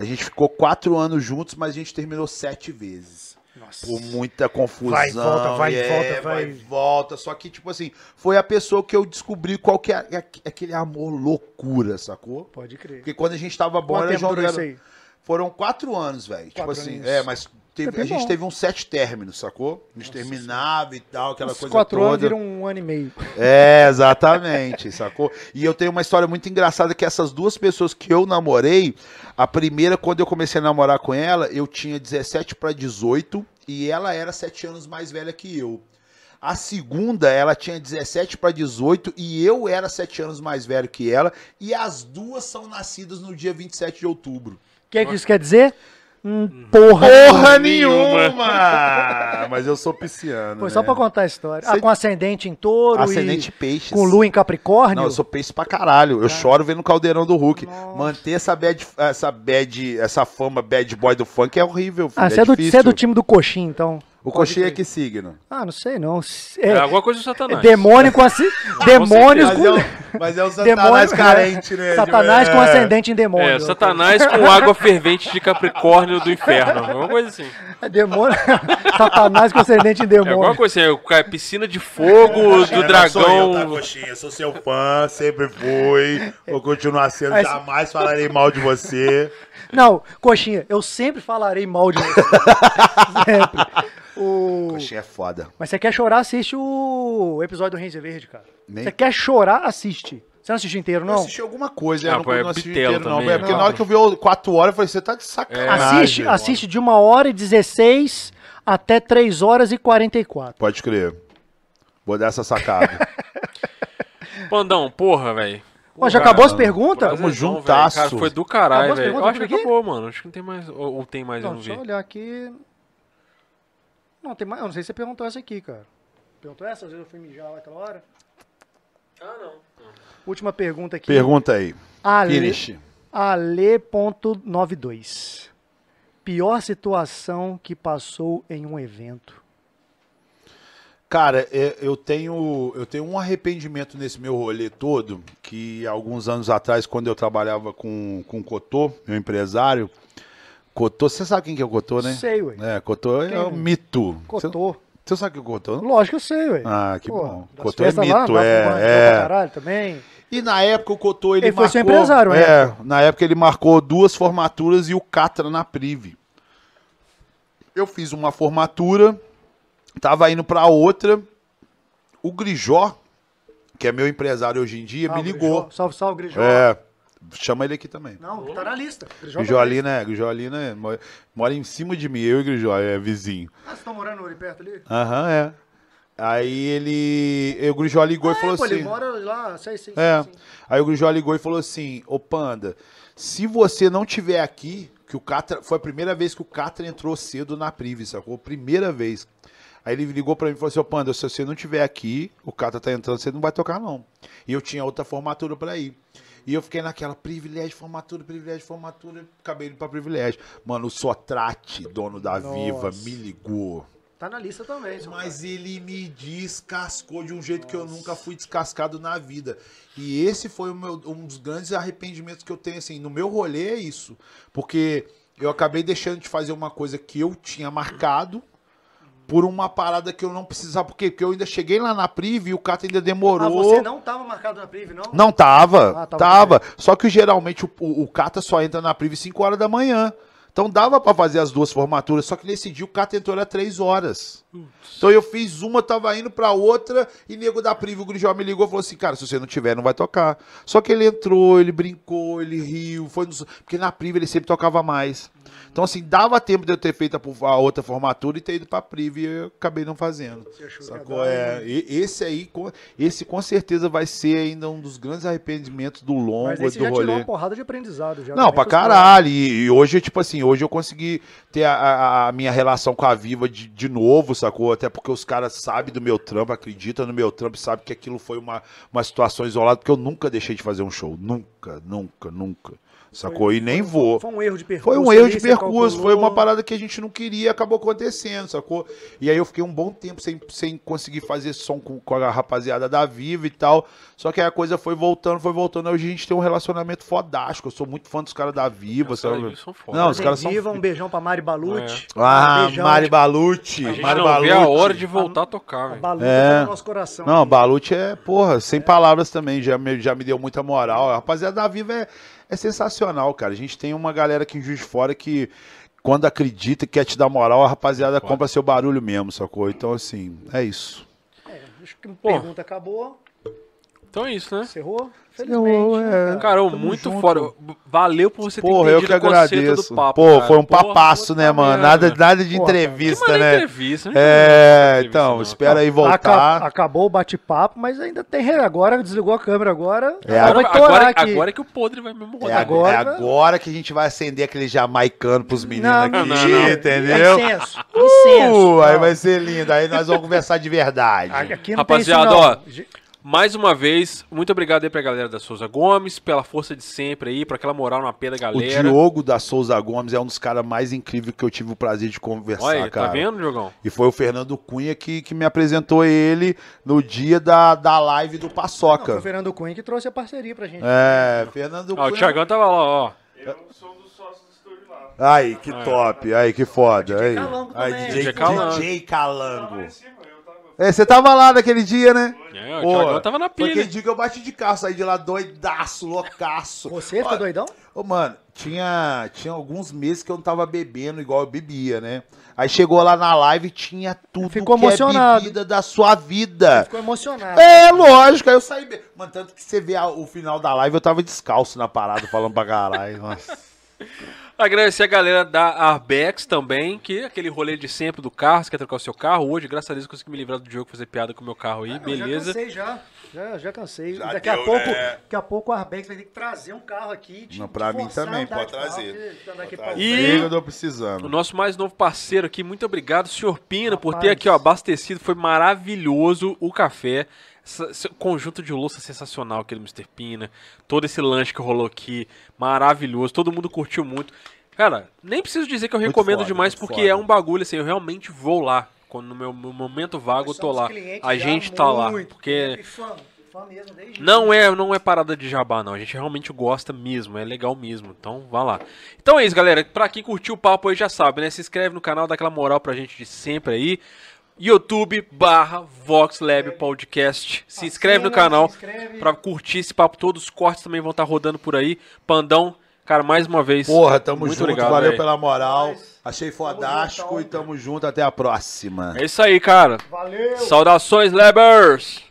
A gente ficou quatro anos juntos, mas a gente terminou sete vezes. Nossa. Por muita confusão. Vai volta, vai é, volta, vai. vai. e volta. Só que, tipo assim, foi a pessoa que eu descobri qual que é aque- aquele amor loucura, sacou? Pode crer. Porque quando a gente tava bom, era jogando. Foram quatro anos, velho. Tipo Quatro assim, aninhos. é, mas teve- Foi a gente bom. teve uns sete términos, sacou? A gente terminava e tal, aquela Os coisa quatro toda. anos viram um ano e meio. É, exatamente, sacou? E eu tenho uma história muito engraçada que essas duas pessoas que eu namorei, a primeira, quando eu comecei a namorar com ela, eu tinha 17 para 18 e ela era 7 anos mais velha que eu. A segunda, ela tinha 17 para 18 e eu era 7 anos mais velho que ela. E as duas são nascidas no dia 27 de outubro. O que, que isso quer dizer? Hum, porra. Porra nenhuma. nenhuma! (laughs) Mas eu sou pisciano. Foi né? só pra contar a história. Ah, com ascendente em touro Ascendente e peixes. com lua em Capricórnio. Não, eu sou peixe pra caralho. Eu choro vendo o caldeirão do Hulk. Nossa. Manter essa bad, essa bad, essa fama bad boy do funk é horrível, filho. Ah, é você é, do, difícil. você é do time do coxinha, então. O coxinha é que signo? Ah, não sei não. É, É, alguma coisa do Satanás. demônio com assi... (laughs) demônios com... é, mas é o (laughs) demônio- satanás carente, né? Satanás É. com ascendente em demônio. É, Satanás com água fervente de Capricórnio do inferno. Alguma coisa assim. É demônio. (laughs) Satanás com ascendente em É alguma demônio. coisa assim. é o ca- piscina de fogo do Coxinha, não dragão. Sou eu, tá, coxinha? Sou seu fã, sempre fui. Vou continuar sendo, Mas- jamais falarei mal de você. Não, coxinha, eu sempre falarei mal de você. (laughs) sempre. O... Coxinha é foda. Mas você quer chorar, assiste o episódio do Ranger Verde, cara. Nem- Você quer chorar, assiste. Você não assistiu inteiro, Eu não? assisti alguma coisa, Ah, eu não, pô, é não assisti inteiro, não. também, É, porque né? na hora que eu vi o 4 horas, eu falei, você tá de sacanagem. Assiste, mano. assiste de 1 hora e 16 até 3 horas e 44. Pode crer. Vou dar essa sacada. (laughs) Pandão, porra, velho. Ó, já acabou as perguntas? Juntasso. velho. Cara, foi do caralho, velho. Eu acho que aqui? acabou, mano. Acho que não tem mais. Ou, ou tem mais, eu Não, não só vi. olhar aqui. Não, tem mais. Eu não sei se você perguntou essa aqui, cara. Perguntou essa? Às vezes eu fui mijar lá aquela hora. Ah, não. Última pergunta aqui. Pergunta aí. Ale, Finish. Ale.92. Pior situação que passou em um evento. Cara, é, eu tenho, eu tenho um arrependimento nesse meu rolê todo, que alguns anos atrás, quando eu trabalhava com, com o Cotô, meu empresário, Cotô, você sabe quem que é o Cotô, né? Sei, ué. É, Cotô é um mito. Cotô. você sabe quem é o Cotô? Lógico que eu sei, ué. Ah, que Pô, bom. Cotô é lá, mito, dava é, é. caralho também. E na época o Cotô, ele, Ele foi marcou... seu empresário, né? É, na época ele marcou duas formaturas e o Catra na Prive. Eu fiz uma formatura, tava indo pra outra, o Grijó, que é meu empresário hoje em dia, me Salve, ligou. Grijó. Salve, salve, Grijó. É, chama ele aqui também. Não, tá na lista. Grijó tá na lista. Grijó ali, né? mo- Mora em cima de mim, eu e o Grijó, é vizinho. Ah, vocês estão morando ali perto ali? Aham, é. Aí ele. O Grijó ligou e falou é, pô, assim. ele mora lá, sei, sei, É. sei. Aí o Grijó ligou e falou assim: Ô Panda, se você não tiver aqui, que o Catra. Foi a primeira vez que o Catra entrou cedo na Prive, sacou? Primeira vez. Aí ele ligou pra mim e falou assim: Ô Panda, se você não tiver aqui, o Catra tá entrando, você não vai tocar, não. E eu tinha outra formatura pra ir. E eu fiquei naquela privilégio, formatura, privilégio, formatura, acabei indo pra privilégio. Mano, o Sotrate, dono da Viva, Nossa. me ligou. Tá na lista também. Mas ele me descascou de um jeito que eu nunca fui descascado na vida. E esse foi meu- um dos grandes arrependimentos que eu tenho, assim, no meu rolê é isso. Porque eu acabei deixando de fazer uma coisa que eu tinha marcado por uma parada que eu não precisava. Por quê? Porque eu ainda cheguei lá na Priv e o Cato ainda demorou. Ah, você não tava marcado na Priv, não? Não tava, Ah, tava tava. Só que geralmente o, o, o Cata só entra na Priv 5 horas da manhã. Então dava pra fazer as duas formaturas, só que nesse dia o Cata entrou era 3 horas. Então eu fiz uma, tava indo pra outra, e nego da Priv, o Grijó me ligou e falou assim: cara, se você não tiver, não vai tocar. Só que ele entrou, ele brincou, ele riu, foi no- porque na Priv ele sempre tocava mais. Então, assim, dava tempo de eu ter feito a, a outra formatura e ter ido pra Priv e eu acabei não fazendo. Você achou que Sacou? É, esse aí, com- esse com certeza vai ser ainda um dos grandes arrependimentos do longo Mas você do já tirou rolê. uma porrada de aprendizado. Já, Não, também pra caralho. E, e hoje, tipo assim, hoje eu consegui ter a, a- a minha relação com a Viva de, de novo, sacou? Até porque os caras sabem do meu trampo, acreditam no meu trampo, sabem que aquilo foi uma, uma situação isolada, porque eu nunca deixei de fazer um show. Nunca, nunca, nunca. Sacou? e nem foi, vou. Foi um erro de percurso. Foi um erro de percurso, foi calculou. uma parada que a gente não queria e acabou acontecendo, sacou? E aí eu fiquei um bom tempo sem, sem conseguir fazer som com, com a rapaziada da Viva e tal. Só que aí a coisa foi voltando, foi voltando. Hoje a gente tem um relacionamento fodástico. Eu sou muito fã dos caras da Viva, Os sabe? são foda. Não, os caras são. Viva, um beijão pra Mari Balucci. Ah, beijão, Mari Balucci. A gente Mari não Balucci. a hora de voltar a tocar, velho. Balucci É. tá no nosso coração. Não, Balucci é, porra, sem palavras também, já me, já me deu muita moral. A rapaziada da Viva é, é sensacional, cara. A gente tem uma galera aqui em Juiz de Fora que quando acredita que quer te dar moral, a rapaziada compra seu barulho mesmo, sacou? Então, assim, é isso. É, acho que a pergunta acabou. Então é isso, né? Encerrou? Encerrou, Felizmente. é. né, cara? Cara, muito junto. foda. Valeu por você ter Porra, eu que entendido o conceito agradeço. do papo. Pô, cara. foi um Porra, papasso, né, mano? Nada, nada de Pô, entrevista, né? entrevista, né? É, Entrevista, então, não. espera aí voltar. acabou o bate-papo, mas ainda tem. Agora desligou a câmera agora. É, agora Agora, agora, aqui. agora é que o podre vai mesmo É, rodar. agora- agora, é agora que a gente vai acender aquele jamaicano pros meninos Não, aqui, não, não. entendeu? Licença, licença. Uh, aí Não. vai ser lindo. Aí nós vamos conversar de verdade. Aqui não Rapaziada, tem isso, não. ó, Mais uma vez, muito obrigado aí pra galera da Souza Gomes, pela força de sempre aí, por aquela moral na pé da O galera. Diogo da Souza Gomes é um dos caras mais incríveis que eu tive o prazer de conversar, Olha, cara. tá vendo, Diogão? E foi o Fernando Cunha que, que me apresentou ele no dia da, da live do Não, foi Paçoca. o Fernando Cunha que trouxe a parceria pra gente. É, Fernando Ó, Cunha. o Thiagão tava lá, ó. Eu sou um dos sócios do estúdio lá. Aí, que top. Aí, que foda. Aí, Calango aí. DJ, DJ Calango. DJ Calango. É, você tava lá naquele dia, né? É, o Thiagão tava na pilha. aquele dia que eu bati de carro, saí de lá doidaço, loucaço. Você fica doidão? Ô, mano, tinha, tinha alguns meses que eu não tava bebendo igual eu bebia, né? Aí chegou lá na live e tinha tudo Ficou que é emocionado. bebida da sua vida. Ficou emocionado. É, lógico, aí eu saí. be- Mano, tanto que você vê a- o final da live, eu tava descalço na parada, falando pra caralho. Nossa. (laughs) Agradecer a galera da Arbex também, que é aquele rolê de sempre do carro, você quer trocar o seu carro. Hoje, graças a Deus, consegui me livrar do jogo fazer piada com o meu carro aí, Ah, não, beleza. Já cansei, já. Já, já cansei. Já daqui, a deu, pouco, né? daqui a pouco o Arbex vai ter que trazer um carro aqui. Não, pra mim a também, pode de carro, trazer. aqui Tá pra E- Briga, eu tô O precisando. nosso mais novo parceiro aqui, muito obrigado, senhor Pina, por ter Rapaz. aqui ó, abastecido. Foi maravilhoso o café. Esse conjunto de louça sensacional aqui do Mr. Pina. Todo esse lanche que rolou aqui, maravilhoso. Todo mundo curtiu muito. Cara, nem preciso dizer que eu Muito recomendo foda, demais, porque foda. é um bagulho assim, eu realmente vou lá. Quando no meu, meu momento vago, eu tô lá. A gente tá lá. Porque cliente Fã, fã mesmo, desde não é, não é parada de jabá, não. A gente realmente gosta mesmo, é legal mesmo. Então, vá lá. Então é isso, galera. Pra quem curtiu o papo aí já sabe, né? Se inscreve no canal, dá aquela moral pra gente de sempre aí. YouTube barra VoxLab Podcast. Se inscreve no canal pra curtir esse papo todo. Os cortes também vão estar rodando por aí. Pandão, cara, mais uma vez. Porra, tamo muito junto, obrigado, valeu véi. pela moral. Achei Tamo fodástico juntão. e tamo junto, até a próxima. É isso aí, cara. Valeu! Saudações, Labers!